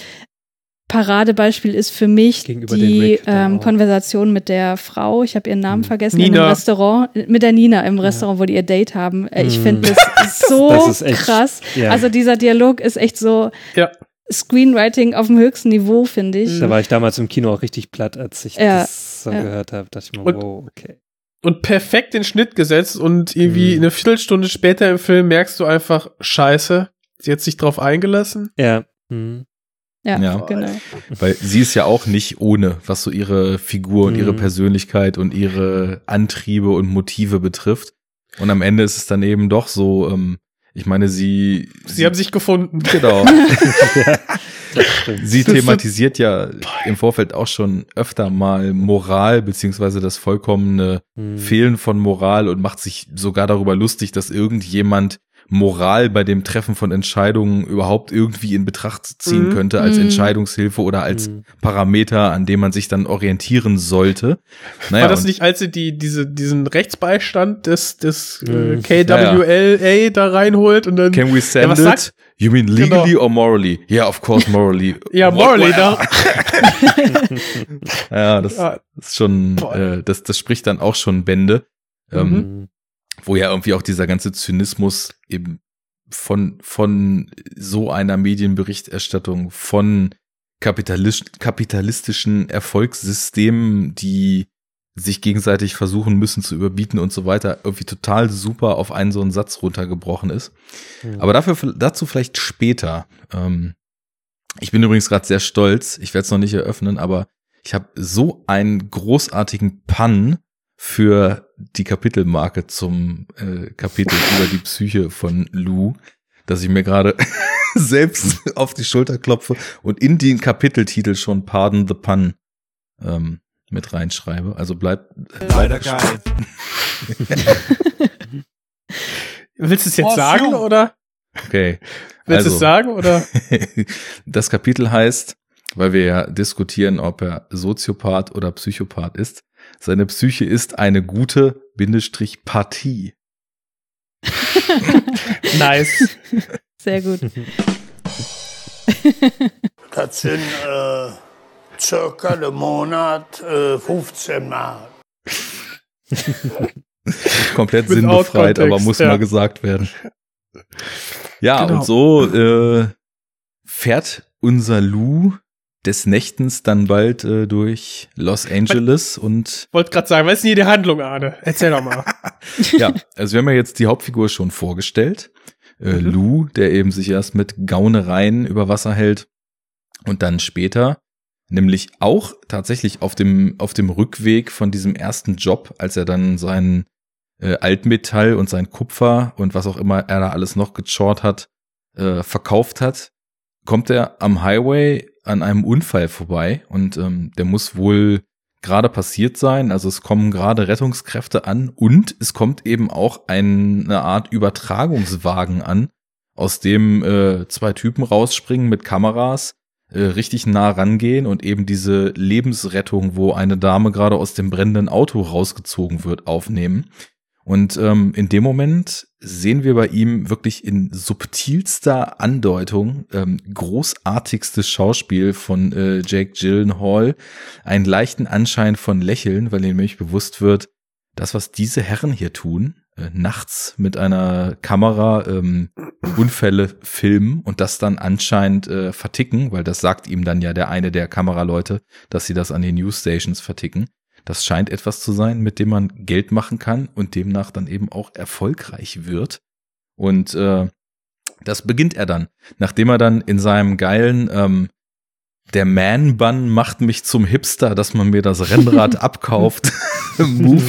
Paradebeispiel ist für mich Gegenüber die ähm. Konversation mit der Frau, ich habe ihren Namen Hm. vergessen, in Nina. einem Restaurant, mit der Nina im Restaurant, wo die ihr Date haben. Äh, ich finde das so Das echt- krass. ja. Also dieser Dialog ist echt so Ja. Screenwriting auf dem höchsten Niveau, finde ich. Da war ich damals im Kino auch richtig platt, als ich Ja, das so ja. gehört habe. Dachte ich mir, wow, okay. Und perfekt den Schnitt gesetzt und irgendwie Mhm. eine Viertelstunde später im Film merkst du einfach, scheiße, sie hat sich drauf eingelassen. Ja. Hm. Ja, Ja. genau. Weil sie ist ja auch nicht ohne, was so ihre Figur und ihre Mhm. Persönlichkeit und ihre Antriebe und Motive betrifft. Und am Ende ist es dann eben doch so, ähm, ich meine, sie. Sie haben sich gefunden. Genau. ja. Sie thematisiert ja im Vorfeld auch schon öfter mal Moral beziehungsweise das vollkommene Hm. Fehlen von Moral und macht sich sogar darüber lustig, dass irgendjemand Moral bei dem Treffen von Entscheidungen überhaupt irgendwie in Betracht ziehen Mhm. könnte als Mhm. Entscheidungshilfe oder als Hm. Parameter, an dem man sich dann orientieren sollte. Naja, War das nicht, als sie die, diese, diesen Rechtsbeistand des, des äh, Mhm. KWLA da reinholt und dann. Can we send Ja, was it? sagt- You mean legally Genau. or morally? Yeah, of course morally. Ja, What- morally, da. ja, das Ja. ist schon, äh, das, das spricht dann auch schon Bände. Ähm, Hm. Wo ja irgendwie auch dieser ganze Zynismus eben von, von so einer Medienberichterstattung, von kapitalist, kapitalistischen Erfolgssystemen, die sich gegenseitig versuchen müssen zu überbieten und so weiter, irgendwie total super auf einen so einen Satz runtergebrochen ist. Hm. Aber dafür, dazu vielleicht später. Ähm, ich bin übrigens gerade sehr stolz, ich werde es noch nicht eröffnen, aber ich habe so einen großartigen Pun für die Kapitelmarke zum äh, Kapitel über die Psyche von Lou, dass ich mir gerade selbst auf die Schulter klopfe und in den Kapiteltitel schon Pardon the Pun ähm, mit reinschreibe. Also bleibt Leider geil. Willst du es jetzt Oh, sagen Jung. oder? okay. Willst du es sagen oder? das Kapitel heißt, weil wir ja diskutieren, ob er Soziopath oder Psychopath ist. Seine Psyche ist eine gute Bindestrich Partie. Nice. Sehr gut. Das sind äh, circa im Monat äh, 15 Mal. Komplett sinnbefreit, aber muss ja. mal gesagt werden. Ja, Genau. und so äh, fährt unser Lou des Nächtens dann bald äh, durch Los Angeles und Wollte gerade sagen, was ist denn hier die Handlung, Arne? Erzähl doch mal. ja, also wir haben ja jetzt die Hauptfigur schon vorgestellt. Äh, Mhm. Lou, der eben sich erst mit Gaunereien über Wasser hält und dann später, nämlich auch tatsächlich auf dem, auf dem Rückweg von diesem ersten Job, als er dann sein äh, Altmetall und sein Kupfer und was auch immer er da alles noch gechort hat, äh, verkauft hat, kommt er am Highway an einem Unfall vorbei und ähm, der muss wohl gerade passiert sein. Also es kommen gerade Rettungskräfte an und es kommt eben auch eine Art Übertragungswagen an, aus dem äh, zwei Typen rausspringen mit Kameras, äh, richtig nah rangehen und eben diese Lebensrettung, wo eine Dame gerade aus dem brennenden Auto rausgezogen wird, aufnehmen. Und ähm, in dem Moment sehen wir bei ihm wirklich in subtilster Andeutung ähm, großartigstes Schauspiel von äh, Jake Gyllenhaal, einen leichten Anschein von Lächeln, weil ihm nämlich bewusst wird, das, was diese Herren hier tun, äh, nachts mit einer Kamera ähm, Unfälle filmen und das dann anscheinend äh, verticken, weil das sagt ihm dann ja der eine der Kameraleute, dass sie das an den Newsstations verticken. Das scheint etwas zu sein, mit dem man Geld machen kann und demnach dann eben auch erfolgreich wird. Und äh, das beginnt er dann, nachdem er dann in seinem geilen ähm, der Man-Bun macht mich zum Hipster, dass man mir das Rennrad abkauft. Move,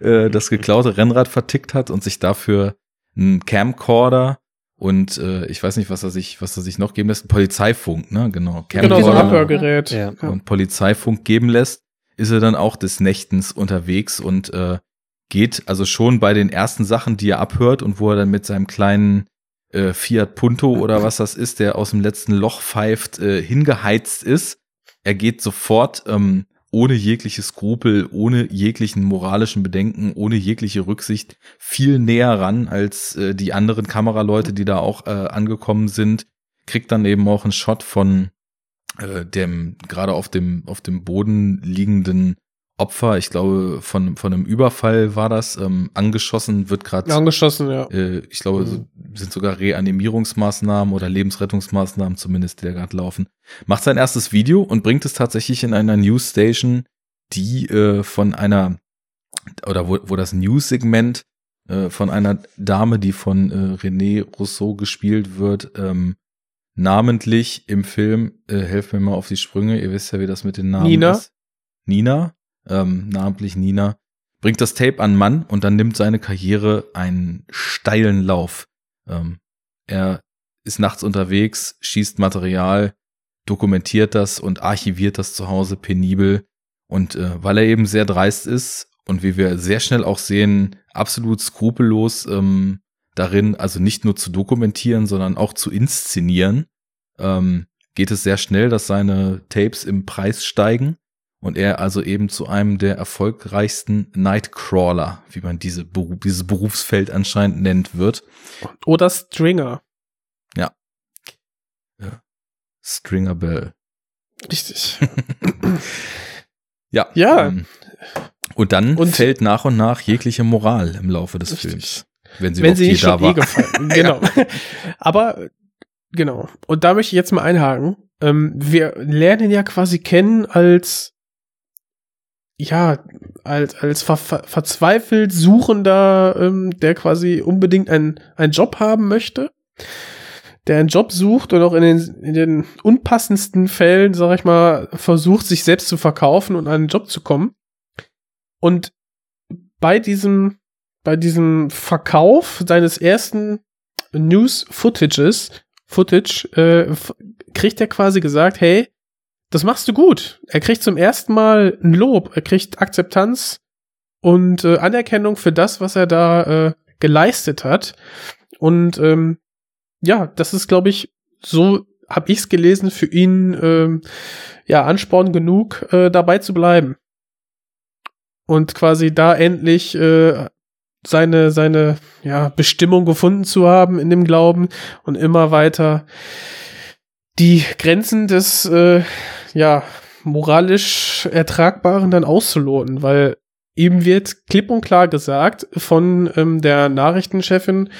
äh, das geklaute Rennrad vertickt hat und sich dafür einen Camcorder und äh, ich weiß nicht, was er sich, was er sich noch geben lässt, ein Polizeifunk, ne, genau. Genau, so ein Abhörgerät. Ja. Und Polizeifunk geben lässt, ist er dann auch des Nächtens unterwegs und äh, geht also schon bei den ersten Sachen, die er abhört und wo er dann mit seinem kleinen äh, Fiat Punto oder was das ist, der aus dem letzten Loch pfeift, äh, hingeheizt ist. Er geht sofort ähm, ohne jegliche Skrupel, ohne jeglichen moralischen Bedenken, ohne jegliche Rücksicht viel näher ran als äh, die anderen Kameraleute, die da auch äh, angekommen sind. Kriegt dann eben auch einen Shot von äh, dem gerade auf dem auf dem Boden liegenden Opfer, ich glaube, von, von einem Überfall war das, ähm, angeschossen, wird gerade. Angeschossen, ja. Äh, ich glaube, mhm. sind sogar Reanimierungsmaßnahmen oder Lebensrettungsmaßnahmen zumindest, die da gerade laufen. Macht sein erstes Video und bringt es tatsächlich in einer Newsstation, die äh, von einer, oder wo, wo das News-Segment äh, von einer Dame, die von äh, René Rousseau gespielt wird, ähm, namentlich im Film, äh, helft mir mal auf die Sprünge, ihr wisst ja, wie das mit den Namen Nina. ist. Nina, ähm, namentlich Nina, bringt das Tape an Mann und dann nimmt seine Karriere einen steilen Lauf. Ähm, er ist nachts unterwegs, schießt Material, dokumentiert das und archiviert das zu Hause penibel. Und äh, weil er eben sehr dreist ist und wie wir sehr schnell auch sehen, absolut skrupellos ähm, darin, also nicht nur zu dokumentieren, sondern auch zu inszenieren, ähm, geht es sehr schnell, dass seine Tapes im Preis steigen und er also eben zu einem der erfolgreichsten Nightcrawler, wie man diese Beru dieses Berufsfeld anscheinend nennt wird. Oder Stringer. Ja. ja. Stringer Bell. Richtig. ja. Ja. Ähm, und dann Und- fällt nach und nach jegliche Moral im Laufe des Films. Wenn sie, Wenn sie nicht da war. eh gefallen. Genau. Aber, genau. Und da möchte ich jetzt mal einhaken. Ähm, wir lernen ja quasi kennen als, ja, als, als ver ver verzweifelt Suchender, ähm, der quasi unbedingt einen, einen Job haben möchte. Der einen Job sucht und auch in den, in den unpassendsten Fällen, sag ich mal, versucht, sich selbst zu verkaufen und an einen Job zu kommen. Und bei diesem, bei diesem Verkauf seines ersten News-Footages, Footage, äh, kriegt er quasi gesagt, hey, das machst du gut. Er kriegt zum ersten Mal ein Lob, er kriegt Akzeptanz und äh, Anerkennung für das, was er da äh, geleistet hat. Und ähm, ja, das ist, glaube ich, so habe ich es gelesen, für ihn ähm, ja Ansporn genug, äh, dabei zu bleiben. Und quasi da endlich äh, seine, seine ja, Bestimmung gefunden zu haben in dem Glauben und immer weiter die Grenzen des äh, ja, moralisch Ertragbaren dann auszuloten, weil ihm wird klipp und klar gesagt von ähm, der Nachrichtenchefin,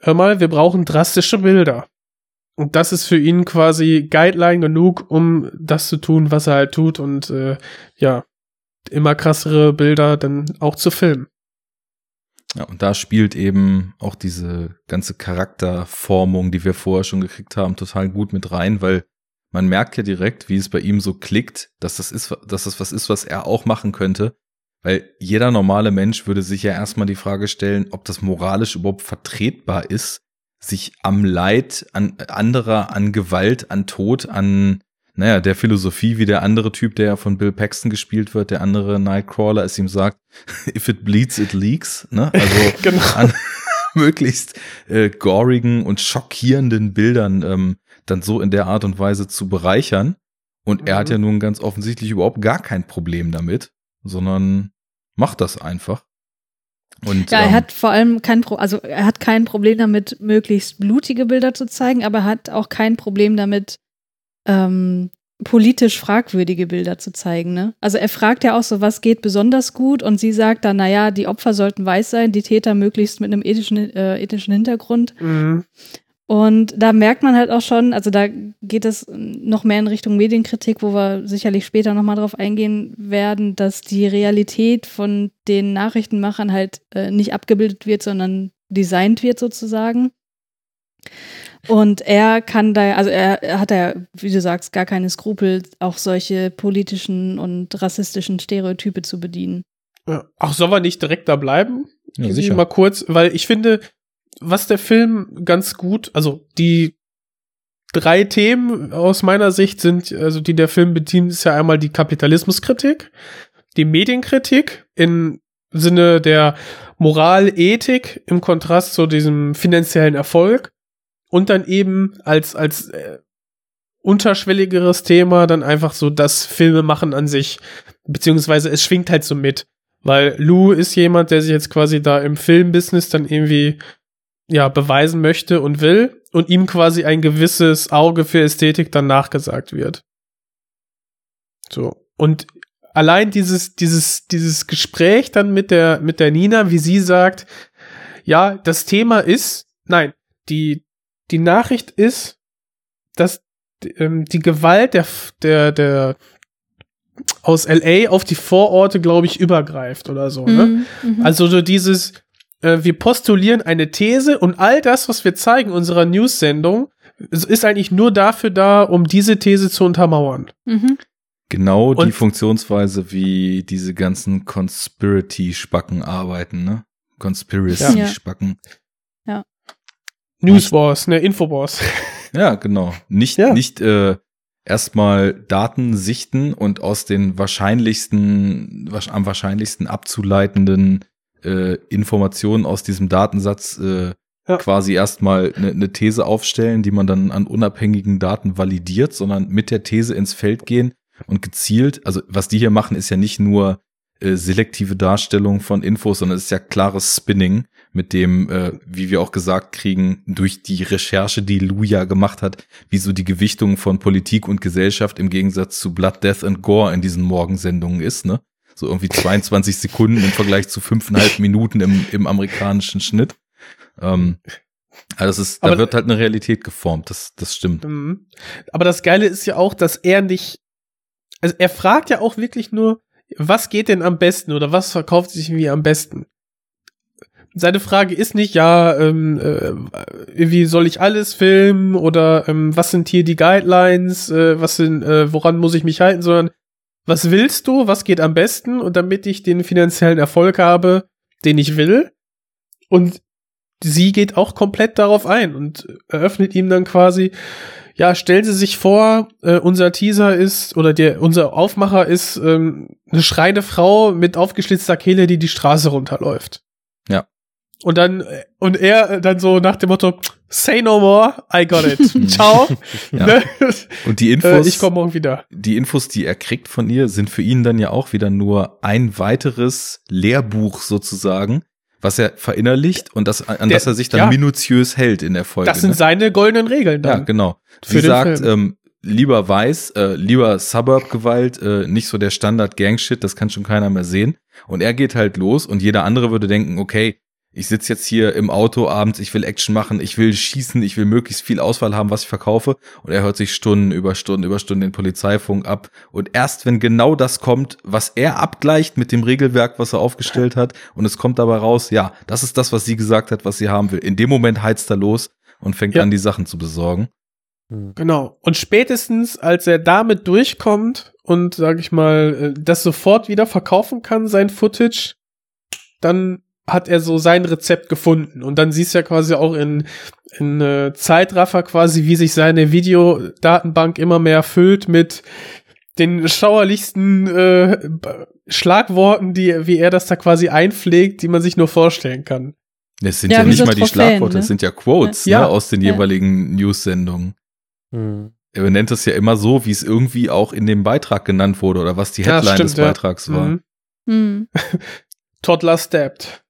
hör mal, wir brauchen drastische Bilder. Und das ist für ihn quasi Guideline genug, um das zu tun, was er halt tut und äh, ja, immer krassere Bilder dann auch zu filmen. Ja, und da spielt eben auch diese ganze Charakterformung, die wir vorher schon gekriegt haben, total gut mit rein, weil man merkt ja direkt, wie es bei ihm so klickt, dass das ist, dass das was ist, was er auch machen könnte. Weil jeder normale Mensch würde sich ja erstmal die Frage stellen, ob das moralisch überhaupt vertretbar ist, sich am Leid an anderer, an Gewalt, an Tod, an naja, der Philosophie wie der andere Typ, der ja von Bill Paxton gespielt wird, der andere Nightcrawler, es ihm sagt, if it bleeds, it leaks, ne? Also Genau. an möglichst äh, gorigen und schockierenden Bildern ähm, dann so in der Art und Weise zu bereichern. Und er hat Mhm. ja nun ganz offensichtlich überhaupt gar kein Problem damit, sondern macht das einfach. Und, Ja, er ähm, hat vor allem kein Pro also er hat kein Problem damit, möglichst blutige Bilder zu zeigen, aber er hat auch kein Problem damit, ähm, politisch fragwürdige Bilder zu zeigen. Ne? Also er fragt ja auch so, was geht besonders gut und sie sagt dann, naja, die Opfer sollten weiß sein, die Täter möglichst mit einem ethischen, äh, ethischen Hintergrund. Mhm. Und da merkt man halt auch schon, also da geht es noch mehr in Richtung Medienkritik, wo wir sicherlich später nochmal drauf eingehen werden, dass die Realität von den Nachrichtenmachern halt äh, nicht abgebildet wird, sondern designt wird sozusagen. Und er kann da, also er, er hat ja, wie du sagst, gar keine Skrupel, auch solche politischen und rassistischen Stereotype zu bedienen. Ja. Ach, soll er nicht direkt da bleiben? Ja, sicher. Mal kurz, weil ich finde, was der Film ganz gut, also die drei Themen aus meiner Sicht sind, also die der Film bedient, ist ja einmal die Kapitalismuskritik, die Medienkritik im Sinne der Moral, Ethik im Kontrast zu diesem finanziellen Erfolg und dann eben als als äh, unterschwelligeres Thema dann einfach so das Filme machen an sich, beziehungsweise es schwingt halt so mit, weil Lou ist jemand, der sich jetzt quasi da im Filmbusiness dann irgendwie ja beweisen möchte und will und ihm quasi ein gewisses Auge für Ästhetik dann nachgesagt wird. So und allein dieses dieses dieses Gespräch dann mit der mit der Nina, wie sie sagt, ja, das Thema ist, nein, die die Nachricht ist, dass ähm, die Gewalt der der der aus LA auf die Vororte, glaube ich, übergreift oder so. Ne? Mhm, mhm. Also so dieses, äh, wir postulieren eine These und all das, was wir zeigen in unserer News-Sendung, ist eigentlich nur dafür da, um diese These zu untermauern. Mhm. Genau die Und- Funktionsweise, wie diese ganzen Conspiracy-Spacken arbeiten, ne? Conspiracy-Spacken. News Wars, ne, Infowars. Ja, genau. Nicht, Ja. nicht äh, erstmal Daten sichten und aus den wahrscheinlichsten, am wahrscheinlichsten abzuleitenden äh, Informationen aus diesem Datensatz äh, Ja. quasi erstmal eine ne These aufstellen, die man dann an unabhängigen Daten validiert, sondern mit der These ins Feld gehen und gezielt, also was die hier machen, ist ja nicht nur äh, selektive Darstellung von Infos, sondern es ist ja klares Spinning, mit dem, äh, wie wir auch gesagt kriegen, durch die Recherche, die Luja gemacht hat, wie so die Gewichtung von Politik und Gesellschaft im Gegensatz zu Blood, Death and Gore in diesen Morgensendungen ist, ne? So irgendwie 22 Sekunden im Vergleich zu fünfeinhalb Minuten im, im amerikanischen Schnitt. Ähm, also das ist, da Aber- wird halt eine Realität geformt, das, das stimmt. Mhm. Aber das Geile ist ja auch, dass er nicht, also er fragt ja auch wirklich nur, was geht denn am besten oder was verkauft sich irgendwie am besten? Seine Frage ist nicht, ja, ähm, äh, wie soll ich alles filmen oder ähm, was sind hier die Guidelines, äh, was sind, äh, woran muss ich mich halten, sondern was willst du, was geht am besten und damit ich den finanziellen Erfolg habe, den ich will. Und sie geht auch komplett darauf ein und eröffnet ihm dann quasi, ja, stellen Sie sich vor, äh, unser Teaser ist oder der unser Aufmacher ist ähm, eine schreiende Frau mit aufgeschlitzter Kehle, die die Straße runterläuft. Ja. Und dann und er äh, dann so nach dem Motto Say no more, I got it. Ciao. Ja. Ne? Und die Äh, Infos, ich komme morgen wieder. die Infos, die er kriegt von ihr, sind für ihn dann ja auch wieder nur ein weiteres Lehrbuch sozusagen, was er verinnerlicht und das, an Der- das er sich dann ja. minutiös hält in der Folge. Das sind ne? seine goldenen Regeln Ja, dann. genau. Für Sie sagt, ähm, lieber weiß, äh, lieber Suburb-Gewalt, äh, nicht so der Standard-Gang-Shit, das kann schon keiner mehr sehen. Und er geht halt los und jeder andere würde denken, okay, ich sitze jetzt hier im Auto abends, ich will Action machen, ich will schießen, ich will möglichst viel Auswahl haben, was ich verkaufe. Und er hört sich Stunden über Stunden über Stunden den Polizeifunk ab. Und erst wenn genau das kommt, was er abgleicht mit dem Regelwerk, was er aufgestellt hat, und es kommt dabei raus, ja, das ist das, was sie gesagt hat, was sie haben will. In dem Moment heizt er los und fängt Ja. an, die Sachen zu besorgen. Genau. Und spätestens, als er damit durchkommt und, sag ich mal, äh, das sofort wieder verkaufen kann, sein Footage, dann hat er so sein Rezept gefunden. Und dann siehst du ja quasi auch in, in äh, Zeitraffer quasi, wie sich seine Videodatenbank immer mehr füllt mit den schauerlichsten äh, Schlagworten, die, wie er das da quasi einpflegt, die man sich nur vorstellen kann. Es sind Ja, ja, nicht so mal die Trophäen, Schlagworte, ne? es sind ja Quotes Ja. Ne, aus den Ja. jeweiligen News-Sendungen. Hm. Er benennt es ja immer so, wie es irgendwie auch in dem Beitrag genannt wurde oder was die Ja, Headline stimmt, des ja. Beitrags war. Mhm. Hm. Toddler stabbed.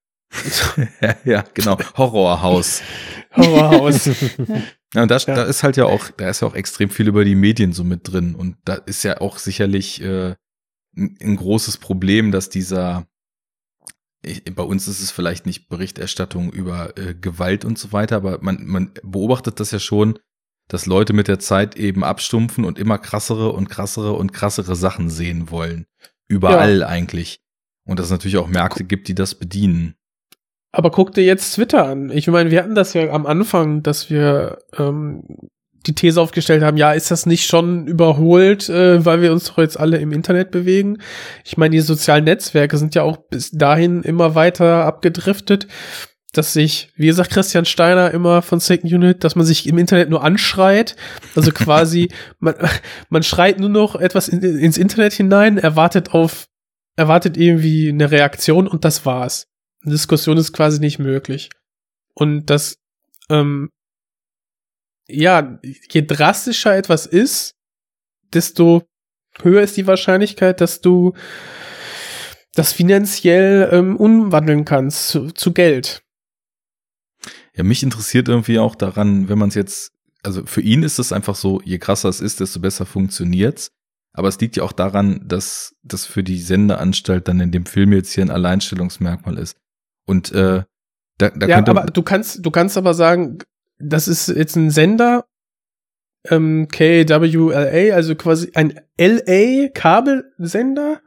Ja, ja, genau. Horrorhaus. Horrorhaus. Ja, und da, da ist halt ja auch, da ist ja auch extrem viel über die Medien so mit drin. Und da ist ja auch sicherlich äh, ein, ein großes Problem, dass dieser, ich, bei uns ist es vielleicht nicht Berichterstattung über äh, Gewalt und so weiter, aber man, man beobachtet das ja schon, dass Leute mit der Zeit eben abstumpfen und immer krassere und krassere und krassere Sachen sehen wollen. Überall ja. eigentlich. Und dass es natürlich auch Märkte gibt, die das bedienen. Aber guck dir jetzt Twitter an. Ich meine, wir hatten das ja am Anfang, dass wir ähm, die These aufgestellt haben, ja, ist das nicht schon überholt, äh, weil wir uns doch jetzt alle im Internet bewegen? Ich meine, die sozialen Netzwerke sind ja auch bis dahin immer weiter abgedriftet, dass sich, wie gesagt, Christian Steiner immer von Second Unit, dass man sich im Internet nur anschreit. Also quasi, man, man schreit nur noch etwas in, ins Internet hinein, erwartet auf, erwartet irgendwie eine Reaktion und das war's. Eine Diskussion ist quasi nicht möglich. Und das, ähm, ja, je drastischer etwas ist, desto höher ist die Wahrscheinlichkeit, dass du das finanziell ähm, umwandeln kannst zu, zu Geld. Ja, mich interessiert irgendwie auch daran, wenn man es jetzt, also für ihn ist es einfach so, je krasser es ist, desto besser funktioniert's. Aber es liegt ja auch daran, dass das für die Sendeanstalt dann in dem Film jetzt hier ein Alleinstellungsmerkmal ist. Und äh, da, da ja, aber du kannst, du kannst aber sagen, das ist jetzt ein Sender, ähm, KWLA, also quasi ein LA-Kabelsender,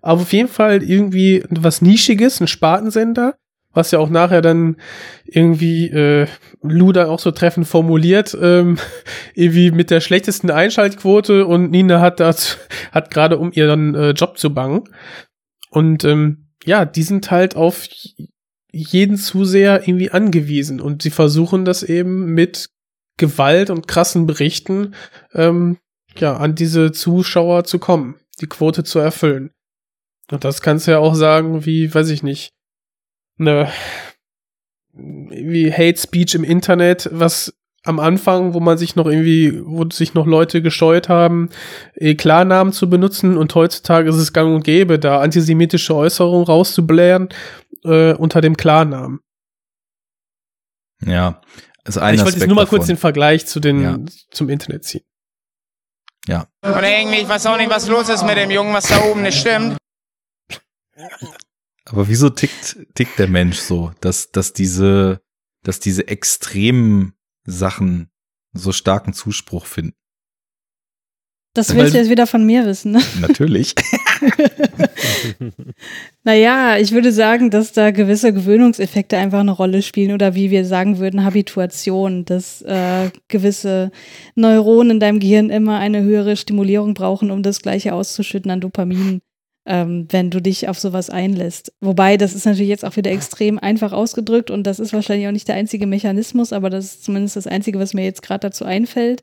aber auf jeden Fall irgendwie was Nischiges, ein Spartensender, was ja auch nachher dann irgendwie äh, Luda auch so treffend formuliert, ähm, irgendwie mit der schlechtesten Einschaltquote und Nina hat das, hat gerade um ihren äh, Job zu bangen. Und ähm, ja, die sind halt auf jeden Zuseher irgendwie angewiesen. Und sie versuchen das eben mit Gewalt und krassen Berichten ähm, ja an diese Zuschauer zu kommen, die Quote zu erfüllen. Und das kannst du ja auch sagen, wie, weiß ich nicht, ne, wie Hate Speech im Internet, was am Anfang, wo man sich noch irgendwie, wo sich noch Leute gescheut haben, eh Klarnamen zu benutzen. Und heutzutage ist es gang und gäbe, da antisemitische Äußerungen rauszublähen äh, unter dem Klarnamen. Ja, also ein Ich wollte jetzt nur mal davon. kurz den Vergleich zu den, ja. zum Internet ziehen. Ja. Und irgendwie, ich weiß auch nicht, was los ist mit dem Jungen, was da oben nicht stimmt. Aber wieso tickt, tickt der Mensch so, dass, dass diese, dass diese extremen Sachen so starken Zuspruch finden. Das willst du jetzt wieder von mir wissen, ne? Natürlich. naja, ich würde sagen, dass da gewisse Gewöhnungseffekte einfach eine Rolle spielen oder wie wir sagen würden, Habituation, dass äh, gewisse Neuronen in deinem Gehirn immer eine höhere Stimulierung brauchen, um das gleiche auszuschütten an Dopamin ähm, wenn du dich auf sowas einlässt. Wobei, das ist natürlich jetzt auch wieder extrem einfach ausgedrückt und das ist wahrscheinlich auch nicht der einzige Mechanismus, aber das ist zumindest das Einzige, was mir jetzt gerade dazu einfällt.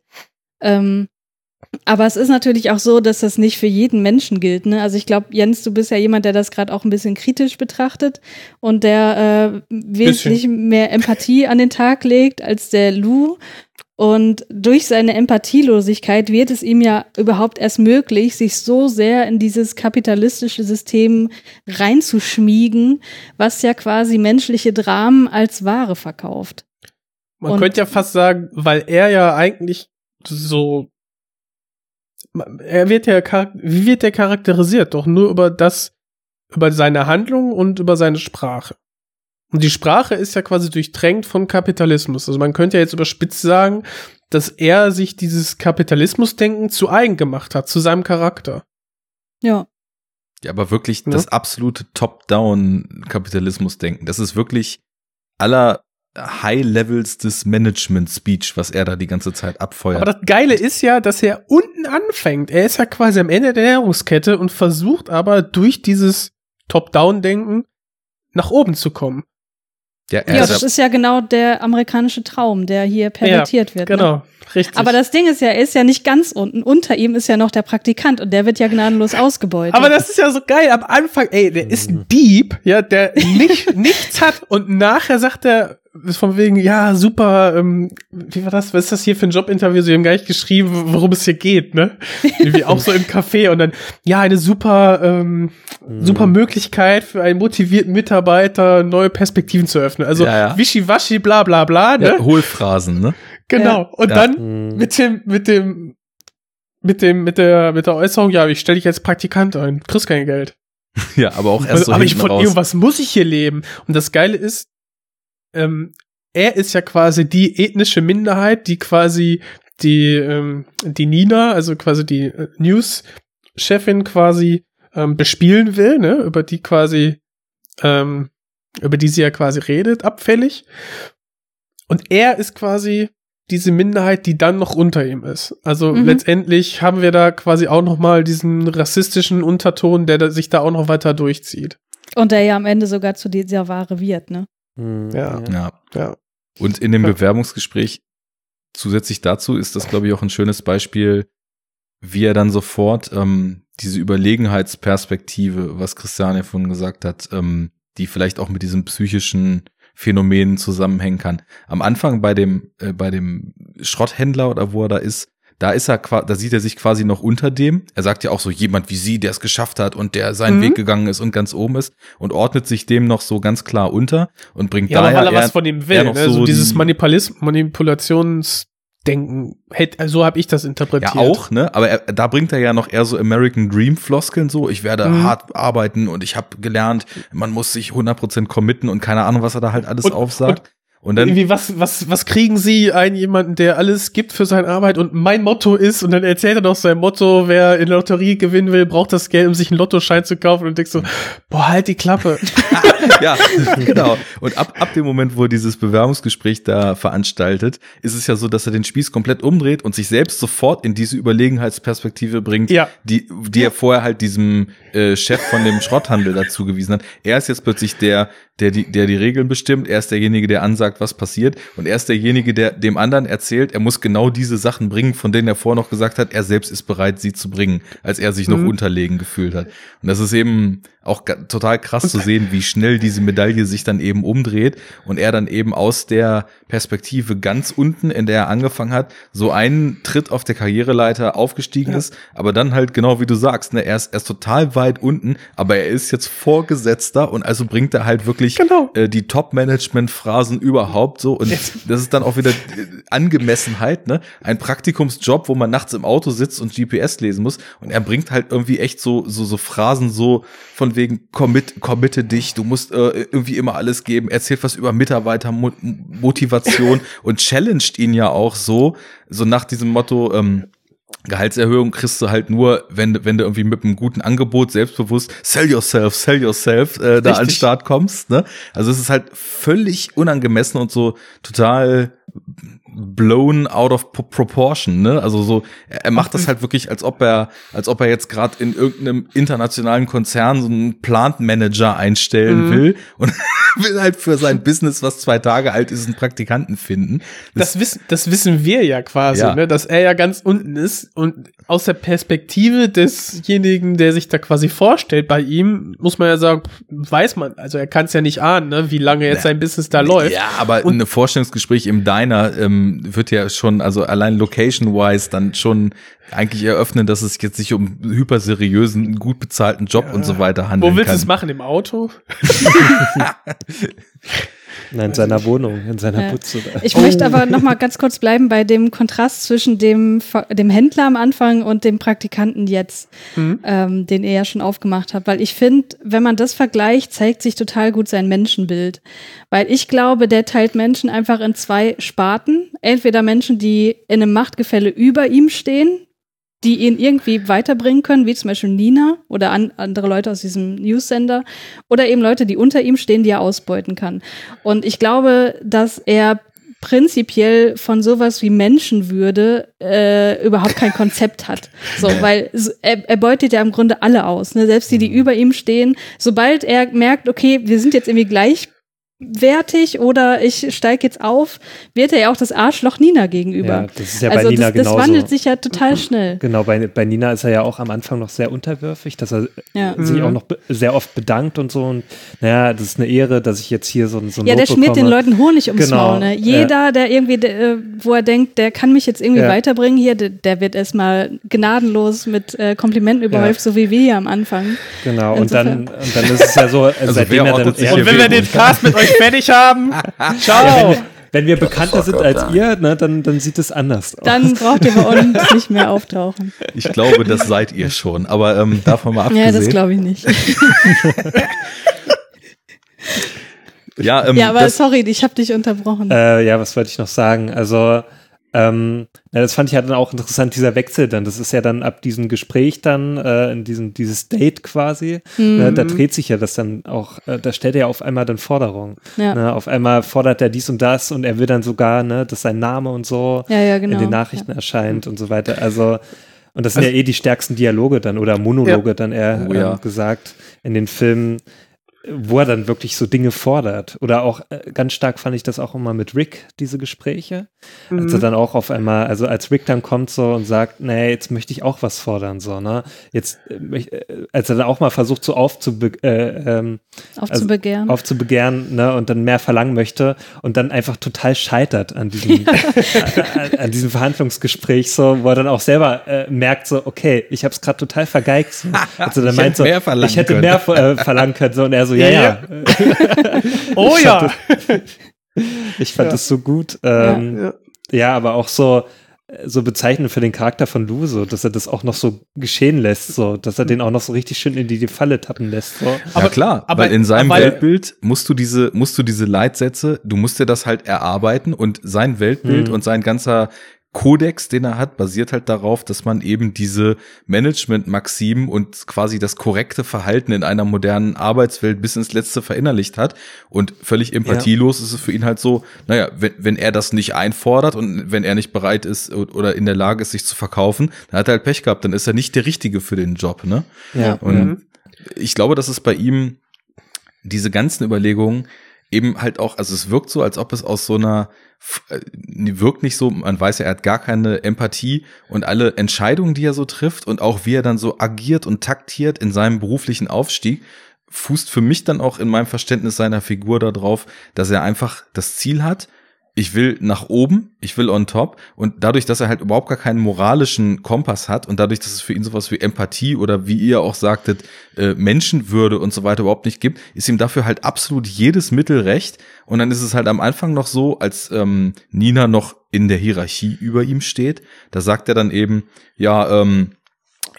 Ähm, aber es ist natürlich auch so, dass das nicht für jeden Menschen gilt. Ne? Also ich glaube, Jens, du bist ja jemand, der das gerade auch ein bisschen kritisch betrachtet und der äh, wesentlich mehr Empathie an den Tag legt als der Lou. Und durch seine Empathielosigkeit wird es ihm ja überhaupt erst möglich, sich so sehr in dieses kapitalistische System reinzuschmiegen, was ja quasi menschliche Dramen als Ware verkauft. Man Und könnte ja fast sagen, weil er ja eigentlich so er wird ja wie wird er charakterisiert? Doch nur über das über seine Handlung und über seine Sprache. Und die Sprache ist ja quasi durchtränkt von Kapitalismus. Also man könnte ja jetzt überspitzt sagen, dass er sich dieses Kapitalismusdenken zu eigen gemacht hat, zu seinem Charakter. Ja. Ja, aber wirklich ja. das absolute Top-Down-Kapitalismusdenken. Das ist wirklich aller High Levels des Management Speech, was er da die ganze Zeit abfeuert. Aber das Geile ist ja, dass er unten anfängt. Er ist ja quasi am Ende der Ernährungskette und versucht aber durch dieses Top-Down-Denken nach oben zu kommen. Ja, ja das ist ja genau der amerikanische Traum, der hier pervertiert ja, wird. Ne? Genau, ne? richtig. Aber das Ding ist ja, er ist ja nicht ganz unten. Unter ihm ist ja noch der Praktikant und der wird ja gnadenlos ausgebeutet. Aber das ist ja so geil. Am Anfang, ey, der ist ein Dieb, ja, der nicht, nichts hat und nachher sagt er, ist von wegen, ja, super, ähm, wie war das? Was ist das hier für ein Jobinterview? Sie haben gar nicht geschrieben, worum es hier geht, ne? Irgendwie auch so im Café und dann, ja, eine super, ähm, super Möglichkeit für einen motivierten Mitarbeiter, neue Perspektiven zu öffnen. Also Ja, ja. wischiwaschi, bla bla bla, ne? Ja, Hohlphrasen, ne? Genau. Ja. Und Ja. dann mit dem, mit dem, mit dem, mit der, mit der Äußerung, ja, ich stelle dich als Praktikant ein, kriegst kein Geld. Ja, aber auch erst so aber ich von raus. irgendwas muss ich hier leben. Und das Geile ist, ähm, er ist ja quasi die ethnische Minderheit, die quasi die, ähm, die Nina, also quasi die äh, News-Chefin quasi ähm, bespielen will, ne, über die quasi, ähm, über die sie ja quasi redet, abfällig. Und er ist quasi diese Minderheit, die dann noch unter ihm ist. Also Mhm. letztendlich haben wir da quasi auch noch mal diesen rassistischen Unterton, der sich da auch noch weiter durchzieht. Und der ja am Ende sogar zu dieser Ware wird, ne? Hm, Ja. Ja. Ja. Und in dem Ja. Bewerbungsgespräch zusätzlich dazu ist das, glaube ich, auch ein schönes Beispiel, wie er dann sofort ähm, diese Überlegenheitsperspektive, was Christiane vorhin gesagt hat, ähm, die vielleicht auch mit diesem psychischen Phänomen zusammenhängen kann. Am Anfang bei dem, äh, bei dem Schrotthändler oder wo er da ist, da ist er, da sieht er sich quasi noch unter dem. Er sagt ja auch so jemand wie sie, der es geschafft hat und der seinen Mhm. Weg gegangen ist und ganz oben ist und ordnet sich dem noch so ganz klar unter und bringt Ja, daher weil er was von ihm will, ne? so, dieses die- Manipulis Manipulationsdenken. So habe ich das interpretiert. Ja, auch, ne? Aber er, da bringt er ja noch eher so American Dream Floskeln so. Ich werde Mhm. hart arbeiten und ich habe gelernt, man muss sich 100% committen und keine Ahnung, was er da halt alles Und- aufsagt. Und, dann, Irgendwie, was, was, was kriegen Sie einen jemanden, der alles gibt für seine Arbeit und mein Motto ist, und dann erzählt er noch sein Motto, wer in der Lotterie gewinnen will, braucht das Geld, um sich einen Lottoschein zu kaufen und denkst so, boah, halt die Klappe. ja, genau. Und ab, ab dem Moment, wo er dieses Bewerbungsgespräch da veranstaltet, ist es ja so, dass er den Spieß komplett umdreht und sich selbst sofort in diese Überlegenheitsperspektive bringt, Ja. die, die er vorher halt diesem äh, Chef von dem Schrotthandel dazu gewiesen hat. Er ist jetzt plötzlich der, der die, der die Regeln bestimmt. Er ist derjenige, der ansagt, was passiert. Und er ist derjenige, der dem anderen erzählt, er muss genau diese Sachen bringen, von denen er vorher noch gesagt hat, er selbst ist bereit, sie zu bringen, als er sich noch Mhm. unterlegen gefühlt hat. Und das ist eben auch total krass zu sehen, wie schnell diese Medaille sich dann eben umdreht und er dann eben aus der Perspektive ganz unten, in der er angefangen hat, so einen Tritt auf der Karriereleiter aufgestiegen ist, aber dann halt genau wie du sagst, ne, er ist, er ist total weit unten, aber er ist jetzt Vorgesetzter und also bringt er halt wirklich Genau. äh, die Top-Management-Phrasen überhaupt so und das ist dann auch wieder äh, Angemessenheit, ne? Ein Praktikumsjob, wo man nachts im Auto sitzt und GPS lesen muss und er bringt halt irgendwie echt so so so Phrasen so von wegen commit committe dich, du musst äh, irgendwie immer alles geben, erzählt was über Mitarbeitermotivation und challenged ihn ja auch so so nach diesem Motto ähm, Gehaltserhöhung kriegst du halt nur, wenn, du- wenn du irgendwie mit einem guten Angebot selbstbewusst sell yourself, sell yourself äh, da an den. Start kommst. Ne? Also es ist halt völlig unangemessen und so total blown out of pro- proportion, ne? Also so, er, macht das halt wirklich, als ob er, als ob er jetzt gerade in irgendeinem internationalen Konzern so einen Plant Manager einstellen Mhm. will und will halt für sein Business, was zwei Tage alt ist, einen Praktikanten finden. Das wissen, das wissen wir ja quasi, Ja. ne, dass er ja ganz unten ist und aus der Perspektive desjenigen, der sich da quasi vorstellt bei ihm, muss man ja sagen, weiß man, also er kann es ja nicht ahnen, ne, wie lange jetzt sein Business da läuft. Ja, aber Und- ein Vorstellungsgespräch im Diner ähm, wird ja schon, also allein location-wise dann schon eigentlich eröffnen, dass es jetzt sich um hyperseriösen, gut bezahlten Job und so weiter handelt. Wo willst du es machen? Im Auto? Nein, in seiner Wohnung, in seiner Ja. Butze. Da. Ich möchte aber noch mal ganz kurz bleiben bei dem Kontrast zwischen dem, dem Händler am Anfang und dem Praktikanten jetzt, Mhm. ähm, den er ja schon aufgemacht hat. Weil ich finde, wenn man das vergleicht, zeigt sich total gut sein Menschenbild. Weil ich glaube, der teilt Menschen einfach in zwei Sparten. Entweder Menschen, die in einem Machtgefälle über ihm stehen, die ihn irgendwie weiterbringen können, wie zum Beispiel Nina oder an, andere Leute aus diesem News-Sender oder eben Leute, die unter ihm stehen, die er ausbeuten kann. Und ich glaube, dass er prinzipiell von sowas wie Menschenwürde äh, überhaupt kein Konzept hat. So, weil er, er beutet ja im Grunde alle aus, ne? selbst die, die über ihm stehen. Sobald er merkt, okay, wir sind jetzt irgendwie gleich wertig oder ich steige jetzt auf, wird er ja auch das Arschloch Nina gegenüber. Ja, das ist ja bei also Nina das, das genauso. wandelt sich ja total schnell. Genau, bei, bei Nina ist er ja auch am Anfang noch sehr unterwürfig, dass er Ja. sich Mhm. auch noch sehr oft bedankt und so. Und naja, das ist eine Ehre, dass ich jetzt hier so, ein- so ein Ja, der schmiert den bekomme. Leuten Honig ums Genau, Maul. Ne? ja. Jeder, der irgendwie, der, äh, wo er denkt, der kann mich jetzt irgendwie Ja. weiterbringen hier, der, der wird erstmal gnadenlos mit äh, Komplimenten überhäuft, so wie wir hier am Anfang. Genau, und dann, und dann ist es ja so, also seitdem er dann Und wenn wir den Cast mit euch fertig haben, ciao. Ja, wenn, wir, wenn wir bekannter sind als ihr, ne, dann, dann sieht es anders aus. Dann braucht ihr bei uns nicht mehr auftauchen. Ich glaube, das seid ihr schon. Aber ähm, davon mal abgesehen. Ja, das glaube ich nicht. Ja, ähm, ja, aber das, sorry, ich habe dich unterbrochen. Äh, ja, was wollte ich noch sagen? Also, ähm, ja, das fand ich ja dann auch interessant, dieser Wechsel dann. Das ist ja dann ab diesem Gespräch dann, äh, in diesem, dieses Date quasi, Mhm. äh, da dreht sich ja das dann auch, äh, da stellt er ja auf einmal dann Forderungen. Ja. Ne? Auf einmal fordert er dies und das und er will dann sogar, ne, dass sein Name und so Ja, ja, genau. in den Nachrichten erscheint und so weiter. Also, und das sind Also- ja eh die stärksten Dialoge dann oder Monologe Ja. dann eher Oh ja. ähm, gesagt in den Filmen, wo er dann wirklich so Dinge fordert. Oder auch äh, ganz stark fand ich das auch immer mit Rick, diese Gespräche. Als er Mhm. dann auch auf einmal, also als Rick dann kommt so und sagt, nee, jetzt möchte ich auch was fordern, so, ne? Jetzt, äh, äh, als er dann auch mal versucht, so aufzube äh, ähm, Aufzubegehren. Also, aufzubegehren, ne, und dann mehr verlangen möchte und dann einfach total scheitert an diesem, an, an diesem Verhandlungsgespräch, so, wo er dann auch selber äh, merkt, so, okay, ich habe es gerade total vergeigt. So. Also dann Ich meint hätte so, mehr verlangen ich hätte können. mehr äh, verlangen können, so, und er so, ja, ja. Oh Ich ja. Ich fand Ja. das so gut. Ähm, Ja. ja. aber auch so, so bezeichnend für den Charakter von Lou, so, dass er das auch noch so geschehen lässt, so, dass er den auch noch so richtig schön in die, die Falle tappen lässt. So. ja klar, aber- weil in seinem aber- Weltbild musst du diese, musst du diese Leitsätze, du musst dir das halt erarbeiten und sein Weltbild Mhm. und sein ganzer Kodex, den er hat, basiert halt darauf, dass man eben diese Management-Maximen und quasi das korrekte Verhalten in einer modernen Arbeitswelt bis ins Letzte verinnerlicht hat. Und völlig empathielos ist es für ihn halt so, naja, wenn, wenn er das nicht einfordert und wenn er nicht bereit ist oder in der Lage ist, sich zu verkaufen, dann hat er halt Pech gehabt, dann ist er nicht der Richtige für den Job, ne? Ja. Und Mhm. ich glaube, dass es bei ihm diese ganzen Überlegungen eben halt auch, also es wirkt so, als ob es aus so einer, äh, wirkt nicht so, man weiß ja, er hat gar keine Empathie und alle Entscheidungen, die er so trifft und auch wie er dann so agiert und taktiert in seinem beruflichen Aufstieg, fußt für mich dann auch in meinem Verständnis seiner Figur darauf, dass er einfach das Ziel hat, ich will nach oben, ich will on top. Und dadurch, dass er halt überhaupt gar keinen moralischen Kompass hat und dadurch, dass es für ihn sowas wie Empathie oder wie ihr auch sagtet, äh, Menschenwürde und so weiter überhaupt nicht gibt, ist ihm dafür halt absolut jedes Mittel recht. Und dann ist es halt am Anfang noch so, als ähm, Nina noch in der Hierarchie über ihm steht, da sagt er dann eben, ja, ähm,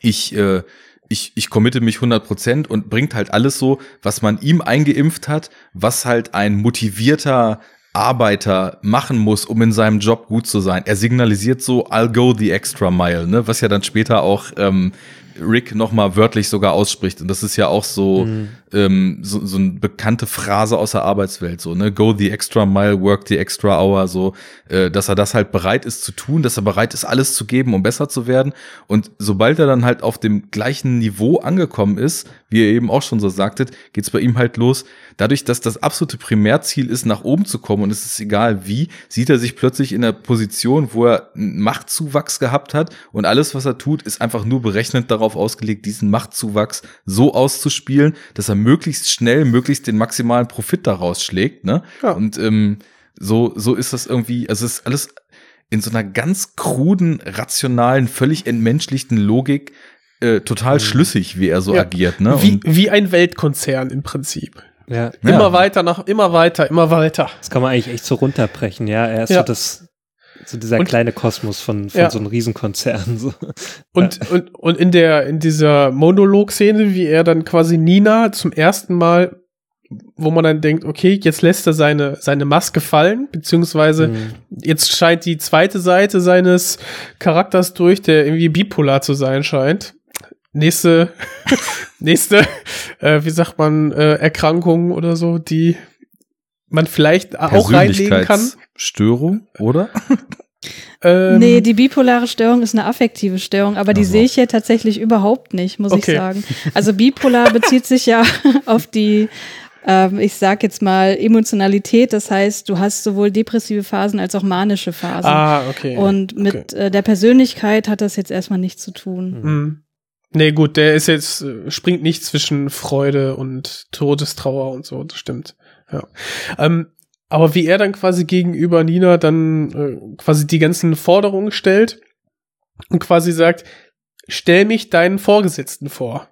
ich, äh, ich, ich committe mich 100% und bringt halt alles so, was man ihm eingeimpft hat, was halt ein motivierter Arbeiter machen muss, um in seinem Job gut zu sein. Er signalisiert so, I'll go the extra mile, ne? was ja dann später auch ähm, Rick nochmal wörtlich sogar ausspricht. Und das ist ja auch so, Mhm. ähm, so, so eine bekannte Phrase aus der Arbeitswelt, so, ne? Go the extra mile, work the extra hour, so, äh, dass er das halt bereit ist zu tun, dass er bereit ist, alles zu geben, um besser zu werden. Und sobald er dann halt auf dem gleichen Niveau angekommen ist, wie ihr eben auch schon so sagtet, geht's bei ihm halt los. Dadurch, dass das absolute Primärziel ist, nach oben zu kommen und es ist egal wie, sieht er sich plötzlich in der Position, wo er einen Machtzuwachs gehabt hat und alles, was er tut, ist einfach nur berechnet darauf ausgelegt, diesen Machtzuwachs so auszuspielen, dass er möglichst schnell, möglichst den maximalen Profit daraus schlägt. Ne? Ja. Und ähm, so, so ist das irgendwie, also es ist alles in so einer ganz kruden, rationalen, völlig entmenschlichten Logik äh, total schlüssig, wie er so Ja. agiert. Ne? Wie, wie ein Weltkonzern im Prinzip. Ja. Immer Ja. weiter nach, immer weiter, immer weiter. Das kann man eigentlich echt so runterbrechen, ja. Er ist Ja. so das, so dieser Und- kleine Kosmos von, von Ja. so einem Riesenkonzern. So. Und, und, und in der, in dieser Monolog-Szene, wie er dann quasi Nina zum ersten Mal, wo man dann denkt, okay, jetzt lässt er seine, seine Maske fallen, beziehungsweise Mhm. jetzt scheint die zweite Seite seines Charakters durch, der irgendwie bipolar zu sein scheint. Nächste, nächste, äh, wie sagt man, äh, Erkrankung oder so, die man vielleicht auch reinlegen kann. Persönlichkeitsstörung, oder? Ähm, nee, die bipolare Störung ist eine affektive Störung, aber die Also. sehe ich hier tatsächlich überhaupt nicht, muss Okay. ich sagen. Also bipolar bezieht sich ja auf die ähm, ich sag jetzt mal Emotionalität. Das heißt, du hast sowohl depressive Phasen als auch manische Phasen. Ah, okay. Und mit äh, der Persönlichkeit hat das jetzt erstmal nichts zu tun. Mhm. Nee, gut, der ist jetzt, äh, springt nicht zwischen Freude und Todestrauer und so, das stimmt. Ja. Ähm, aber wie er dann quasi gegenüber Nina dann äh, quasi die ganzen Forderungen stellt und quasi sagt, stell mich deinen Vorgesetzten vor.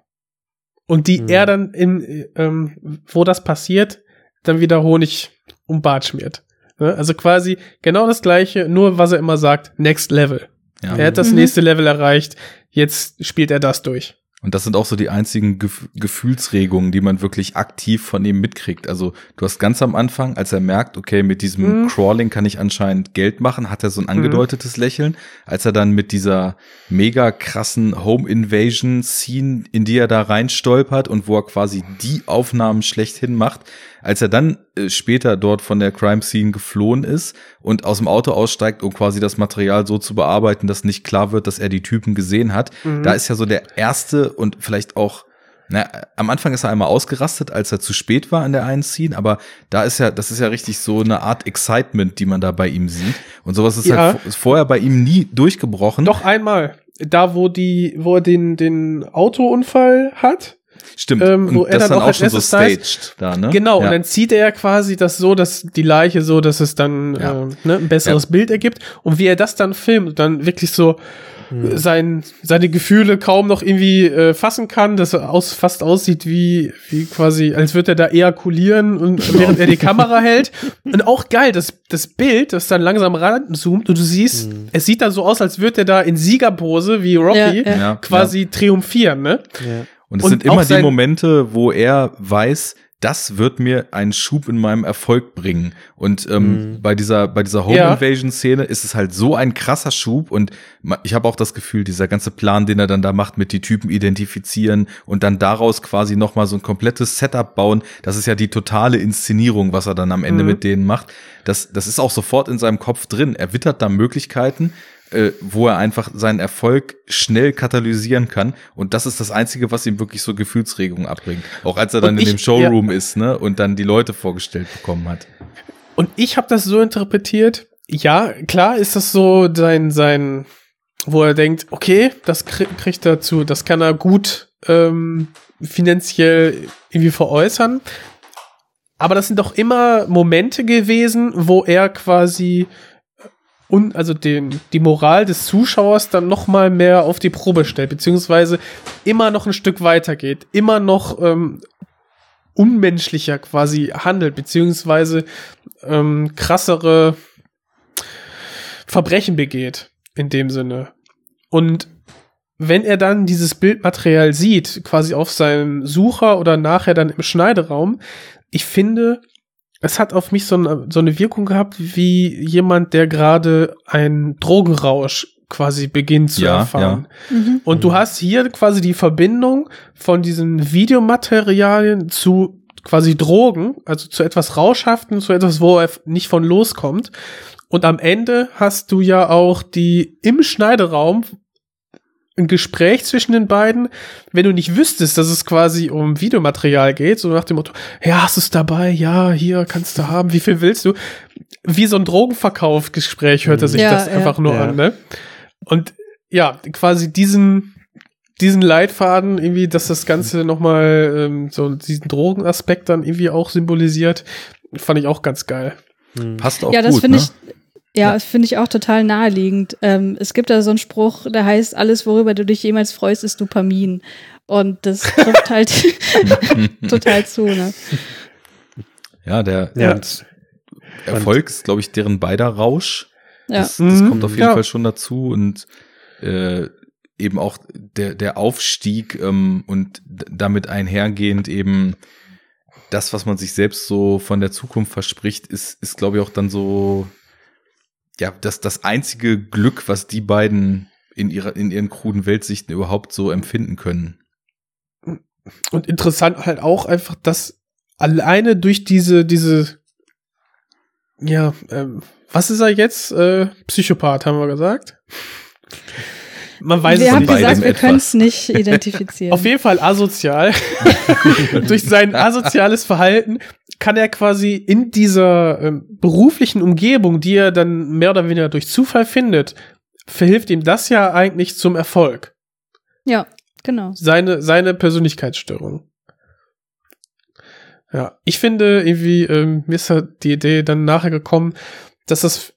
Und die Mhm. er dann im, äh, ähm, wo das passiert, dann wieder Honig um Bart schmiert. Ne? Also quasi genau das gleiche, nur was er immer sagt, next level. Ja. Er hat das Mhm. nächste Level erreicht, jetzt spielt er das durch. Und das sind auch so die einzigen Gef Gefühlsregungen, die man wirklich aktiv von ihm mitkriegt. Also du hast ganz am Anfang, als er merkt, okay, mit diesem Mhm. Crawling kann ich anscheinend Geld machen, hat er so ein angedeutetes Lächeln. Als er dann mit dieser mega krassen Home Invasion Scene, in die er da reinstolpert und wo er quasi die Aufnahmen schlechthin macht, als er dann äh, später dort von der Crime Scene geflohen ist und aus dem Auto aussteigt, um quasi das Material so zu bearbeiten, dass nicht klar wird, dass er die Typen gesehen hat, Mhm. da ist ja so der erste und vielleicht auch na, am Anfang ist er einmal ausgerastet, als er zu spät war an der einen Scene, aber da ist ja, das ist ja richtig so eine Art Excitement, die man da bei ihm sieht. Und sowas ist Ja. halt vo- ist vorher bei ihm nie durchgebrochen. Doch einmal. Da, wo die, wo er den, den Autounfall hat. Stimmt. ähm, wo und er das dann dann auch als schon so erstes da ist. staged da, ne? Genau, ja. und dann zieht er ja quasi das so, dass die Leiche so, dass es dann Ja. äh, ne, ein besseres Bild ergibt. Und wie er das dann filmt, dann wirklich so Hm. sein, seine Gefühle kaum noch irgendwie äh, fassen kann, dass er aus, fast aussieht wie, wie quasi, als würde er da ejakulieren und während er die Kamera hält. Und auch geil, das, das Bild, das dann langsam ranzoomt und du siehst, Hm. es sieht dann so aus, als würde er da in Siegerpose wie Rocky Ja, ja. Ja, quasi triumphieren, ne? Ja. Und es Und sind immer die Momente, wo er weiß, das wird mir einen Schub in meinem Erfolg bringen. Und ähm, Mhm. bei dieser bei dieser Home. Invasion Szene ist es halt so ein krasser Schub und ich habe auch das Gefühl, dieser ganze Plan, den er dann da macht, mit die Typen identifizieren und dann daraus quasi noch mal so ein komplettes Setup bauen, das ist ja die totale Inszenierung, was er dann am Ende Mhm. mit denen macht. Das das ist auch sofort in seinem Kopf drin. Er wittert da Möglichkeiten, äh, wo er einfach seinen Erfolg schnell katalysieren kann. Und das ist das Einzige, was ihm wirklich so Gefühlsregungen abbringt. Auch als er dann Und in ich- dem Showroom ist, ne, und dann die Leute vorgestellt bekommen hat. Und ich habe das so interpretiert, ja, klar ist das so sein, sein, wo er denkt, okay, das krie- kriegt er zu, das kann er gut ähm, finanziell irgendwie veräußern. Aber das sind doch immer Momente gewesen, wo er quasi und also den, die Moral des Zuschauers dann noch mal mehr auf die Probe stellt, beziehungsweise immer noch ein Stück weiter geht, immer noch ähm, unmenschlicher quasi handelt, beziehungsweise ähm, krassere Verbrechen begeht, in dem Sinne. Und wenn er dann dieses Bildmaterial sieht, quasi auf seinem Sucher oder nachher dann im Schneideraum, ich finde, es hat auf mich so eine, so eine Wirkung gehabt, wie jemand, der gerade einen Drogenrausch quasi beginnt zu Ja, erfahren. Mhm. Und du hast hier quasi die Verbindung von diesen Videomaterialien zu quasi Drogen, also zu etwas Rauschhaften, zu etwas, wo er nicht von loskommt. Und am Ende hast du ja auch die im Schneideraum ein Gespräch zwischen den beiden, wenn du nicht wüsstest, dass es quasi um Videomaterial geht, so nach dem Motto, ja, hast du es dabei? Ja, hier kannst du haben, wie viel willst du? Wie so ein Drogenverkaufsgespräch hört er sich Ja, das ja. einfach nur Ja. an, ne? Und ja, quasi diesen, diesen Leitfaden, irgendwie, dass das Ganze nochmal ähm, so diesen Drogenaspekt dann irgendwie auch symbolisiert, fand ich auch ganz geil. Passt auch ja, das gut, finde ne? ich, ja, das finde ich auch total naheliegend. Ähm, es gibt da so einen Spruch, der heißt, alles, worüber du dich jemals freust, ist Dopamin. Und das trifft halt total zu, ne? Ja, der, Ja, und- Erfolg ist, glaube ich, deren beider Rausch. Ja. Das, das Mhm, kommt auf jeden ja. Fall schon dazu und äh, eben auch der, der Aufstieg ähm, und damit einhergehend eben das, was man sich selbst so von der Zukunft verspricht, ist, ist glaube ich, auch dann so, ja, das, das einzige Glück, was die beiden in ihrer, in ihren kruden Weltsichten überhaupt so empfinden können. Und interessant halt auch einfach, dass alleine durch diese, diese, ja, ähm, was ist er jetzt? Äh, Psychopath, haben wir gesagt. Man weiß wir es haben nicht. gesagt, wir können es nicht identifizieren. Auf jeden Fall asozial. Durch sein asoziales Verhalten kann er quasi in dieser ähm, beruflichen Umgebung, die er dann mehr oder weniger durch Zufall findet, verhilft ihm das ja eigentlich zum Erfolg. ja, genau. Seine, seine Persönlichkeitsstörung. Ja, ich finde irgendwie, ähm, mir ist halt die Idee dann nachher gekommen, dass das,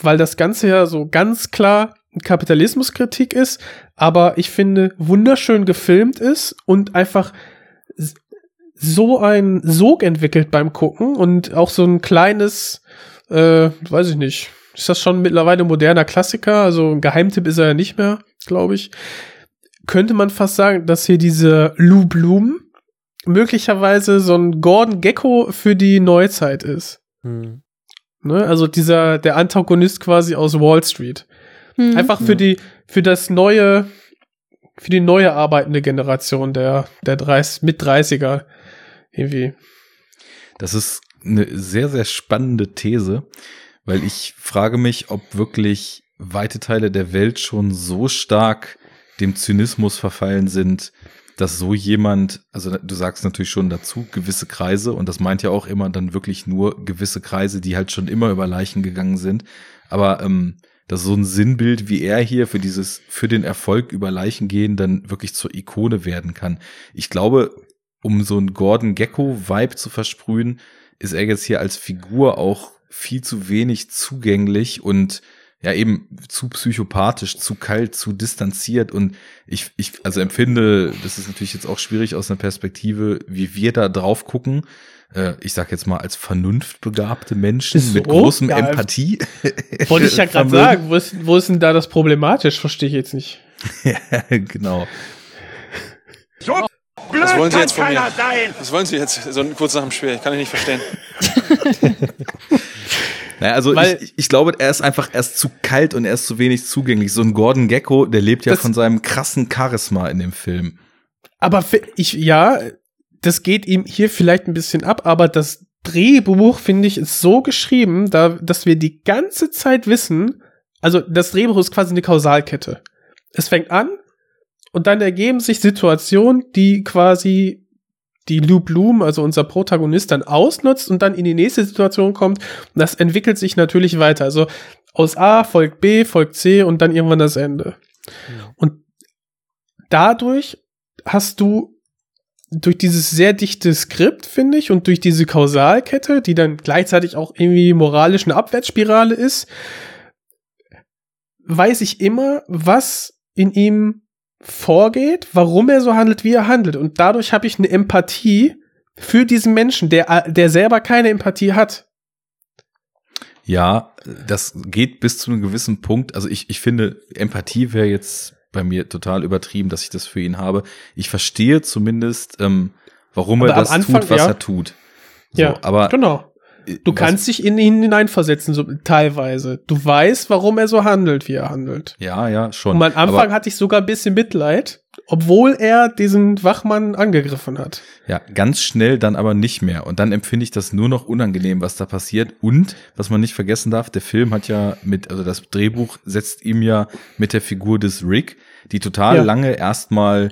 weil das Ganze ja so ganz klar Kapitalismuskritik ist, aber ich finde wunderschön gefilmt ist und einfach so ein Sog entwickelt beim Gucken und auch so ein kleines, äh, weiß ich nicht, ist das schon mittlerweile moderner Klassiker, also ein Geheimtipp ist er ja nicht mehr, glaube ich. Könnte man fast sagen, dass hier diese Lou Bloom möglicherweise so ein Gordon Gecko für die Neuzeit ist. Hm. Ne? Also dieser, der Antagonist quasi aus Wall Street. Hm. Einfach für die, für das neue, für die neue arbeitende Generation der, der 30, mit 30er. Irgendwie. Das ist eine sehr, sehr spannende These, weil ich frage mich, ob wirklich weite Teile der Welt schon so stark dem Zynismus verfallen sind, dass so jemand, also du sagst natürlich schon dazu, gewisse Kreise, und das meint ja auch immer dann wirklich nur gewisse Kreise, die halt schon immer über Leichen gegangen sind, aber ähm, dass so ein Sinnbild wie er hier für dieses, für den Erfolg über Leichen gehen, dann wirklich zur Ikone werden kann. Ich glaube, um so einen Gordon Gecko-Vibe zu versprühen, ist er jetzt hier als Figur auch viel zu wenig zugänglich und ja eben zu psychopathisch, zu kalt, zu distanziert und ich, ich also empfinde, das ist natürlich jetzt auch schwierig aus einer Perspektive, wie wir da drauf gucken. Äh, ich sag jetzt mal als vernunftbegabte Menschen So? mit großem Ja, Empathie. Wollte ich ja gerade sagen, wo ist, wo ist denn da das problematisch? Verstehe ich jetzt nicht. ja, genau. So blöd Was wollen Sie kann jetzt von mir? keiner sein. Was wollen Sie jetzt so kurz nach dem Spiel? Kann ich nicht verstehen. Naja, also Weil- ich, ich glaube, er ist einfach erst zu kalt und er ist zu wenig zugänglich. So ein Gordon Gecko, der lebt ja Das- von seinem krassen Charisma in dem Film. Aber ich, ja, das geht ihm hier vielleicht ein bisschen ab, aber das Drehbuch, finde ich, ist so geschrieben, da, dass wir die ganze Zeit wissen, also das Drehbuch ist quasi eine Kausalkette. Es fängt an und dann ergeben sich Situationen, die quasi die Lou Bloom, also unser Protagonist, dann ausnutzt und dann in die nächste Situation kommt. Und das entwickelt sich natürlich weiter. Also aus A folgt B, folgt C und dann irgendwann das Ende. Und dadurch hast du durch dieses sehr dichte Skript, finde ich, und durch diese Kausalkette, die dann gleichzeitig auch irgendwie moralisch eine Abwärtsspirale ist, weiß ich immer, was in ihm vorgeht, warum er so handelt, wie er handelt. Und dadurch habe ich eine Empathie für diesen Menschen, der, der selber keine Empathie hat. Ja, das geht bis zu einem gewissen Punkt. Also ich, ich finde, Empathie wäre jetzt bei mir total übertrieben, dass ich das für ihn habe. Ich verstehe zumindest, ähm, warum Aber er das Anfang, tut, was ja. er tut. So, ja, aber genau. Du was- kannst dich in ihn hineinversetzen, so teilweise. Du weißt, warum er so handelt, wie er handelt. Ja, ja, schon. Und am Anfang aber, hatte ich sogar ein bisschen Mitleid, obwohl er diesen Wachmann angegriffen hat. Ja, ganz schnell dann aber nicht mehr. Und dann empfinde ich das nur noch unangenehm, was da passiert. Und, was man nicht vergessen darf, der Film hat ja mit, also das Drehbuch setzt ihm ja mit der Figur des Rick, die total Ja. lange erstmal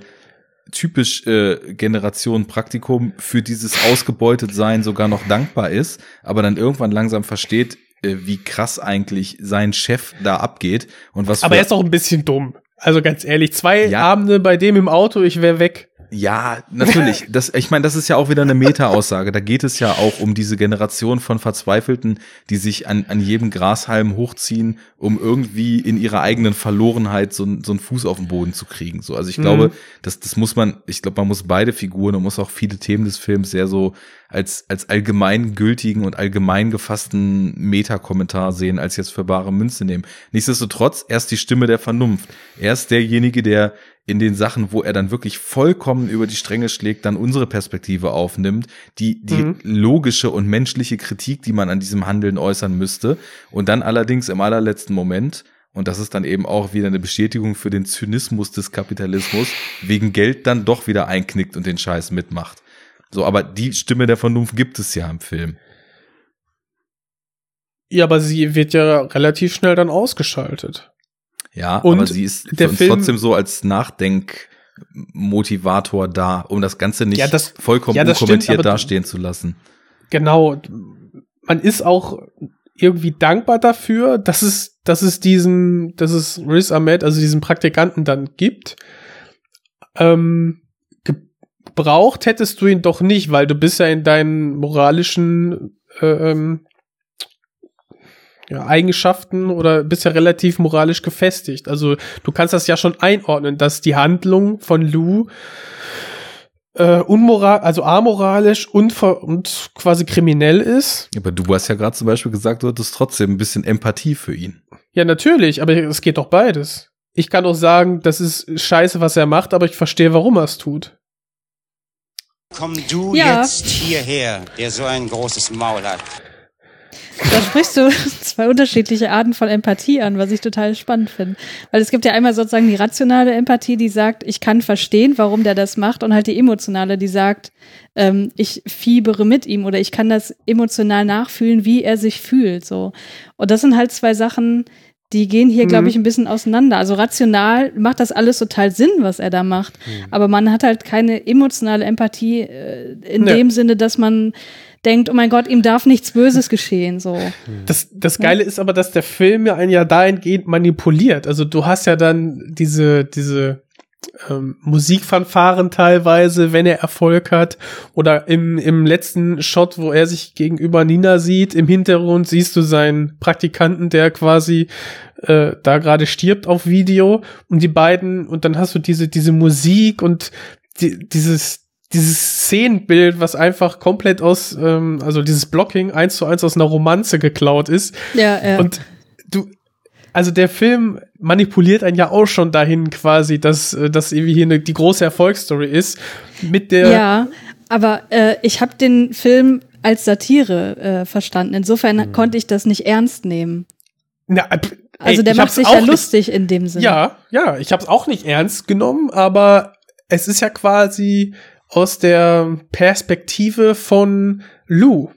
typisch äh, Generation Praktikum für dieses Ausgebeutetsein sogar noch dankbar ist, aber dann irgendwann langsam versteht, äh, wie krass eigentlich sein Chef da abgeht und was Aber er ist auch ein bisschen dumm. Also ganz ehrlich, zwei Ja. Abende bei dem im Auto, ich wäre weg. Ja, natürlich. Das, ich meine, das ist ja auch wieder eine Meta-Aussage. Da geht es ja auch um diese Generation von Verzweifelten, die sich an, an jedem Grashalm hochziehen, um irgendwie in ihrer eigenen Verlorenheit so, einen- so einen Fuß auf den Boden zu kriegen. So, also ich glaube, Mhm. das, das muss man, ich glaube, man muss beide Figuren und muss auch viele Themen des Films sehr so als, als allgemeingültigen und allgemein gefassten Meta-Kommentar sehen, als jetzt für bare Münze nehmen. Nichtsdestotrotz, er ist die Stimme der Vernunft. Er ist derjenige, der in den Sachen, wo er dann wirklich vollkommen über die Stränge schlägt, dann unsere Perspektive aufnimmt, die, die Mhm. logische und menschliche Kritik, die man an diesem Handeln äußern müsste. Und dann allerdings im allerletzten Moment, und das ist dann eben auch wieder eine Bestätigung für den Zynismus des Kapitalismus, wegen Geld dann doch wieder einknickt und den Scheiß mitmacht. So, aber die Stimme der Vernunft gibt es ja im Film. Ja, aber sie wird ja relativ schnell dann ausgeschaltet. Ja, Und aber sie ist trotzdem so als Nachdenkmotivator da, um das Ganze nicht Ja, das- vollkommen ja, stimmt, unkommentiert aber- dastehen zu lassen. Genau. Man ist auch irgendwie dankbar dafür, dass es, dass es diesen, dass es Riz Ahmed, also diesen Praktikanten dann gibt. Ähm, gebraucht hättest du ihn doch nicht, weil du bist ja in deinen moralischen äh, ähm, ja, Eigenschaften oder bist ja relativ moralisch gefestigt. Also du kannst das ja schon einordnen, dass die Handlung von Lou äh, unmoral, also amoralisch und, und quasi kriminell ist. Aber du hast ja gerade zum Beispiel gesagt, du hattest trotzdem ein bisschen Empathie für ihn. Ja, natürlich, aber es geht doch beides. Ich kann auch sagen, das ist scheiße, was er macht, aber ich verstehe, warum er es tut. Komm du Ja. jetzt hierher, der so ein großes Maul hat. Da sprichst du zwei unterschiedliche Arten von Empathie an, was ich total spannend finde. Weil es gibt ja einmal sozusagen die rationale Empathie, die sagt, ich kann verstehen, warum der das macht, und halt die emotionale, die sagt, ähm, ich fiebere mit ihm oder ich kann das emotional nachfühlen, wie er sich fühlt. So. Und das sind halt zwei Sachen, die gehen hier, glaube Mhm. ich, ein bisschen auseinander. Also rational macht das alles total Sinn, was er da macht. Aber man hat halt keine emotionale Empathie äh, in Nee. dem Sinne, dass man denkt, oh mein Gott, ihm darf nichts Böses geschehen. So. Das, das Geile ist aber, dass der Film ja einen ja dahingehend manipuliert. Also du hast ja dann diese, diese ähm, Musikfanfaren teilweise, wenn er Erfolg hat. Oder im, im letzten Shot, wo er sich gegenüber Nina sieht, im Hintergrund siehst du seinen Praktikanten, der quasi äh, da gerade stirbt auf Video. Und die beiden, und dann hast du diese, diese Musik und die, dieses, dieses Szenenbild, was einfach komplett aus, ähm, also dieses Blocking eins zu eins aus einer Romanze geklaut ist. Ja, ja. Und du, also der Film manipuliert einen ja auch schon dahin quasi, dass äh, das irgendwie hier eine, die große Erfolgsstory ist. Mit der, Ja, aber äh, ich habe den Film als Satire äh, verstanden. Insofern konnte ich das nicht ernst nehmen. Na, äh, Also ey, der ich macht sich ja lustig in dem Sinne. Ja, ja, ich habe es auch nicht ernst genommen, aber es ist ja quasi aus der Perspektive von Lou.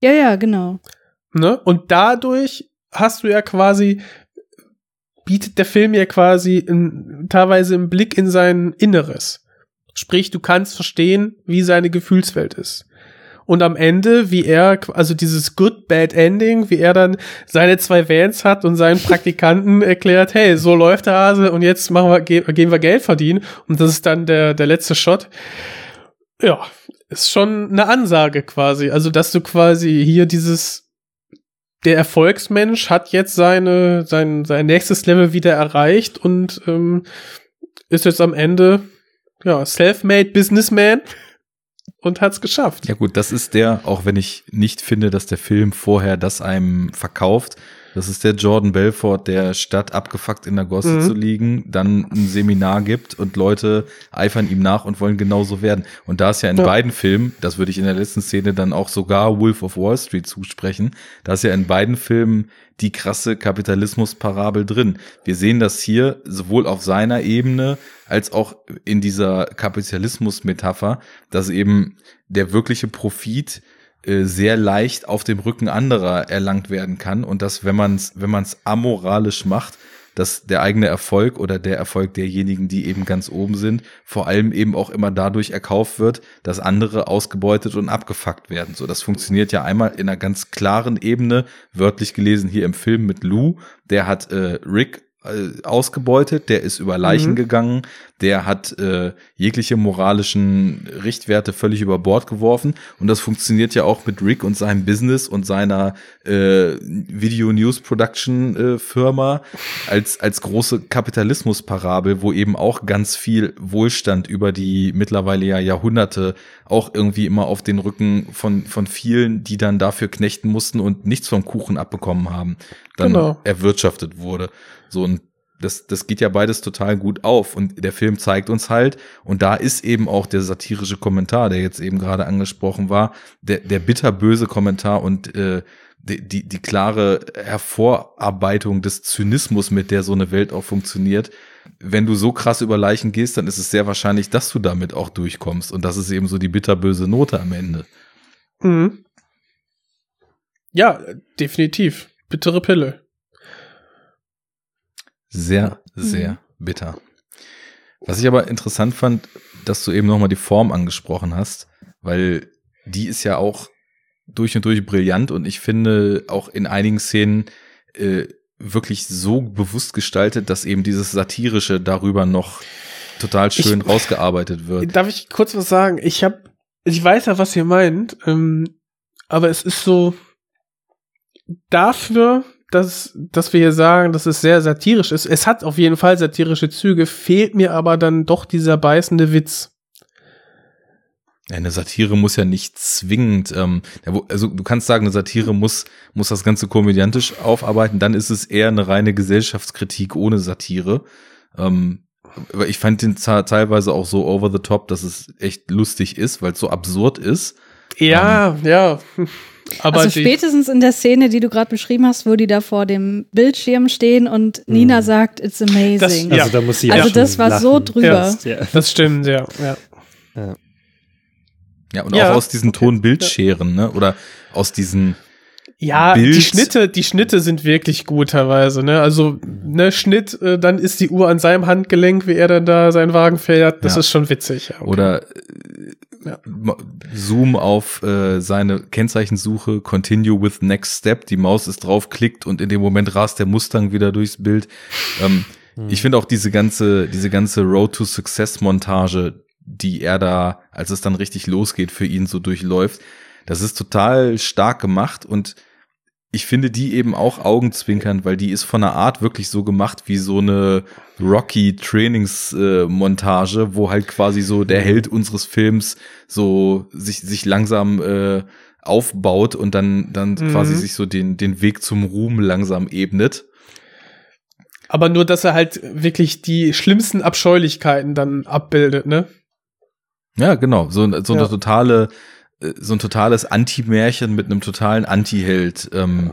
ja, ja, genau. Ne? Und dadurch hast du ja quasi, bietet der Film ja quasi in, teilweise einen Blick in sein Inneres. Sprich, du kannst verstehen, wie seine Gefühlswelt ist. Und am Ende, wie er, also dieses Good Bad Ending, wie er dann seine zwei Vans hat und seinen Praktikanten erklärt, hey, so läuft der Hase und jetzt machen wir, ge gehen wir Geld verdienen. Und das ist dann der, der letzte Shot. Ja, ist schon eine Ansage quasi. Also, dass du quasi hier dieses, der Erfolgsmensch hat jetzt seine, sein, sein nächstes Level wieder erreicht und ähm, ist jetzt am Ende, ja, self-made Businessman und hat's geschafft. Ja gut, das ist der, auch wenn ich nicht finde, dass der Film vorher das einem verkauft, das ist der Jordan Belfort, der statt abgefuckt in der Gosse Mhm. zu liegen, dann ein Seminar gibt und Leute eifern ihm nach und wollen genauso werden. Und da ist ja in Ja. beiden Filmen, das würde ich in der letzten Szene dann auch sogar Wolf of Wall Street zusprechen, da ist ja in beiden Filmen die krasse Kapitalismus-Parabel drin. Wir sehen das hier sowohl auf seiner Ebene als auch in dieser Kapitalismus-Metapher, dass eben der wirkliche Profit sehr leicht auf dem Rücken anderer erlangt werden kann und dass, wenn man es wenn man's amoralisch macht, dass der eigene Erfolg oder der Erfolg derjenigen, die eben ganz oben sind, vor allem eben auch immer dadurch erkauft wird, dass andere ausgebeutet und abgefuckt werden. So, das funktioniert ja einmal in einer ganz klaren Ebene, wörtlich gelesen hier im Film mit Lou, der hat äh, Rick äh, ausgebeutet, der ist über Leichen Mhm. gegangen, der hat äh, jegliche moralischen Richtwerte völlig über Bord geworfen und das funktioniert ja auch mit Rick und seinem Business und seiner äh, Video News Production äh, Firma als als große Kapitalismusparabel, wo eben auch ganz viel Wohlstand über die mittlerweile ja Jahrhunderte auch irgendwie immer auf den Rücken von von vielen, die dann dafür knechten mussten und nichts vom Kuchen abbekommen haben, dann Genau. erwirtschaftet wurde. So und das, das geht ja beides total gut auf. Und der Film zeigt uns halt, und da ist eben auch der satirische Kommentar, der jetzt eben gerade angesprochen war, der, der bitterböse Kommentar und äh, die, die, die klare Hervorarbeitung des Zynismus, mit der so eine Welt auch funktioniert. Wenn du so krass über Leichen gehst, dann ist es sehr wahrscheinlich, dass du damit auch durchkommst. Und das ist eben so die bitterböse Note am Ende. Mhm. Ja, definitiv. Bittere Pille. Sehr, sehr bitter. Was ich aber interessant fand, dass du eben nochmal die Form angesprochen hast, weil die ist ja auch durch und durch brillant und ich finde auch in einigen Szenen äh, wirklich so bewusst gestaltet, dass eben dieses Satirische darüber noch total schön Ich- rausgearbeitet wird. Darf ich kurz was sagen? Ich habe, ich weiß ja, was ihr meint, ähm, aber es ist so dafür, dass, dass wir hier sagen, dass es sehr satirisch ist. Es hat auf jeden Fall satirische Züge, fehlt mir aber dann doch dieser beißende Witz. Eine Satire muss ja nicht zwingend, ähm, also du kannst sagen, eine Satire muss, muss das Ganze komödiantisch aufarbeiten, dann ist es eher eine reine Gesellschaftskritik ohne Satire. Ähm, aber ich fand den teilweise auch so over the top, dass es echt lustig ist, weil es so absurd ist. Ja, ja. Aber also spätestens in der Szene, die du gerade beschrieben hast, wo die da vor dem Bildschirm stehen und Nina sagt, it's amazing. Das- ja. Also da muss sie Also auch das war so lachen. drüber. Ja. Das stimmt, ja. ja. Ja. Ja, und Ja, auch aus diesen Tonbildscheren, ne? Oder aus diesen Ja, Bild- die Schnitte, die Schnitte sind wirklich gut teilweise, ne? Also, ne, Schnitt, äh, dann ist die Uhr an seinem Handgelenk, wie er dann da seinen Wagen fährt. Das Ja. ist schon witzig. Ja, okay. oder äh, Ja. Zoom auf äh, seine Kennzeichensuche, Continue with Next Step, die Maus ist drauf, klickt und in dem Moment rast der Mustang wieder durchs Bild. Ähm, Ich finde auch diese ganze, diese ganze Road to Success Montage, die er da, als es dann richtig losgeht, für ihn so durchläuft, das ist total stark gemacht und ich finde die eben auch augenzwinkernd, weil die ist von der Art wirklich so gemacht wie so eine Rocky Trainingsmontage, äh, wo halt quasi so der Held unseres Films so sich sich langsam äh, aufbaut und dann dann Mhm. quasi sich so den den Weg zum Ruhm langsam ebnet. Aber nur, dass er halt wirklich die schlimmsten Abscheulichkeiten dann abbildet, ne? Ja, genau, so, so eine Ja. totale so ein totales Anti-Märchen mit einem totalen Anti-Held ähm,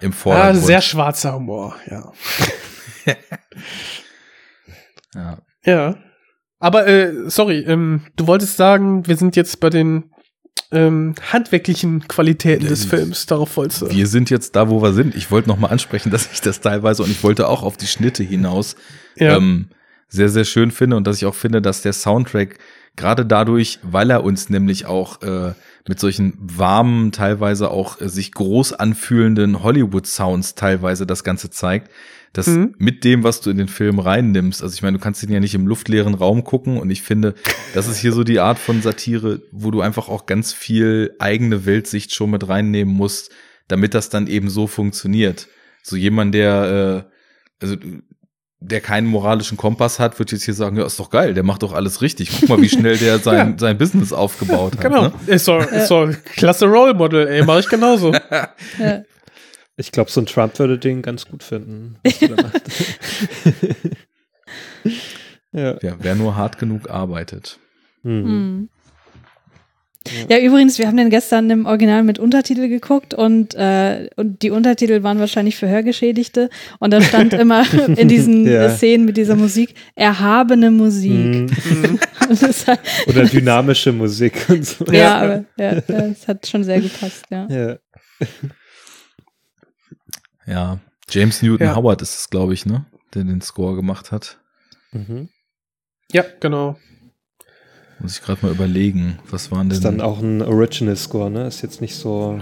im Ja, Vordergrund. sehr schwarzer Humor, ja. ja. Ja. Aber, äh, sorry, ähm, du wolltest sagen, wir sind jetzt bei den ähm, handwerklichen Qualitäten des Äh, Films. Darauf wolltest du. Wir sind jetzt da, wo wir sind. Ich wollte noch mal ansprechen, dass ich das teilweise und ich wollte auch auf die Schnitte hinaus Ja. ähm, sehr, sehr schön finde und dass ich auch finde, dass der Soundtrack gerade dadurch, weil er uns nämlich auch äh, mit solchen warmen, teilweise auch äh, sich groß anfühlenden Hollywood-Sounds teilweise das Ganze zeigt, dass Mhm. mit dem, was du in den Film reinnimmst, also ich meine, du kannst ihn ja nicht im luftleeren Raum gucken und ich finde, das ist hier so die Art von Satire, wo du einfach auch ganz viel eigene Weltsicht schon mit reinnehmen musst, damit das dann eben so funktioniert. So jemand, der, äh, also der keinen moralischen Kompass hat, wird jetzt hier sagen, ja, ist doch geil, der macht doch alles richtig. Guck mal, wie schnell der sein, Ja. sein Business aufgebaut hat. Genau. Ne? Ist doch, ist doch klasse Role Model, ey, mach ich genauso. Ja. Ich glaube, so ein Trump würde den ganz gut finden. was da macht. ja. Ja, wer nur hart genug arbeitet. Hm. Hm. Ja, übrigens, wir haben den gestern im Original mit Untertitel geguckt und, äh, und die Untertitel waren wahrscheinlich für Hörgeschädigte und da stand immer in diesen Ja. Szenen mit dieser Musik erhabene Musik. Hm. Das hat, Oder dynamische Musik und so. ja, aber ja, das hat schon sehr gepasst, ja. Ja. Ja, James Newton Ja. Howard ist es, glaube ich, ne, der den Score gemacht hat. Mhm. Ja, genau. Muss ich gerade mal überlegen, was waren denn Ist dann auch ein Original Score, ne? Ist jetzt nicht so.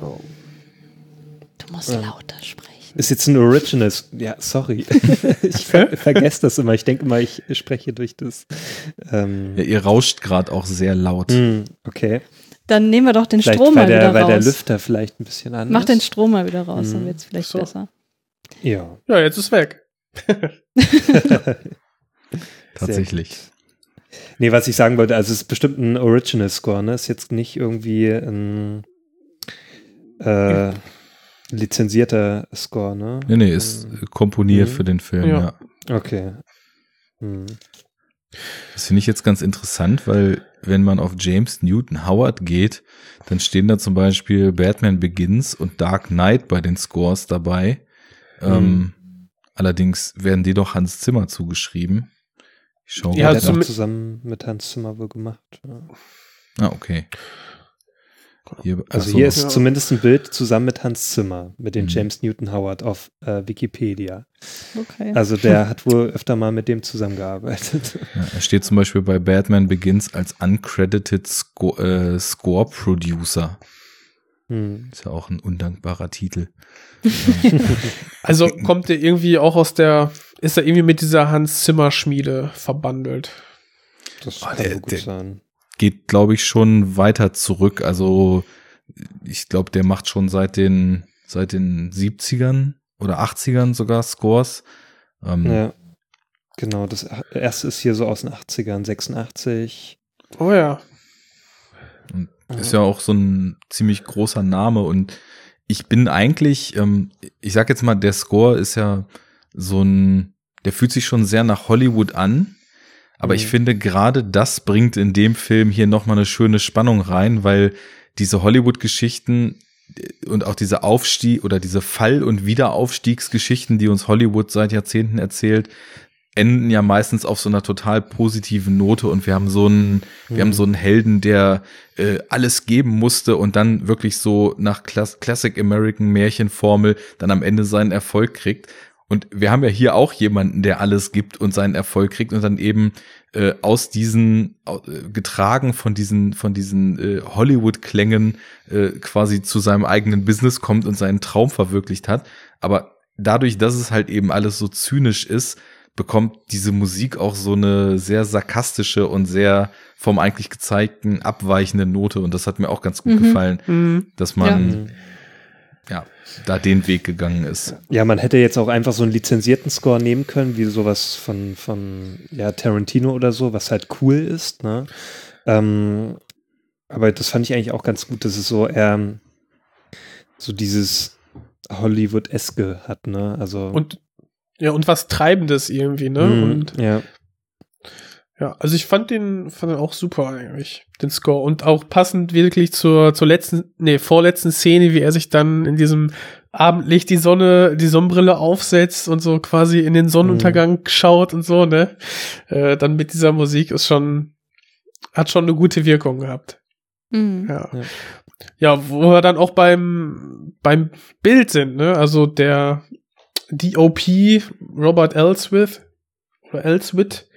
Du musst Ja. lauter sprechen. Ist jetzt ein Original. Ja, sorry. ich ver vergesse das immer. Ich denke immer, ich spreche durch das. Ähm, Ja, ihr rauscht gerade auch sehr laut. hm, okay. Dann nehmen wir doch den Vielleicht, Strom weil mal der, wieder weil der raus. Lüfter vielleicht ein bisschen anders Mach den Strom mal wieder raus, dann Hm. wird's vielleicht So. besser. Ja. Ja, jetzt ist weg. Tatsächlich. Nee, was ich sagen wollte, also es ist bestimmt ein Original Score, ne? Ist jetzt nicht irgendwie ein äh, lizenzierter Score, ne? Nee, nee, ist Ähm, komponiert Mhm. für den Film, Ja. ja. Okay. Hm. Das finde ich jetzt ganz interessant, weil wenn man auf James Newton Howard geht, dann stehen da zum Beispiel Batman Begins und Dark Knight bei den Scores dabei. Ähm, allerdings werden die doch Hans Zimmer zugeschrieben. Ich schau Ja, hat zum- auch zusammen mit Hans Zimmer wohl gemacht. Ja. Ah, okay. Hier, Also achso, hier ist Ja. zumindest ein Bild zusammen mit Hans Zimmer, mit dem Mhm. James Newton Howard auf äh, Wikipedia. Okay. Also der hat wohl öfter mal mit dem zusammengearbeitet. Ja, er steht zum Beispiel bei Batman Begins als uncredited Sco äh, Score Producer. Hm. Ist ja auch ein undankbarer Titel. Also kommt der irgendwie auch aus der, ist er irgendwie mit dieser Hans Zimmer Schmiede verbandelt? Das Ah, kann der- so gut der- sein. Geht, glaube ich, schon weiter zurück. Also ich glaube, der macht schon seit den, seit den 70ern oder 80ern sogar Scores. Ähm, Ja. Genau, das erste ist hier so aus den 80ern, 86. Oh ja. Und Ist ja auch so ein ziemlich großer Name und ich bin eigentlich, ähm, ich sag jetzt mal, der Score ist ja so ein, der fühlt sich schon sehr nach Hollywood an, aber ich Mhm. finde gerade das bringt in dem Film hier nochmal eine schöne Spannung rein, weil diese Hollywood-Geschichten äh, und auch diese Aufstieg oder diese Fall- und Wiederaufstiegsgeschichten, die uns Hollywood seit Jahrzehnten erzählt, enden ja meistens auf so einer total positiven Note und wir haben so einen, wir haben so einen Helden, der äh, alles geben musste und dann wirklich so nach Class Classic American Märchenformel dann am Ende seinen Erfolg kriegt. Und wir haben ja hier auch jemanden, der alles gibt und seinen Erfolg kriegt und dann eben äh, aus diesen äh, getragen von diesen von diesen äh, Hollywood-Klängen äh, quasi zu seinem eigenen Business kommt und seinen Traum verwirklicht hat. Aber dadurch, dass es halt eben alles so zynisch ist, bekommt diese Musik auch so eine sehr sarkastische und sehr vom eigentlich gezeigten abweichende Note und das hat mir auch ganz gut Mhm. gefallen, Mhm. dass man ja. Da den Weg gegangen ist. Ja, man hätte jetzt auch einfach so einen lizenzierten Score nehmen können, wie sowas von, von ja, Tarantino oder so, was halt cool ist, ne? Ähm, aber das fand ich eigentlich auch ganz gut, dass es so eher so dieses Hollywood-eske hat, ne? Also Und ja, und was Treibendes irgendwie, ne? Mhm, Und ja. Ja, also ich fand den, fand den auch super eigentlich, den Score. Und auch passend wirklich zur, zur letzten, nee, vorletzten Szene, wie er sich dann in diesem Abendlicht die Sonne, die Sonnenbrille aufsetzt und so quasi in den Sonnenuntergang schaut und so, ne? Äh, dann mit dieser Musik ist schon, hat schon eine gute Wirkung gehabt. Mhm. Ja. Ja. Ja, wo wir dann auch beim, beim Bild sind, ne? Also der DOP Robert Elswith oder Elswith,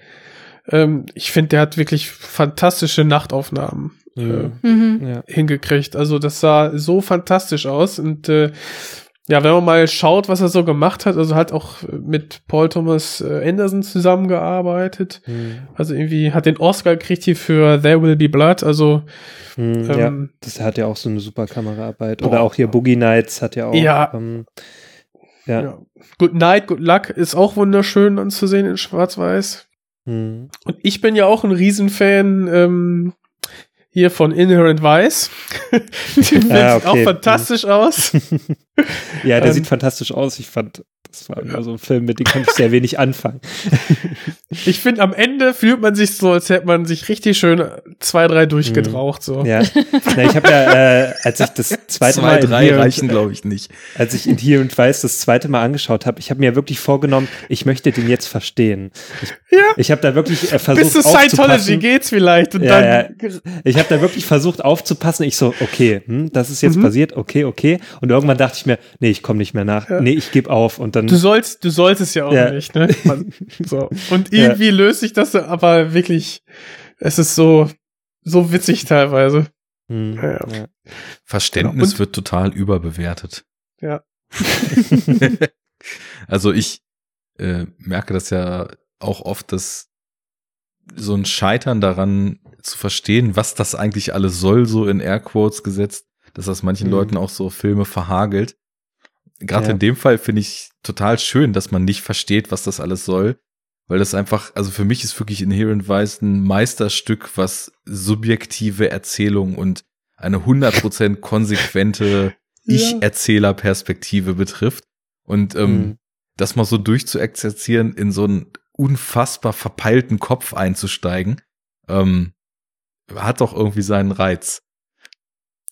ähm, ich finde, der hat wirklich fantastische Nachtaufnahmen äh, Mhm. hingekriegt. Also das sah so fantastisch aus und äh, ja, wenn man mal schaut, was er so gemacht hat, also hat auch mit Paul Thomas äh, Anderson zusammengearbeitet. Mhm. Also irgendwie hat den Oscar gekriegt hier für There Will Be Blood. Also Mhm, Ähm, ja, das hat ja auch so eine super Kameraarbeit. Boah. Oder auch hier Boogie Nights hat ja auch. Ja. Ähm, ja. ja. Good Night, Good Luck ist auch wunderschön anzusehen in Schwarz-Weiß. Mhm. Und ich bin ja auch ein Riesenfan ähm, hier von Inherent Vice. Der Film Ah, sieht auch okay. fantastisch aus. ja, der Ähm, sieht fantastisch aus. Ich fand, das war immer so ein Film, mit dem konnte ich sehr wenig anfangen. Ich finde, am Ende fühlt man sich so, als hätte man sich richtig schön zwei, drei durchgedraucht. So. Ja, Na, ich habe ja, äh, als ich das zweite Zwei, Mal in drei Here reichen, und, glaube ich, nicht. als ich in Hier und Weiß das zweite Mal angeschaut habe, ich habe mir wirklich vorgenommen, ich möchte den jetzt verstehen. Ich, Ja. ich habe da wirklich äh, versucht Bis zu Scientology aufzupassen. geht's vielleicht. Und Ja, dann, ja. Ich habe da wirklich versucht aufzupassen. Ich so, okay, hm, das ist Mhm. jetzt passiert, okay, okay. Und irgendwann dachte ich mir, nee, ich komme nicht mehr nach. Nee, ich gebe auf. Und dann Du sollst, du solltest ja auch Ja. nicht, ne? Man, so. Und irgendwie löst sich das aber wirklich, es ist so, so witzig teilweise. Hm, Ja, ja. ja. Verständnis Und- wird total überbewertet. Ja. also ich äh, merke das ja auch oft, dass so ein Scheitern daran zu verstehen, was das eigentlich alles soll, so in Airquotes gesetzt, dass das manchen Mhm. Leuten auch so Filme verhagelt. Gerade Ja. in dem Fall finde ich total schön, dass man nicht versteht, was das alles soll, weil das einfach, also für mich ist wirklich Inherent Vice ein Meisterstück, was subjektive Erzählung und eine 100% konsequente Ja. Ich-Erzähler-Perspektive betrifft. Und ähm, Mhm. das mal so durchzuexerzieren, in so einen unfassbar verpeilten Kopf einzusteigen, ähm, hat doch irgendwie seinen Reiz.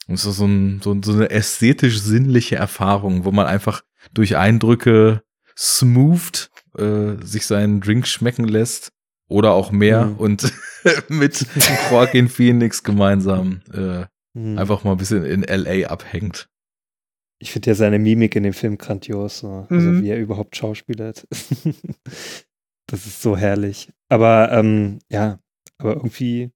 Und es ist so, ein, so, so eine ästhetisch-sinnliche Erfahrung, wo man einfach durch Eindrücke smoothed äh, sich seinen Drink schmecken lässt oder auch mehr Mhm. und mit Joaquin Phoenix gemeinsam äh, Hm. Einfach mal ein bisschen in L.A. abhängt. Ich finde ja seine Mimik in dem Film grandios, so. also Mhm. wie er überhaupt schauspielert. das ist so herrlich. Aber ähm, ja, aber irgendwie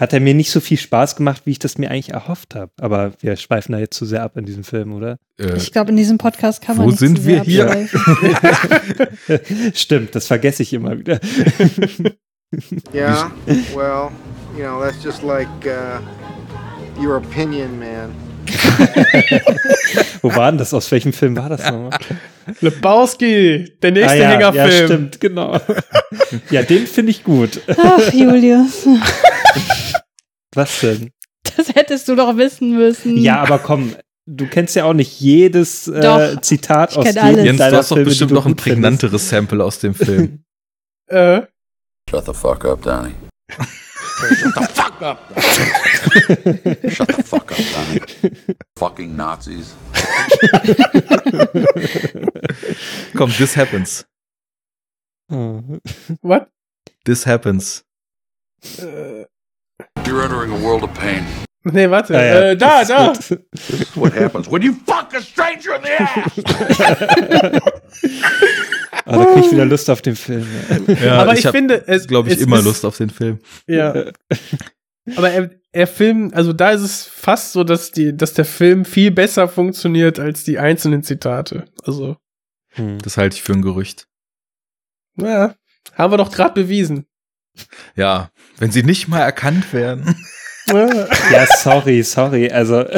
hat er mir nicht so viel Spaß gemacht, wie ich das mir eigentlich erhofft habe. Aber wir schweifen da jetzt zu sehr ab in diesem Film, oder? Äh, Ich glaube, in diesem Podcast kann man wo nicht sind zu wir sehr hier? abschweifen. Stimmt, das vergesse ich immer wieder. Yeah, well, you know, that's just like uh, your opinion, man. Wo war denn das? Aus welchem Film war das nochmal? Lebowski, der nächste ah, ja, Hängerfilm. Ja, stimmt, genau. ja, den finde ich gut. Ach, Julius. Was denn? Das hättest du doch wissen müssen. Ja, aber komm, du kennst ja auch nicht jedes äh, Doch, Zitat ich aus jedem alles. Jens, du hast doch Filme, bestimmt noch ein prägnanteres Sample aus dem Film. Äh, Shut the fuck up, Donnie. Shut the fuck up. Shut the fuck up, Donnie. Fucking Nazis. Komm, this happens. What? This happens. Äh, You're entering a world of pain. nee, warte. Ah, ja, äh, da, da. what happens when you fuck a stranger in the ass. Ah, da krieg ich wieder Lust auf den Film. Ja. Ja, Aber ich hab, finde, es- glaube ich, es immer ist- Lust auf den Film. Ja. Aber er, er filmt, also da ist es fast so, dass die, dass der Film viel besser funktioniert als die einzelnen Zitate. Also, Hm. Das halte ich für ein Gerücht. naja, haben wir doch gerade bewiesen. Ja, wenn sie nicht mal erkannt werden. Ja. Sorry, sorry. Also,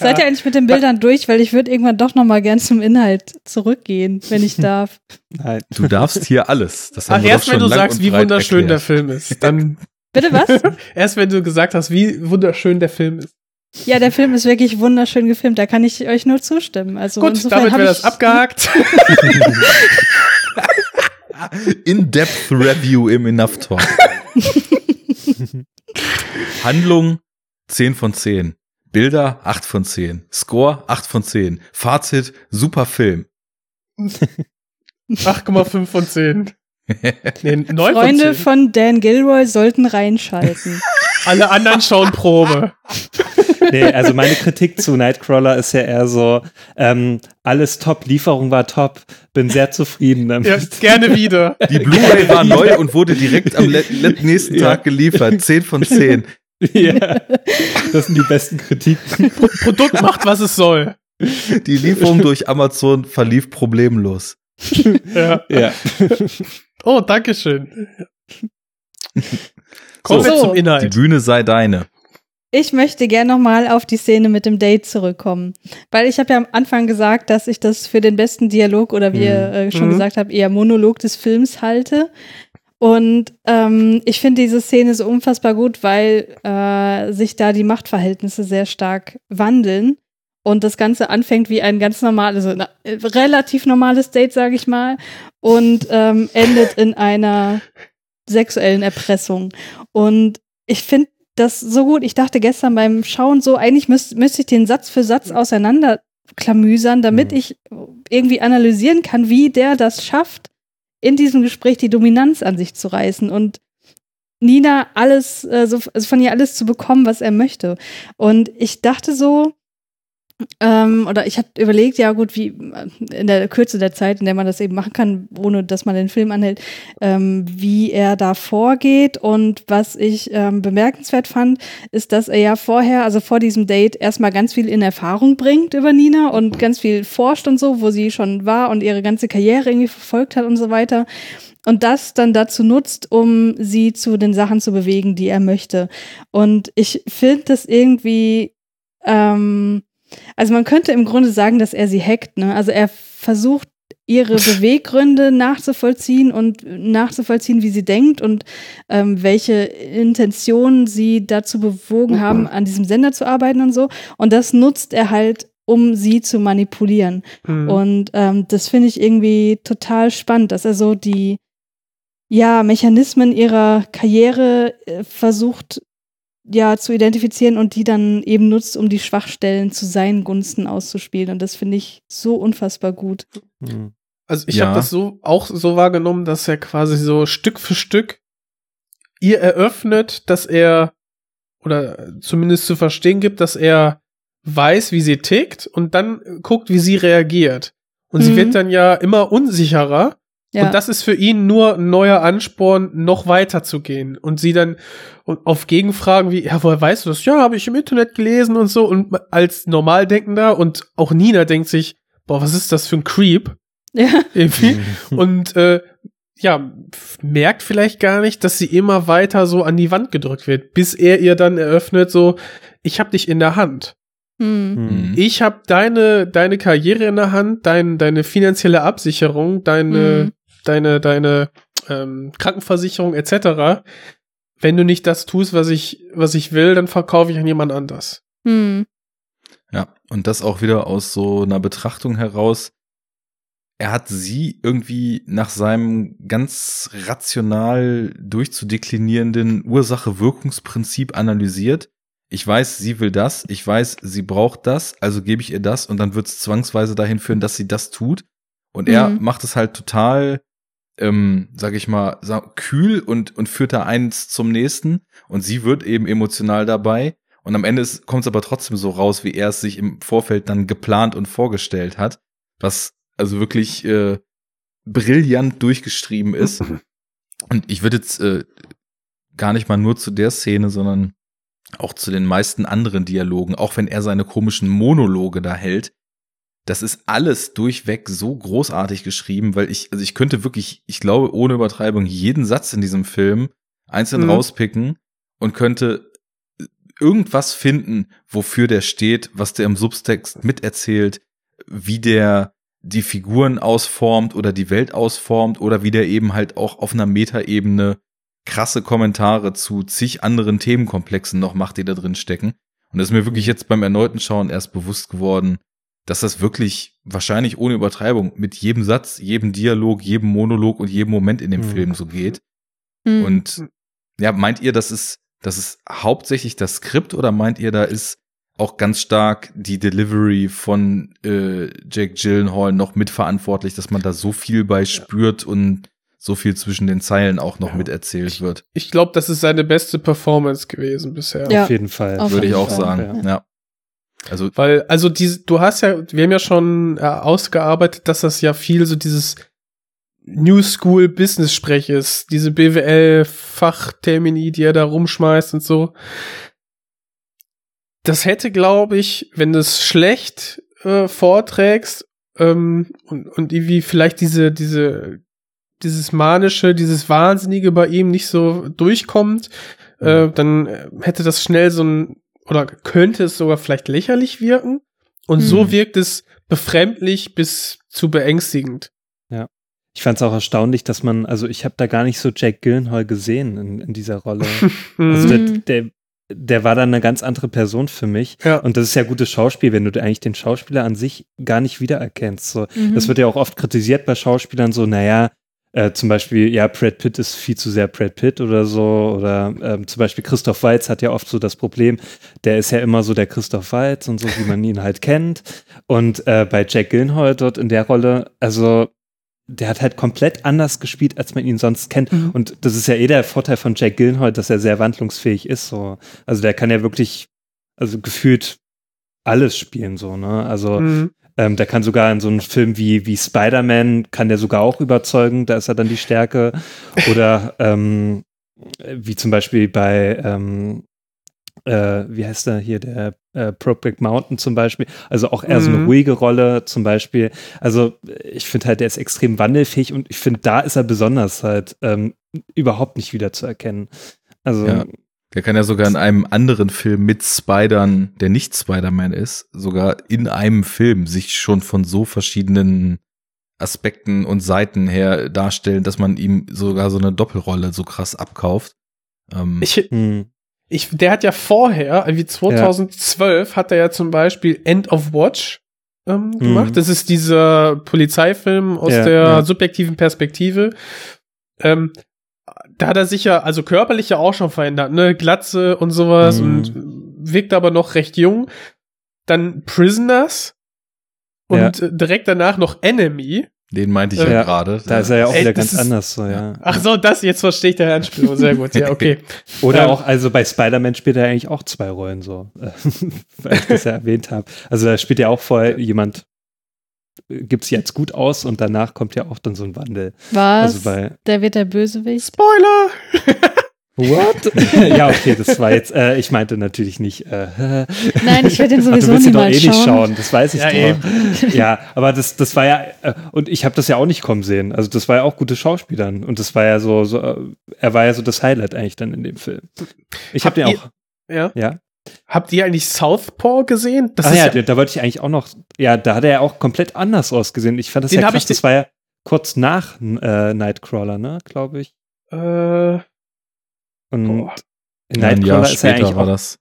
Seid ihr eigentlich mit den Bildern durch? Weil ich würde irgendwann doch noch mal gern zum Inhalt zurückgehen, wenn ich darf. nein. Du darfst hier alles. Das Ach, erst wenn du sagst, wie wunderschön der erklärt. Film ist, dann Bitte was? erst wenn du gesagt hast, wie wunderschön der Film ist. Ja, der Film ist wirklich wunderschön gefilmt. Da kann ich euch nur zustimmen. Also Gut, damit wäre ich- das abgehakt. In-Depth Review im Enough Talk. Handlung 10 von 10. Bilder 8 von 10. Score 8 von 10. Fazit super Film. 8,5 von 10. Nee, 9 Freunde von 10. von Dan Gilroy sollten reinschalten. Alle anderen schauen Probe. Nee, also meine Kritik zu Nightcrawler ist ja eher so, ähm, alles top, Lieferung war top, bin sehr zufrieden damit. Ja, gerne wieder. Die Blu-ray war neu und wurde direkt am nächsten Ja. Tag geliefert. 10 von 10. ja, das sind die besten Kritiken. Pro Produkt macht, was es soll. Die Lieferung durch Amazon verlief problemlos. Ja. Ja. Oh, Dankeschön. Kommen So. wir zum Die Inhalt. Bühne sei deine. Ich möchte gerne nochmal auf die Szene mit dem Date zurückkommen. Weil ich habe ja am Anfang gesagt, dass ich das für den besten Dialog oder wie ihr äh, schon Mhm. gesagt habt, eher Monolog des Films halte. Und ähm, ich finde diese Szene so unfassbar gut, weil äh, sich da die Machtverhältnisse sehr stark wandeln. Und das Ganze anfängt wie ein ganz normales, also relativ normales Date, sage ich mal, und ähm, endet in einer sexuellen Erpressung. Und ich finde das so gut. Ich dachte gestern beim Schauen so, eigentlich müsste müsste ich den Satz für Satz auseinanderklamüsern, damit Mhm. ich irgendwie analysieren kann, wie der das schafft, in diesem Gespräch die Dominanz an sich zu reißen und Nina alles, äh, so, also von ihr alles zu bekommen, was er möchte. Und ich dachte so, ähm, oder ich habe überlegt, ja gut, wie in der Kürze der Zeit, in der man das eben machen kann, ohne dass man den Film anhält, ähm, wie er da vorgeht. Und was ich ähm, bemerkenswert fand, ist, dass er ja vorher, also vor diesem Date, erstmal ganz viel in Erfahrung bringt über Nina und ganz viel forscht und so, wo sie schon war und ihre ganze Karriere irgendwie verfolgt hat und so weiter. Und das dann dazu nutzt, um sie zu den Sachen zu bewegen, die er möchte. Und ich finde das irgendwie, ähm, also man könnte im Grunde sagen, dass er sie hackt, ne? Also er versucht ihre Beweggründe nachzuvollziehen und nachzuvollziehen, wie sie denkt und ähm, welche Intentionen sie dazu bewogen haben, an diesem Sender zu arbeiten und so. Und das nutzt er halt, um sie zu manipulieren. Mhm. Und ähm, das finde ich irgendwie total spannend, dass er so die ja, Mechanismen ihrer Karriere äh, versucht ja zu identifizieren und die dann eben nutzt, um die Schwachstellen zu seinen Gunsten auszuspielen. Und das finde ich so unfassbar gut. Hm. Also ich Ja. habe das so auch so wahrgenommen, dass er quasi so Stück für Stück ihr eröffnet, dass er oder zumindest zu verstehen gibt, dass er weiß, wie sie tickt und dann guckt, wie sie reagiert. Und sie Mhm. wird dann ja immer unsicherer. Ja. Und das ist für ihn nur ein neuer Ansporn, noch weiter zu gehen. Und sie dann auf Gegenfragen wie, ja, woher weißt du das? Ja, habe ich im Internet gelesen und so. Und als Normaldenkender und auch Nina denkt sich, boah, was ist das für ein Creep? Ja. Irgendwie. und äh, ja, merkt vielleicht gar nicht, dass sie immer weiter so an die Wand gedrückt wird, bis er ihr dann eröffnet, so, ich hab dich in der Hand. Hm. Mhm. Ich hab deine, deine Karriere in der Hand, dein, deine finanzielle Absicherung, deine, Mhm. Deine, deine ähm, Krankenversicherung etc. Wenn du nicht das tust, was ich, was ich will, dann verkaufe ich an jemand anders. Hm. Ja, und das auch wieder aus so einer Betrachtung heraus. Er hat sie irgendwie nach seinem ganz rational durchzudeklinierenden Ursache-Wirkungsprinzip analysiert. Ich weiß, sie will das, ich weiß, sie braucht das, also gebe ich ihr das und dann wird es zwangsweise dahin führen, dass sie das tut. Und er Mhm. macht es halt total, ähm, sag ich mal, kühl und, und führt da eins zum nächsten. Und sie wird eben emotional dabei. Und am Ende kommt es aber trotzdem so raus, wie er es sich im Vorfeld dann geplant und vorgestellt hat. Was also wirklich äh, brillant durchgeschrieben ist. Und ich würde jetzt äh, gar nicht mal nur zu der Szene, sondern auch zu den meisten anderen Dialogen, auch wenn er seine komischen Monologe da hält, das ist alles durchweg so großartig geschrieben, weil ich, also ich könnte wirklich, ich glaube, ohne Übertreibung, jeden Satz in diesem Film einzeln Mhm. rauspicken und könnte irgendwas finden, wofür der steht, was der im Subtext miterzählt, wie der die Figuren ausformt oder die Welt ausformt oder wie der eben halt auch auf einer Metaebene krasse Kommentare zu zig anderen Themenkomplexen noch macht, die da drin stecken. Und das ist mir wirklich jetzt beim erneuten Schauen erst bewusst geworden, dass das wirklich wahrscheinlich ohne Übertreibung mit jedem Satz, jedem Dialog, jedem Monolog und jedem Moment in dem Mhm. Film so geht. Hm. Und ja, meint ihr, das ist, das ist hauptsächlich das Skript oder meint ihr, da ist auch ganz stark die Delivery von äh, Jake Gyllenhaal noch mitverantwortlich, dass man da so viel bei spürt und so viel zwischen den Zeilen auch noch miterzählt wird? Ich glaube, das ist seine beste Performance gewesen bisher. Ja. Auf jeden Fall. Auf Würde ich auch Fall, sagen. Ja. Also Weil, also diese, du hast ja, wir haben ja schon äh, ausgearbeitet, dass das ja viel so dieses New School Business Sprech ist, diese BWL Fachtermini, die er da rumschmeißt und so. Das hätte, glaube ich, wenn du es schlecht äh, vorträgst ähm, und, und irgendwie vielleicht diese, diese, dieses manische, dieses Wahnsinnige bei ihm nicht so durchkommt, äh, dann äh, hätte das schnell so ein oder könnte es sogar vielleicht lächerlich wirken. Und so Mhm. wirkt es befremdlich bis zu beängstigend. Ich fand es auch erstaunlich, dass man, also ich habe da gar nicht so Jack Gyllenhaal gesehen in, in dieser Rolle. Also der, Mhm. der, der war dann eine ganz andere Person für mich. Ja. Und das ist ja gutes Schauspiel, wenn du eigentlich den Schauspieler an sich gar nicht wiedererkennst. So, Mhm. Das wird ja auch oft kritisiert bei Schauspielern, so, naja, äh, zum Beispiel, ja, Brad Pitt ist viel zu sehr Brad Pitt oder so. Oder ähm, zum Beispiel Christoph Waltz hat ja oft so das Problem, der ist ja immer so der Christoph Waltz und so, wie man ihn halt kennt. Und äh, bei Jack Gyllenhaal dort in der Rolle, also der hat halt komplett anders gespielt, als man ihn sonst kennt. Mhm. Und das ist ja eh der Vorteil von Jack Gyllenhaal, dass er sehr wandlungsfähig ist. So. Also der kann ja wirklich, also gefühlt alles spielen, so, ne? Also Mhm. Ähm, der kann sogar in so einem Film wie, wie Spider-Man, kann der sogar auch überzeugen, da ist er dann die Stärke. Oder ähm, wie zum Beispiel bei, ähm, äh, wie heißt der hier, der äh, Brokeback Mountain zum Beispiel. Also auch eher so eine Mhm. ruhige Rolle zum Beispiel. Also ich finde halt, der ist extrem wandelfähig und ich finde, da ist er besonders halt ähm, überhaupt nicht wiederzuerkennen. Also Ja. Der kann ja sogar in einem anderen Film mit Spidern, der nicht Spider-Man ist, sogar in einem Film sich schon von so verschiedenen Aspekten und Seiten her darstellen, dass man ihm sogar so eine Doppelrolle so krass abkauft. Ähm, Ich, hm, ich, der hat ja vorher, wie 2012, hat er ja zum Beispiel End of Watch ähm, gemacht. Mhm. Das ist dieser Polizeifilm aus Ja, der ja. subjektiven Perspektive. Ähm, da hat er sich ja, also körperlich ja auch schon verändert, ne? Glatze und sowas Mhm. und wirkt aber noch recht jung. Dann Prisoners und Ja. äh, direkt danach noch Enemy. Den meinte ich Ja, ja, gerade. Da ist er ja auch Ey, wieder ganz ist- anders so, ja. Ach so, das, jetzt verstehe ich der Anspielung. Sehr gut, ja, okay. Oder Ähm, auch, also bei Spider-Man spielt er eigentlich auch zwei Rollen so, äh, weil ich das ja erwähnt habe. Also da spielt ja auch vorher jemand, gibt es jetzt gut aus und danach kommt ja auch dann so ein Wandel. Was? Also bei der wird der Bösewicht. Spoiler! What? ja, okay, das war jetzt, äh, ich meinte natürlich nicht. Äh, Nein, ich werde den Ach, du sowieso willst ihn doch eh niemals nicht schauen. schauen, das weiß ich Ja, doch. eben. Ja, aber das, das war ja, äh, und ich habe das ja auch nicht kommen sehen. Also das war ja auch gute Schauspielern und das war ja so, so äh, er war ja so das Highlight eigentlich dann in dem Film. Ich habe den ihr- auch, Ja. ja. Habt ihr eigentlich Southpaw gesehen? Das Ach ist ja, ja, da, da wollte ich eigentlich auch noch, ja, da hat er ja auch komplett anders ausgesehen. Ich fand das Den ja krass, ich- das war ja kurz nach äh, Nightcrawler, ne, glaube ich. äh, Und Boah. in Ja, ein Jahr Nightcrawler ist er später eigentlich war auch, das.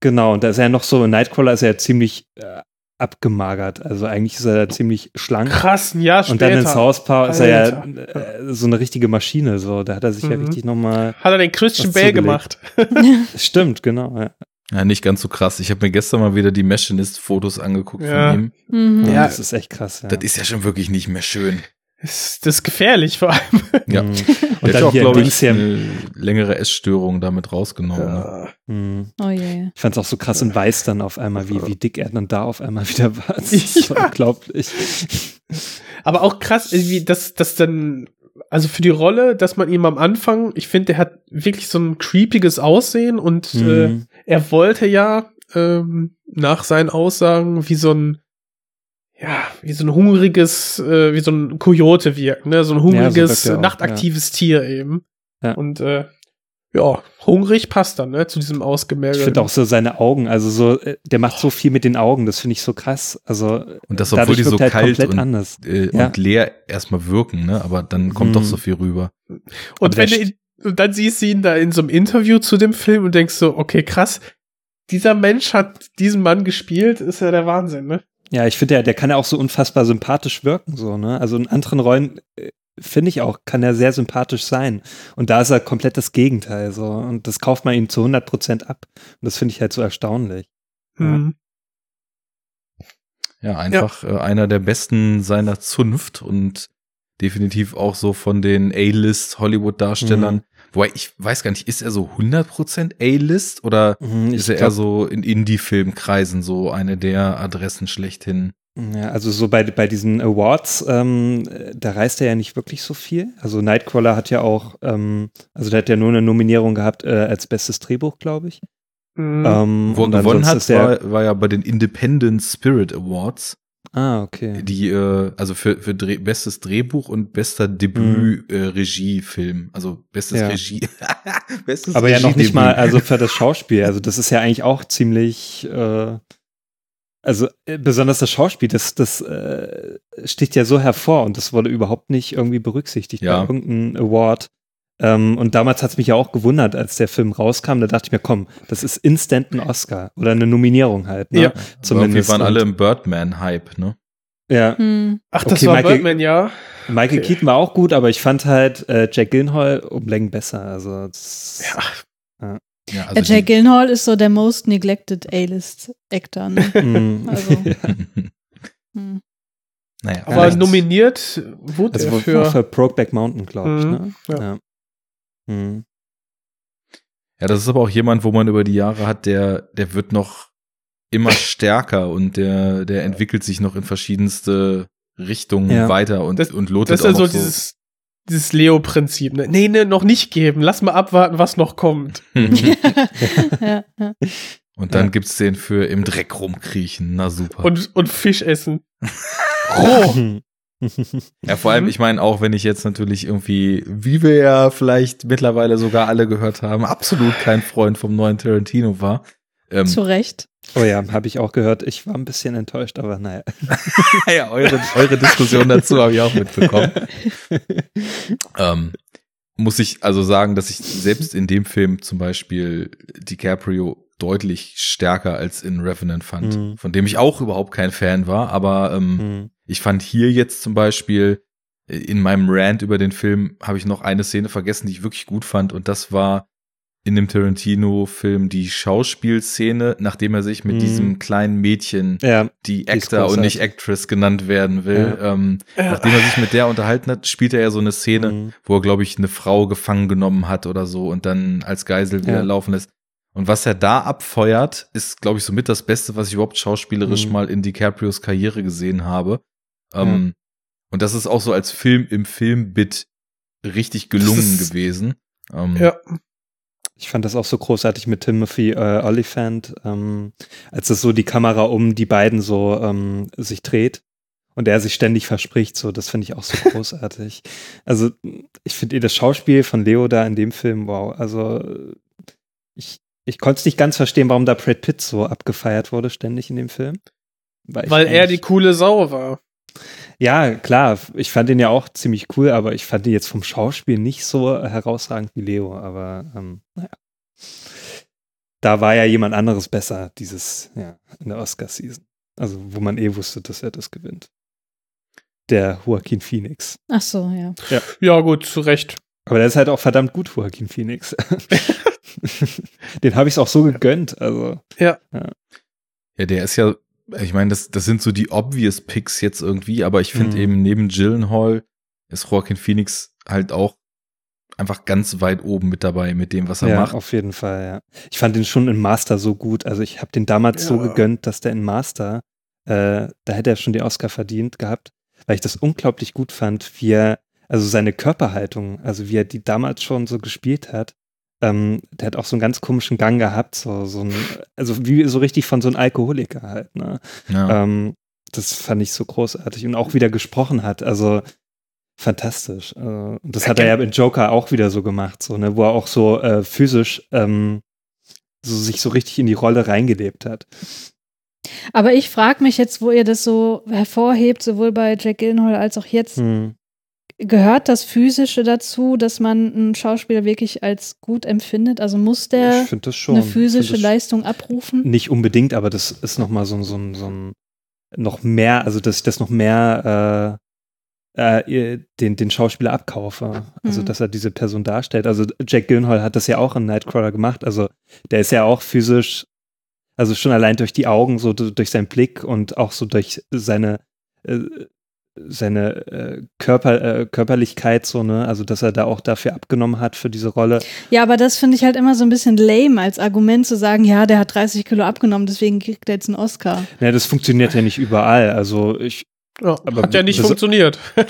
genau, und da ist er ja noch so, in Nightcrawler ist er ja ziemlich äh, abgemagert. Also eigentlich ist er ziemlich schlank. krass, ein Jahr später. Und dann in Southpaw ist er ja äh, so eine richtige Maschine, so. Da hat er sich ja Mhm. richtig nochmal. Hat er den Christian Bale gemacht. Stimmt, genau. Ja. Ja, nicht ganz so krass. Ich habe mir gestern mal wieder die Machinist-Fotos angeguckt Ja. von ihm. Mhm. Ja. Das ist echt krass. Ja. Das ist ja schon wirklich nicht mehr schön. Das, das ist gefährlich vor allem. Ja. Mhm. Der Und hat dann ja auch, glaube ich, eine längere Essstörung damit rausgenommen. Ne? Ja. Mhm. Oh je. Ich fand es auch so krass in Weiß dann auf einmal, wie, wie dick er dann da auf einmal wieder war. Das ist Ja. unglaublich. Aber auch krass, wie das, das dann, also für die Rolle, dass man ihm am Anfang, ich finde, der hat wirklich so ein creepiges Aussehen und äh, Mhm. Er wollte ja ähm, nach seinen Aussagen wie so ein, ja, wie so ein hungriges, äh, wie so ein Kojote wirken, ne? So ein hungriges, er auch, nachtaktives Tier eben. Ja. Und äh, ja, hungrig passt dann, ne, zu diesem Ich ausgemergelten. finde auch so seine Augen, also so, äh, der macht so viel mit den Augen, das finde ich so krass. Also Und das, dadurch obwohl die so halt kalt komplett und, anders. äh, Ja. und leer erstmal wirken, ne? Aber dann kommt Mhm. doch so viel rüber. Und Aber wenn der du und dann siehst du ihn da in so einem Interview zu dem Film und denkst so, okay, krass, dieser Mensch hat diesen Mann gespielt, ist ja der Wahnsinn, ne? Ja, ich finde, der, der kann ja auch so unfassbar sympathisch wirken, so, ne? Also in anderen Rollen, äh, finde ich auch, kann er sehr sympathisch sein. Und da ist er komplett das Gegenteil, so. Und das kauft man ihm zu 100 Prozent ab. Und das finde ich halt so erstaunlich. Ja. Hm. Ja, einfach Äh, einer der besten seiner Zunft und definitiv auch so von den A-List Hollywood-Darstellern. Mhm. Wobei ich weiß gar nicht, ist er so 100% A-List oder Mhm, ist er eher so in Indie-Filmkreisen so eine der Adressen schlechthin? Ja, also so bei, bei diesen Awards, ähm, äh, da reist er ja nicht wirklich so viel. Also Nightcrawler hat ja auch, ähm, also der hat ja nur eine Nominierung gehabt äh, als bestes Drehbuch, glaube ich. Mhm. Ähm, Wo er und gewonnen hat, war, war ja bei den Independent Spirit Awards, Ah, okay. die, äh, also für, für Dreh, bestes Drehbuch und bester Debüt-Regiefilm. also bestes Ja. Regie. bestes Aber ja noch nicht Regiedebüt. mal, also für das Schauspiel. Also das ist ja eigentlich auch ziemlich, äh, also äh, besonders das Schauspiel, das, das äh, sticht ja so hervor und das wurde überhaupt nicht irgendwie berücksichtigt Ja. bei irgendeinem Award. Ähm, und damals hat es mich ja auch gewundert, als der Film rauskam, da dachte ich mir, komm, das ist instant ein Oscar oder eine Nominierung halt. Ne? Ja. Aber wir waren alle im Birdman-Hype, ne? Ja. Hm. Ach, das Okay, war Michael- Birdman, ja. Michael Okay. Keaton war auch gut, aber ich fand halt äh, Jack Gyllenhaal um Längen besser. Also das, Ja. Ja, Ja, Jake Gyllenhaal ist so der most neglected A-List-Actor. Ne? Mm. Also, hm. naja, Aber vielleicht- nominiert wurde Also er war für. für Brokeback Mountain, glaube ich. Mhm, Ne? ja. Ja. Mhm. Ja, das ist aber auch jemand, wo man über die Jahre hat, der, der wird noch immer stärker und der, der entwickelt sich noch in verschiedenste Richtungen Ja. weiter und, Das- und lotet Das ist ja auch so dieses, dieses Leo-Prinzip. Ne? Nee, nee, noch nicht geben. Lass mal abwarten, was noch kommt. ja, ja. und dann Ja. gibt's den für im Dreck rumkriechen. Na super. Und, und Fisch essen. Roh. Ja, vor allem, ich meine, auch wenn ich jetzt natürlich irgendwie, wie wir ja vielleicht mittlerweile sogar alle gehört haben, absolut kein Freund vom neuen Tarantino war. Ähm, Zu Recht. Oh ja, habe ich auch gehört. Ich war ein bisschen enttäuscht, aber naja. ja, eure, eure Diskussion dazu habe ich auch mitbekommen. ähm, muss ich also sagen, dass ich selbst in dem Film zum Beispiel DiCaprio deutlich stärker als in Revenant fand, Mhm. von dem ich auch überhaupt kein Fan war, aber ähm, Mhm. Ich fand hier jetzt zum Beispiel äh, in meinem Rant über den Film habe ich noch eine Szene vergessen, die ich wirklich gut fand und das war in dem Tarantino-Film die Schauspielszene, nachdem er sich mit Mhm. diesem kleinen Mädchen, Ja, die Actor und nicht. Actress genannt werden will, Ja. ähm, Ja. nachdem er sich mit der unterhalten hat, spielt er ja so eine Szene, Mhm. wo er, glaube ich, eine Frau gefangen genommen hat oder so und dann als Geisel wieder laufen lässt. Und was er da abfeuert, ist, glaube ich, somit das Beste, was ich überhaupt schauspielerisch Mhm. mal in DiCaprios Karriere gesehen habe. Ähm, Und das ist auch so als Film im Filmbit richtig gelungen ist- gewesen. Ähm, Ja. Ich fand das auch so großartig mit Timothy äh, Oliphant, ähm, als es so die Kamera um die beiden so ähm, sich dreht und er sich ständig verspricht, so das finde ich auch so großartig. Also ich finde eh das Schauspiel von Leo da in dem Film, wow, also ich, ich konnte es nicht ganz verstehen, warum da Brad Pitt so abgefeiert wurde ständig in dem Film. ich Weil er die coole Sau war. Ja, klar, ich fand ihn ja auch ziemlich cool, aber ich fand ihn jetzt vom Schauspiel nicht so herausragend wie Leo, aber ähm, naja. Da war ja jemand anderes besser, dieses, ja, in der Oscar-Season. Also, wo man eh wusste, dass er das gewinnt. Der Joaquin Phoenix. Ach so, ja. Ja. Ja, gut, zu Recht. Aber der ist halt auch verdammt gut, Joaquin Phoenix. Den habe ich auch so gegönnt, also. Ja. ja. Ja, der ist ja, ich meine, das, das sind so die obvious Picks jetzt irgendwie, aber ich finde Mhm. eben neben Gyllenhaal ist Joaquin Phoenix halt auch einfach ganz weit oben mit dabei mit dem, was er ja, macht. auf jeden Fall, ja. Ich fand den schon in Master so gut. Also ich habe den damals so Ja. gegönnt, dass der in Master, äh, da hätte er schon den Oscar verdient gehabt, weil ich das unglaublich gut fand, wie er, also seine Körperhaltung, also wie er die damals schon so gespielt hat. Ähm, der hat auch so einen ganz komischen Gang gehabt, so, so ein, also wie so richtig von so einem Alkoholiker halt, ne? Ja. Ähm, das fand ich so großartig und auch wieder gesprochen hat. Also fantastisch. Äh, und das hat er ja in Joker auch wieder so gemacht, so, ne, wo er auch so äh, physisch ähm, so sich so richtig in die Rolle reingelebt hat. Aber ich frage mich jetzt, wo ihr das so hervorhebt, sowohl bei Jack Gyllenhaal als auch jetzt, Hm. Gehört das Physische dazu, dass man einen Schauspieler wirklich als gut empfindet? Also muss der eine physische Leistung abrufen? Nicht unbedingt, aber das ist noch mal so, ein- so, so ein noch mehr, also dass ich das noch mehr äh, äh, den, den Schauspieler abkaufe. Also Mhm. dass er diese Person darstellt. Also Jack Gyllenhaal hat das ja auch in Nightcrawler gemacht. Also der ist ja auch physisch, also schon allein durch die Augen, so du- durch seinen Blick und auch so durch seine äh, seine äh, Körper, äh, Körperlichkeit so, ne? Also, dass er da auch dafür abgenommen hat für diese Rolle. Ja, aber das finde ich halt immer so ein bisschen lame als Argument zu sagen, ja, der hat 30 Kilo abgenommen, deswegen kriegt er jetzt einen Oscar. Ja, das funktioniert ja nicht überall. Also ich. Ja, aber hat ja nicht funktioniert.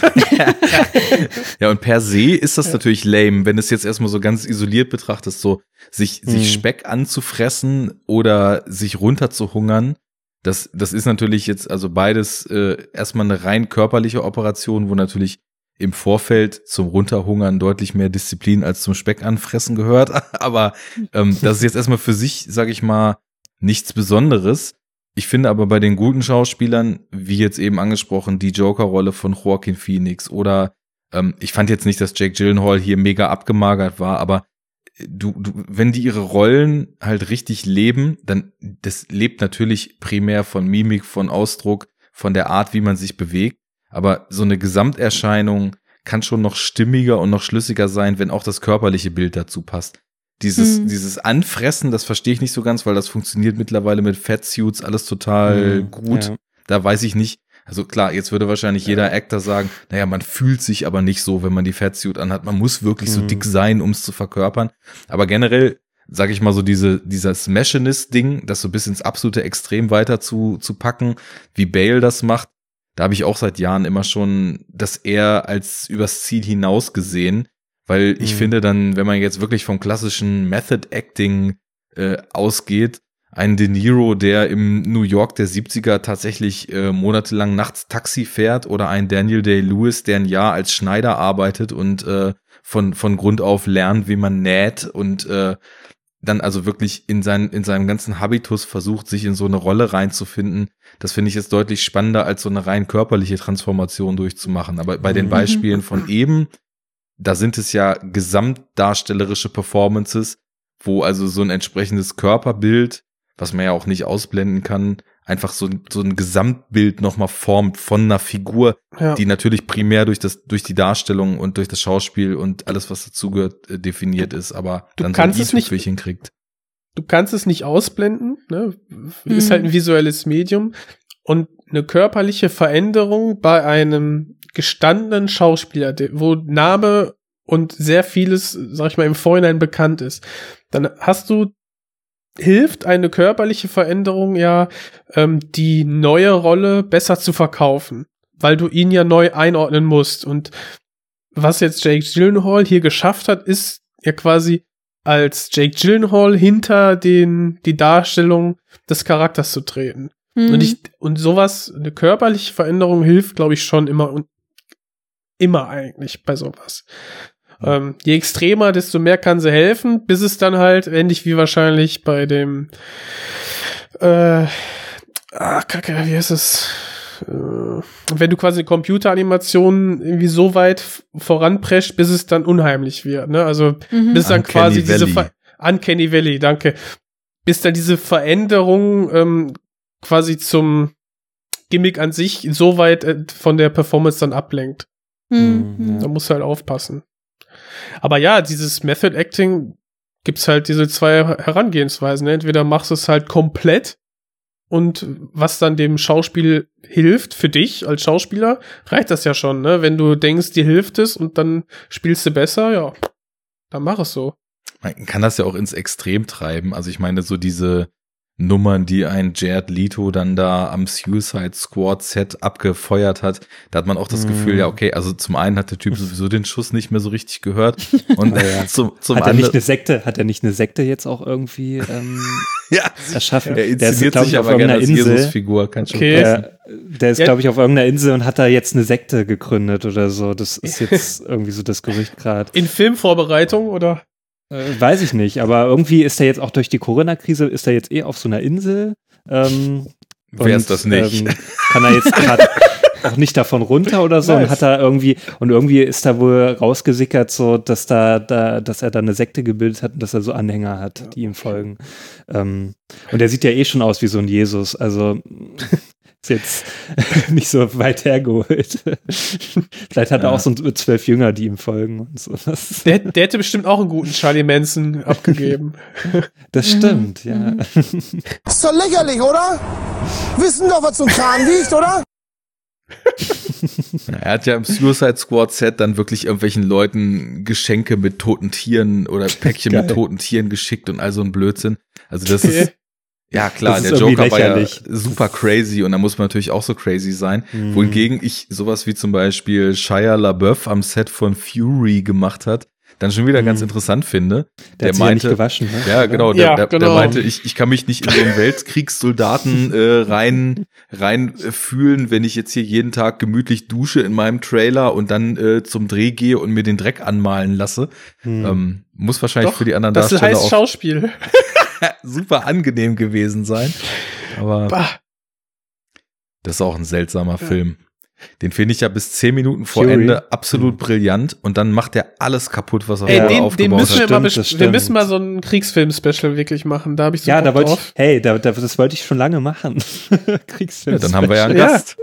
Ja, und per se ist das natürlich lame, wenn du es jetzt erstmal so ganz isoliert betrachtest, so sich, Mhm. sich Speck anzufressen oder sich runterzuhungern. Das, das ist natürlich jetzt also beides äh, erstmal eine rein körperliche Operation, wo natürlich im Vorfeld zum Runterhungern deutlich mehr Disziplin als zum Speck anfressen gehört. Aber ähm, das ist jetzt erstmal für sich, sage ich mal, nichts Besonderes. Ich finde aber bei den guten Schauspielern, wie jetzt eben angesprochen, die Joker-Rolle von Joaquin Phoenix oder ähm, ich fand jetzt nicht, dass Jake Gyllenhaal hier mega abgemagert war, aber du, du, wenn die ihre Rollen halt richtig leben, dann das lebt natürlich primär von Mimik, von Ausdruck, von der Art, wie man sich bewegt. Aber so eine Gesamterscheinung kann schon noch stimmiger und noch schlüssiger sein, wenn auch das körperliche Bild dazu passt. Dieses, Mhm. dieses Anfressen, das verstehe ich nicht so ganz, weil das funktioniert mittlerweile mit Fatsuits alles total Mhm, gut. ja. Da weiß ich nicht. Also klar, jetzt würde wahrscheinlich jeder Actor sagen, naja, man fühlt sich aber nicht so, wenn man die Fatsuit anhat. Man muss wirklich so Mhm. dick sein, um es zu verkörpern. Aber generell, sage ich mal so, diese, dieser Smashinist-Ding, das so bis ins absolute Extrem weiter zu, zu packen, wie Bale das macht, da habe ich auch seit Jahren immer schon das eher als übers Ziel hinaus gesehen, weil ich Mhm. finde dann, wenn man jetzt wirklich vom klassischen Method Acting äh, ausgeht, ein De Niro, der im New York der 70er tatsächlich äh, monatelang nachts Taxi fährt oder ein Daniel Day-Lewis, der ein Jahr als Schneider arbeitet und äh, von, von Grund auf lernt, wie man näht und äh, dann also wirklich in, sein, in seinem ganzen Habitus versucht, sich in so eine Rolle reinzufinden. Das finde ich jetzt deutlich spannender, als so eine rein körperliche Transformation durchzumachen. Aber bei den Mhm. Beispielen von eben, da sind es ja gesamtdarstellerische Performances, wo also so ein entsprechendes Körperbild was man ja auch nicht ausblenden kann, einfach so, so ein Gesamtbild nochmal formt von einer Figur, Ja. die natürlich primär durch das, durch die Darstellung und durch das Schauspiel und alles, was dazugehört, äh, definiert ist, aber Du dann kannst so es ein nicht- i-Tüpfelchen kriegt. du kannst es nicht ausblenden, ne? Ist Mhm. halt ein visuelles Medium und eine körperliche Veränderung bei einem gestandenen Schauspieler, wo Name und sehr vieles, sag ich mal, im Vorhinein bekannt ist, dann hast du hilft eine körperliche Veränderung ja, ähm, die neue Rolle besser zu verkaufen, weil du ihn ja neu einordnen musst. Und was jetzt Jake Gyllenhaal hier geschafft hat, ist ja quasi als Jake Gyllenhaal hinter den die Darstellung des Charakters zu treten. Mhm. Und ich und sowas eine körperliche Veränderung hilft, glaube ich, schon immer und immer eigentlich bei sowas. Ähm, je extremer, desto mehr kann sie helfen, bis es dann halt ähnlich wie wahrscheinlich bei dem äh, ah, Kacke, wie heißt es? Äh, wenn du quasi eine Computeranimation irgendwie so weit voranprescht, bis es dann unheimlich wird, ne? Also Mhm. bis dann Uncanny quasi diese Valley. Ver Uncanny Valley, danke. Bis dann diese Veränderung ähm, quasi zum Gimmick an sich so weit äh, von der Performance dann ablenkt. Mhm. Da musst du halt aufpassen. Aber ja, dieses Method Acting gibt's halt diese zwei Herangehensweisen. ne? Entweder machst du es halt komplett und was dann dem Schauspiel hilft für dich als Schauspieler, reicht das ja schon, ne? Wenn du denkst, dir hilft es und dann spielst du besser, ja, dann mach es so. Man kann das ja auch ins Extrem treiben. Also ich meine, so diese Nummern, die ein Jared Leto dann da am Suicide Squad Set abgefeuert hat, da hat man auch das Mm. Gefühl, ja, okay, also zum einen hat der Typ sowieso den Schuss nicht mehr so richtig gehört und Ja, ja. zum, zum hat er nicht anderen, eine Sekte, hat er nicht eine Sekte jetzt auch irgendwie ähm, ja, erschaffen? er Der ist, sich ich, auf aber gerne irgendeiner als Insel. Jesus-Figur, kann schon Okay. passen. Der, der ist, Ja. glaube ich, auf irgendeiner Insel und hat da jetzt eine Sekte gegründet oder so. Das ist jetzt irgendwie so das Gerücht gerade. In Filmvorbereitung oder? Äh, weiß ich nicht, aber irgendwie ist er jetzt auch durch die Corona-Krise, ist er jetzt eh auf so einer Insel. Ähm, Wer ist das nicht? Ähm, kann er jetzt gerade auch nicht davon runter oder so Nice. und hat da irgendwie und irgendwie ist da wohl rausgesickert so, dass da da dass er da eine Sekte gebildet hat und dass er so Anhänger hat, die ihm folgen. Ähm, und er sieht ja eh schon aus wie so ein Jesus, also ist jetzt nicht so weit hergeholt. Vielleicht hat er Ja. auch so zwölf Jünger, die ihm folgen und so. Das, Der, der hätte bestimmt auch einen guten Charlie Manson abgegeben. das stimmt, ja. Ist doch lächerlich, oder? Wissen doch, was so ein Kran wiegt, oder? Er hat ja im Suicide Squad Set dann wirklich irgendwelchen Leuten Geschenke mit toten Tieren oder Päckchen mit toten Tieren geschickt und all so ein Blödsinn. Also das Okay. ist ja klar, der Joker war ja super crazy und da muss man natürlich auch so crazy sein. Mhm. Wohingegen ich sowas wie zum Beispiel Shia LaBeouf am Set von Fury gemacht hat, dann schon wieder ganz Mhm. interessend finde. Der, hat sich ja nicht gewaschen, ne? Ja, genau. Der, Ja, der, der genau. meinte, ich, ich kann mich nicht in so einen Weltkriegssoldaten äh, rein, rein äh, fühlen, wenn ich jetzt hier jeden Tag gemütlich dusche in meinem Trailer und dann äh, zum Dreh gehe und mir den Dreck anmalen lasse. Hm. Ähm, muss wahrscheinlich Doch, für die anderen das Darsteller heißt auch Schauspiel. super angenehm gewesen sein. Aber Bah. das ist auch ein seltsamer Film. Den finde ich ja bis zehn Minuten vor Fury. Ende absolut brillant und dann macht er alles kaputt, was er Ey, den, den aufgebaut müssen wir hat. mal, Stimmt, das wir müssen mal so ein Kriegsfilm-Special wirklich machen. Da habe ich so Ja, Bock da wollte ich, drauf. hey, da, da, das wollte ich schon lange machen. Kriegsfilm. Ja, dann haben wir ja einen Ja. Gast.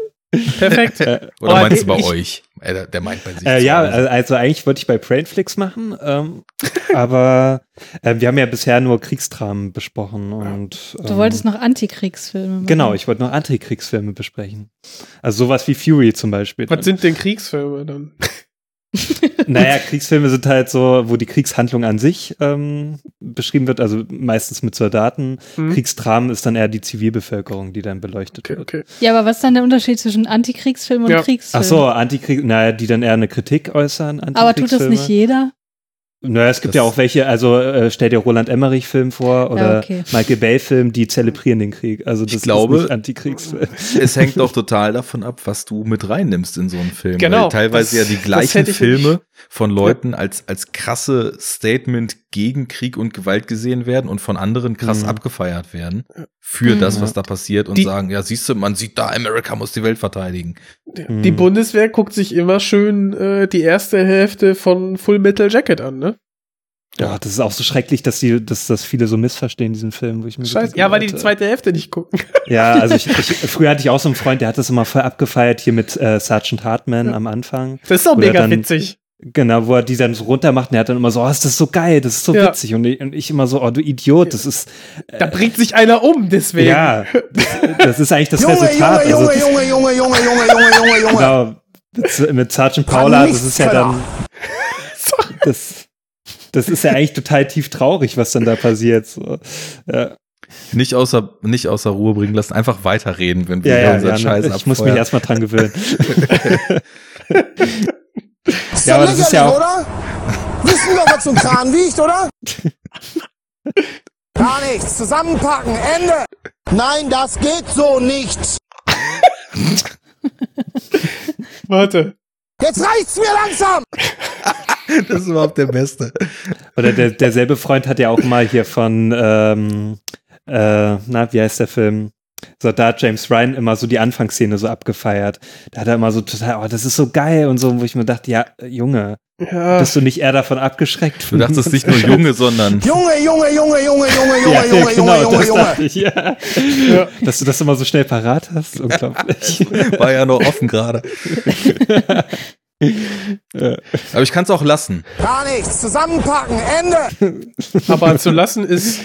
Perfekt. Oder Oh, meinst du bei ich- euch? Äh, der, meint bei sich. Äh, ja, Hause. also, also eigentlich wollte ich bei Brainflix machen, ähm, aber äh, wir haben ja bisher nur Kriegsdramen besprochen und Du ähm, wolltest noch Antikriegsfilme machen. genau, ich wollte noch Antikriegsfilme besprechen. Also sowas wie Fury zum Beispiel. Was sind denn Kriegsfilme dann? Naja, Kriegsfilme sind halt so, wo die Kriegshandlung an sich ähm, beschrieben wird, also meistens mit Soldaten. Hm? Kriegsdramen ist dann eher die Zivilbevölkerung, die dann beleuchtet Okay, wird. okay. Ja, aber was ist dann der Unterschied zwischen Antikriegsfilm und Ja. Kriegsfilm? Ach so, Antikrieg, naja, die dann eher eine Kritik äußern. aber tut das nicht jeder? Naja, es gibt Das- ja auch welche, also äh, stell dir Roland Emmerich-Film vor oder okay. Michael Bay-Film, die zelebrieren den Krieg. Also das Ich glaube- ist nicht Antikriegsfilm. es hängt doch total davon ab, was du mit reinnimmst in so einen Film. Genau, Weil teilweise das- ja die gleichen Filme von Leuten als, als krasse Statement gegen Krieg und Gewalt gesehen werden und von anderen krass Mhm. abgefeiert werden für Mhm. das, was da passiert und Die- sagen, ja, siehst du, man sieht da, Amerika muss die Welt verteidigen. Mhm. Die Bundeswehr guckt sich immer schön äh, die erste Hälfte von Full Metal Jacket an, ne? Ja, das ist auch so schrecklich, dass die, dass das viele so missverstehen, diesen Film, wo ich mir so Scheiße. Ja, weil die die zweite Hälfte nicht gucken. Ja, also ich, ich, früher hatte ich auch so einen Freund, der hat das immer voll abgefeiert hier mit äh, Sergeant Hartman am Anfang. Das ist doch mega dann, witzig. Genau, wo er die dann so runter macht und er hat dann immer so, oh, ist das so geil, das ist so ja. witzig. Und ich, und ich, immer so, oh, du Idiot, das ist. Äh, da bringt sich einer um, deswegen. Ja, das, ist eigentlich das Junge, Resultat. Also Junge, also, Junge, Junge, Junge, Junge, Junge, Junge, Junge, Genau, mit, mit Sergeant Paula, das ist ja dann. Das, das ist ja eigentlich total tief traurig, was dann da passiert. So. Ja. Nicht außer, nicht außer Ruhe bringen lassen, einfach weiterreden, wenn wir ja, ja, unseren ja, Scheiß Ich abfeuern. muss mich erstmal dran gewöhnen. Ist Ja, aber das ist ja auch- oder? Wissen doch, was so ein Kran wiegt, oder? Gar nichts. Zusammenpacken. Ende. Nein, das geht so nicht. Warte. Jetzt reicht's mir langsam. Das ist überhaupt der Beste. Oder der, derselbe Freund hat ja auch mal hier von, ähm, äh, na, wie heißt der Film? Soldat James Ryan immer so die Anfangsszene so abgefeiert. Da hat er immer so total, oh, das ist so geil und so, wo ich mir dachte, ja, äh, Junge, Ja. bist du nicht eher davon abgeschreckt? Du dachtest nicht nur Junge, sondern Junge, Junge, Junge, Junge, Junge, Junge, ja, Junge, genau, Junge, Junge, das Junge. ich, ja. Dass du das immer so schnell parat hast, unglaublich. war ja noch offen gerade. Ja. Aber ich kann es auch lassen. Gar nichts. Zusammenpacken. Ende. Aber zu lassen ist.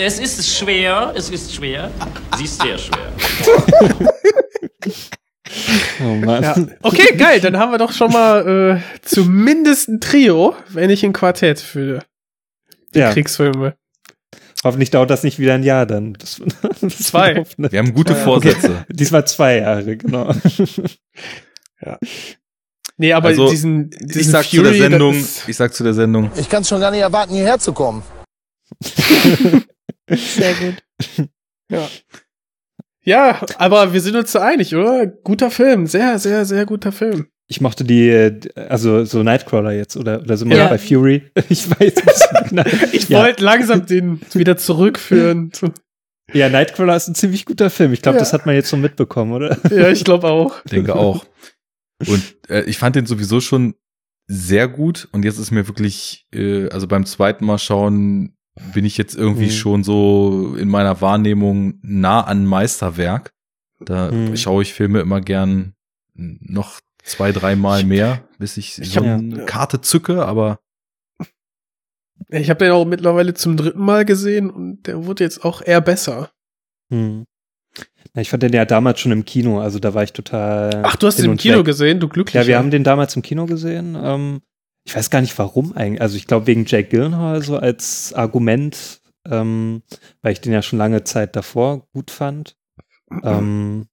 Es ist schwer, es ist schwer. Sie ist sehr schwer. Oh Mann. Ja. Okay, geil. Dann haben wir doch schon mal äh, zumindest ein Trio, wenn nicht ein Quartett für die Ja. Kriegsfilme. Hoffentlich dauert das nicht wieder ein Jahr dann. Das, das Zwei. läuft, ne? Wir haben gute Ja, Vorsätze. Diesmal zwei Jahre, genau. Nee, aber Also, diesen, diesen ich sag Fury, zu der Sendung, ich sag zu der Sendung, Ich kann schon gar nicht erwarten, hierher zu kommen. Sehr gut. Ja. Ja, aber wir sind uns da einig, oder? Guter Film. Sehr, sehr, sehr guter Film. Ich mochte die, äh, also so Nightcrawler jetzt, oder, oder sind wir Ja. noch bei Fury? Ich weiß nicht. Ich ja. wollte langsam den wieder zurückführen. zu- Ja, Nightcrawler ist ein ziemlich guter Film. Ich glaube, Ja. das hat man jetzt so mitbekommen, oder? Ja, ich glaube auch. denke auch. Und äh, ich fand den sowieso schon sehr gut. Und jetzt ist mir wirklich, äh, also beim zweiten Mal schauen, bin ich jetzt irgendwie Mhm. schon so in meiner Wahrnehmung nah an Meisterwerk. Da Mhm. schaue ich Filme immer gern noch zwei, dreimal mehr, bis ich, Ich so hab- eine Karte zücke, aber Ich habe den auch mittlerweile zum dritten Mal gesehen und der wurde jetzt auch eher besser. Hm. Na, ich fand den ja damals schon im Kino, also da war ich total. Ach, du hast den im Kino weg. gesehen, du glücklicher. Ja, wir haben den damals im Kino gesehen. Ähm, ich weiß gar nicht warum eigentlich. Also ich glaube wegen Jake Gyllenhaal so als Argument, ähm, weil ich den ja schon lange Zeit davor gut fand. Ähm,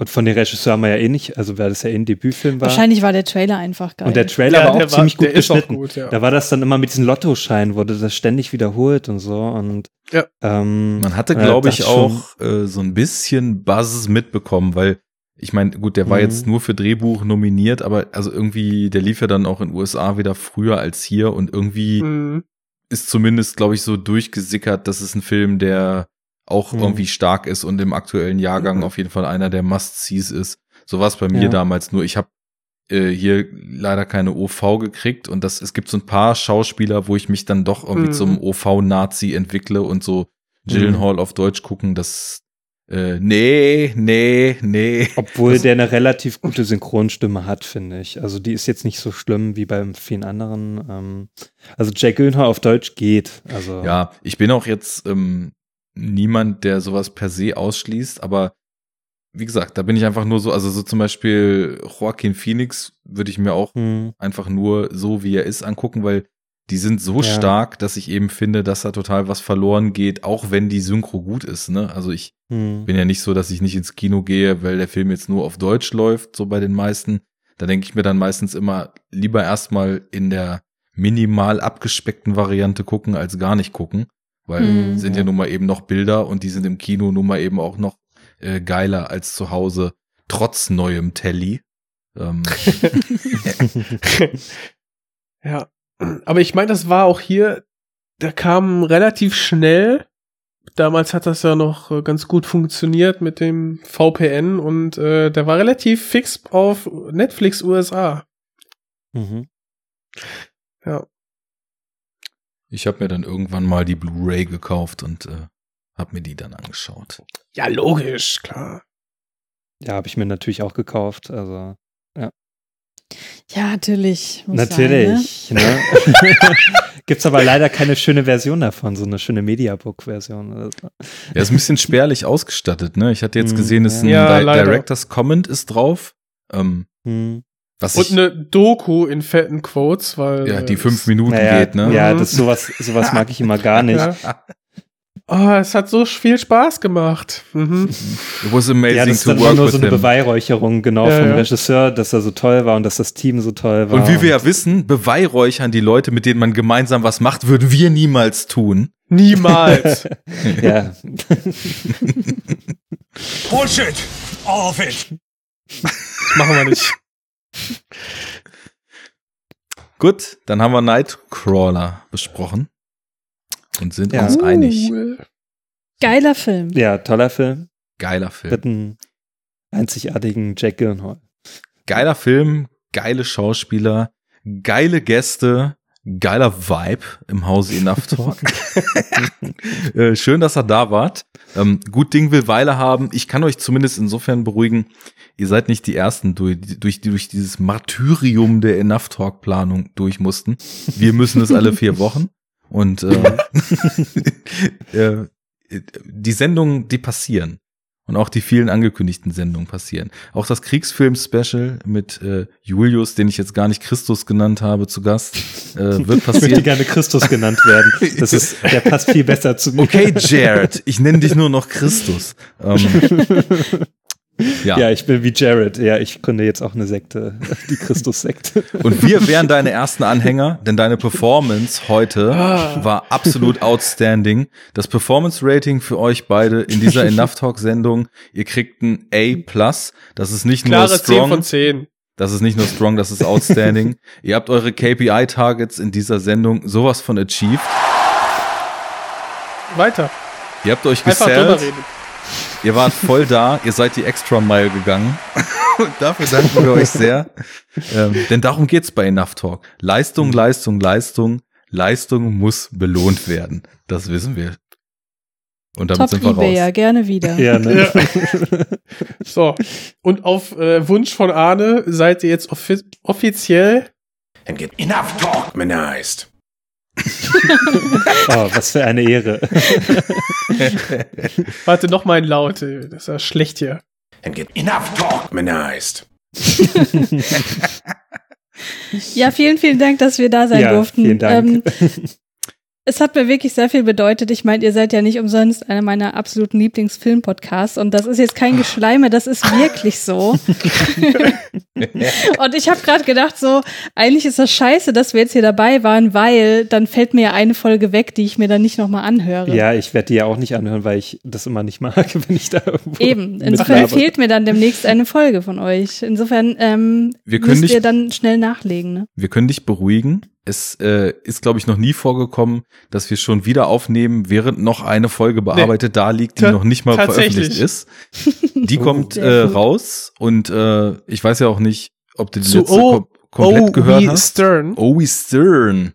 und von den Regisseur haben wir ja eh nicht, also weil das ja eh ein Debütfilm war. Wahrscheinlich war der Trailer einfach geil. Und der Trailer Ja, war auch war- ziemlich gut der ist auch geschnitten. gut, ja. Da war das dann immer mit diesen Lottoscheinen, wurde das ständig wiederholt und so. Und Ja. ähm, man hatte, ja, glaube ich, auch äh, so ein bisschen Buzz mitbekommen, weil ich meine, gut, der war Mhm. jetzt nur für Drehbuch nominiert, aber also irgendwie, der lief ja dann auch in USA wieder früher als hier und irgendwie Mhm. ist zumindest, glaube ich, so durchgesickert, dass es ein Film, der auch Mhm. irgendwie stark ist und im aktuellen Jahrgang auf jeden Fall einer der Must-Sees ist. So war es bei mir Ja. damals nur. Ich habe äh, hier leider keine OV gekriegt und das, es gibt so ein paar Schauspieler, wo ich mich dann doch irgendwie Mhm. zum OV-Nazi entwickle und so Gyllenhaal auf Deutsch gucken, das äh, nee, nee, nee. Obwohl Das- der eine relativ gute Synchronstimme hat, finde ich. Also die ist jetzt nicht so schlimm wie bei vielen anderen. Ähm, also Jack Gyllenhaal auf Deutsch geht. Also Ja, ich bin auch jetzt ähm, niemand, der sowas per se ausschließt, aber wie gesagt, da bin ich einfach nur so, also so zum Beispiel Joaquin Phoenix würde ich mir auch hm, einfach nur so, wie er ist, angucken, weil die sind so Ja. stark, dass ich eben finde, dass da total was verloren geht, auch wenn die Synchro gut ist. Ne? Also ich hm, bin ja nicht so, dass ich nicht ins Kino gehe, weil der Film jetzt nur auf Deutsch läuft, so bei den meisten. Da denke ich mir dann meistens immer lieber erstmal in der minimal abgespeckten Variante gucken, als gar nicht gucken. Weil Mhm. sind ja nun mal eben noch Bilder und die sind im Kino nun mal eben auch noch äh, geiler als zu Hause, trotz neuem Telly. Ähm, Ja. Aber ich meine, das war auch hier, der kam relativ schnell. Damals hat das ja noch äh, ganz gut funktioniert mit dem VPN und äh, der war relativ fix auf Netflix USA. mhm. Ja. Ich habe mir dann irgendwann mal die Blu-ray gekauft und äh, habe mir die dann angeschaut. Ja, logisch, klar. Ja, habe ich mir natürlich auch gekauft. Also, ja. Ja, natürlich. muss Natürlich. Ne? Gibt's aber leider keine schöne Version davon, so eine schöne Mediabook-Version. Der ist ein bisschen spärlich ausgestattet, ne? Ich hatte jetzt Hm, gesehen, es ist ein ja. Ja, Di leider. Director's Comment ist drauf. Ähm, Hm. was Und ich, eine Doku in fetten Quotes, weil. ja, die äh, fünf Minuten Naja, geht, ne? ja, das sowas, sowas mag ich immer gar nicht. Ja. Oh, es hat so viel Spaß gemacht. Mhm. It was amazing Ja, das ist to dann work nur so eine him. Beweihräucherung, genau, Ja, vom ja. Regisseur, dass er so toll war und dass das Team so toll war. Und wie wir ja wissen, beweihräuchern die Leute, mit denen man gemeinsam was macht, würden wir niemals tun. Niemals. ja. Bullshit! All of it! Machen wir nicht. Gut, dann haben wir Nightcrawler besprochen und sind Ja. uns einig. Cool. Geiler Film. ja, toller Film. Geiler Film. Mit einem einzigartigen Jack Gyllenhaal. Geiler Film, geile Schauspieler, geile Gäste, geiler Vibe im Hause Enough Talk. äh, schön, dass ihr da wart. Ähm, gut Ding will Weile haben. Ich kann euch zumindest insofern beruhigen, ihr seid nicht die Ersten, durch, durch, die durch dieses Martyrium der Enough Talk Planung durch mussten. Wir müssen es alle vier Wochen. Und äh, äh, die Sendungen, die passieren. Und auch die vielen angekündigten Sendungen passieren. Auch das Kriegsfilm-Special mit äh, Julius, den ich jetzt gar nicht Christus genannt habe, zu Gast, äh, wird Ich möchte passieren. gerne Christus genannt werden. Das ist, der passt viel besser zu mir. Okay, Jared, ich nenne dich nur noch Christus. Ähm, ja. Ja. ich bin wie Jared. Ja, ich gründe jetzt auch eine Sekte, die Christus-Sekte. Und wir wären deine ersten Anhänger, denn deine Performance heute war absolut outstanding. Das Performance-Rating für euch beide in dieser Enough Talk-Sendung, ihr kriegt ein A+. Das ist nicht nur Klare 10 strong. von 10. Das ist nicht nur strong, das ist outstanding. Ihr habt eure KPI-Targets in dieser Sendung sowas von achieved. Weiter. Ihr habt euch Einfach drüber gesellt. Ihr wart voll da. Ihr seid die Extra Mile gegangen. Dafür danken wir euch sehr. Ähm, denn darum geht's bei Enough Talk. Leistung, Leistung, Leistung. Leistung muss belohnt werden. Das wissen wir. Und damit Top sind wir eBay, ja, raus. gerne wieder. Ja, ne? So. Und auf äh, Wunsch von Arne seid ihr jetzt offi offiziell enough talk manized. Oh, was für eine Ehre. Warte, noch mal ein Laut. Das ist ja schlecht hier. And get enough talk manized. Ja, vielen, vielen Dank, dass wir da sein Ja, durften. vielen Dank. Ähm, es hat mir wirklich sehr viel bedeutet. Ich meine, ihr seid ja nicht umsonst einer meiner absoluten Lieblingsfilm-Podcasts und das ist jetzt kein Geschleime, das ist wirklich so. und ich habe gerade gedacht, so, eigentlich ist das scheiße, dass wir jetzt hier dabei waren, weil dann fällt mir ja eine Folge weg, die ich mir dann nicht nochmal anhöre. Ja, ich werde die ja auch nicht anhören, weil ich das immer nicht mag, wenn ich da irgendwo Eben, insofern mitlaber. fehlt mir dann demnächst eine Folge von euch. Insofern ähm, Wir können müsst dich- ihr dann schnell nachlegen. Ne? Wir können dich beruhigen. Es äh, ist, glaube ich, noch nie vorgekommen, dass wir schon wieder aufnehmen, während noch eine Folge bearbeitet da liegt, die Ta- noch nicht mal veröffentlicht ist. Die kommt Sehr äh, raus und äh, ich weiß ja auch nicht, ob du die Zu letzte O- kom komplett O. gehört wie hast. Stern. Owie Stern.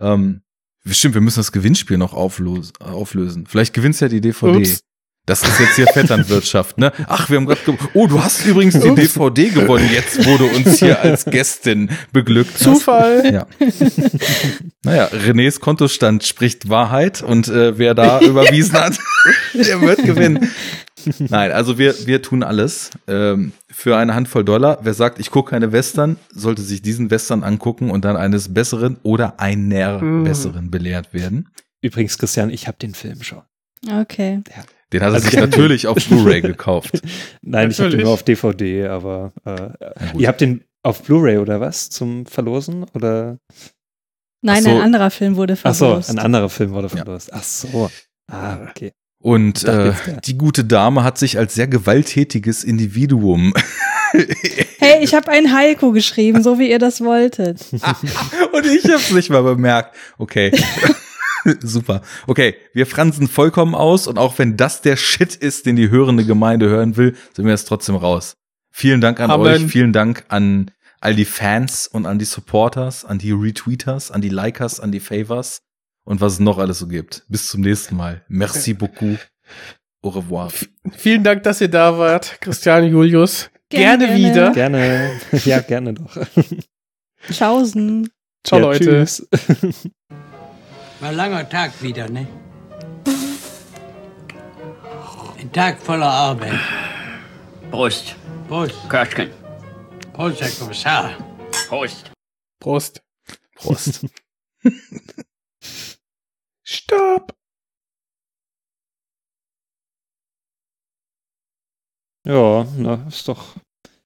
Ähm, stimmt, wir müssen das Gewinnspiel noch auflösen. auflösen. Vielleicht gewinnst ja die DVD. Ups. Das ist jetzt hier Vetternwirtschaft, ne? Ach, wir haben gerade Oh, du hast übrigens die DVD gewonnen, jetzt wurde uns hier als Gästin beglückt. Zufall. Ja. naja, Renés Kontostand spricht Wahrheit und äh, wer da überwiesen hat, der wird gewinnen. Nein, also wir, wir tun alles ähm, für eine Handvoll Dollar. Wer sagt, ich gucke keine Western, sollte sich diesen Western angucken und dann eines Besseren oder einer Mhm. Besseren belehrt werden. Übrigens, Christian, ich habe den Film schon. Okay. Den hat er Also sich natürlich auf Blu-ray gekauft. Nein, ich habe den Natürlich. nur auf DVD, aber äh, ihr habt den auf Blu-ray oder was zum Verlosen? Oder? Nein, so. ein anderer Film wurde Ach so, verlost. ein anderer Film wurde verlost. Ach so. Ah, okay. Und äh, die gute Dame hat sich als sehr gewalttätiges Individuum Hey, ich habe einen Heiko geschrieben, so wie ihr das wolltet. Und ich hab's nicht mal bemerkt. Okay. Super. Okay, wir fransen vollkommen aus und auch wenn das der Shit ist, den die hörende Gemeinde hören will, sind wir jetzt trotzdem raus. Vielen Dank an Amen. euch, vielen Dank an all die Fans und an die Supporters, an die Retweeters, an die Likers, an die Favors und was es noch alles so gibt. Bis zum nächsten Mal. Merci beaucoup. Au revoir. Vielen Dank, dass ihr da wart, Christian Julius. Gerne, Gerne. wieder. Gerne. Ja, gerne doch. Tschaußen. Ciao, ja, Leute. Tschüss. War ein langer Tag wieder, ne? Ein Tag voller Arbeit. Prost. Prost. Köschken. Prost, Herr Kommissar. Prost. Prost. Prost. Stopp. Ja, na, ist doch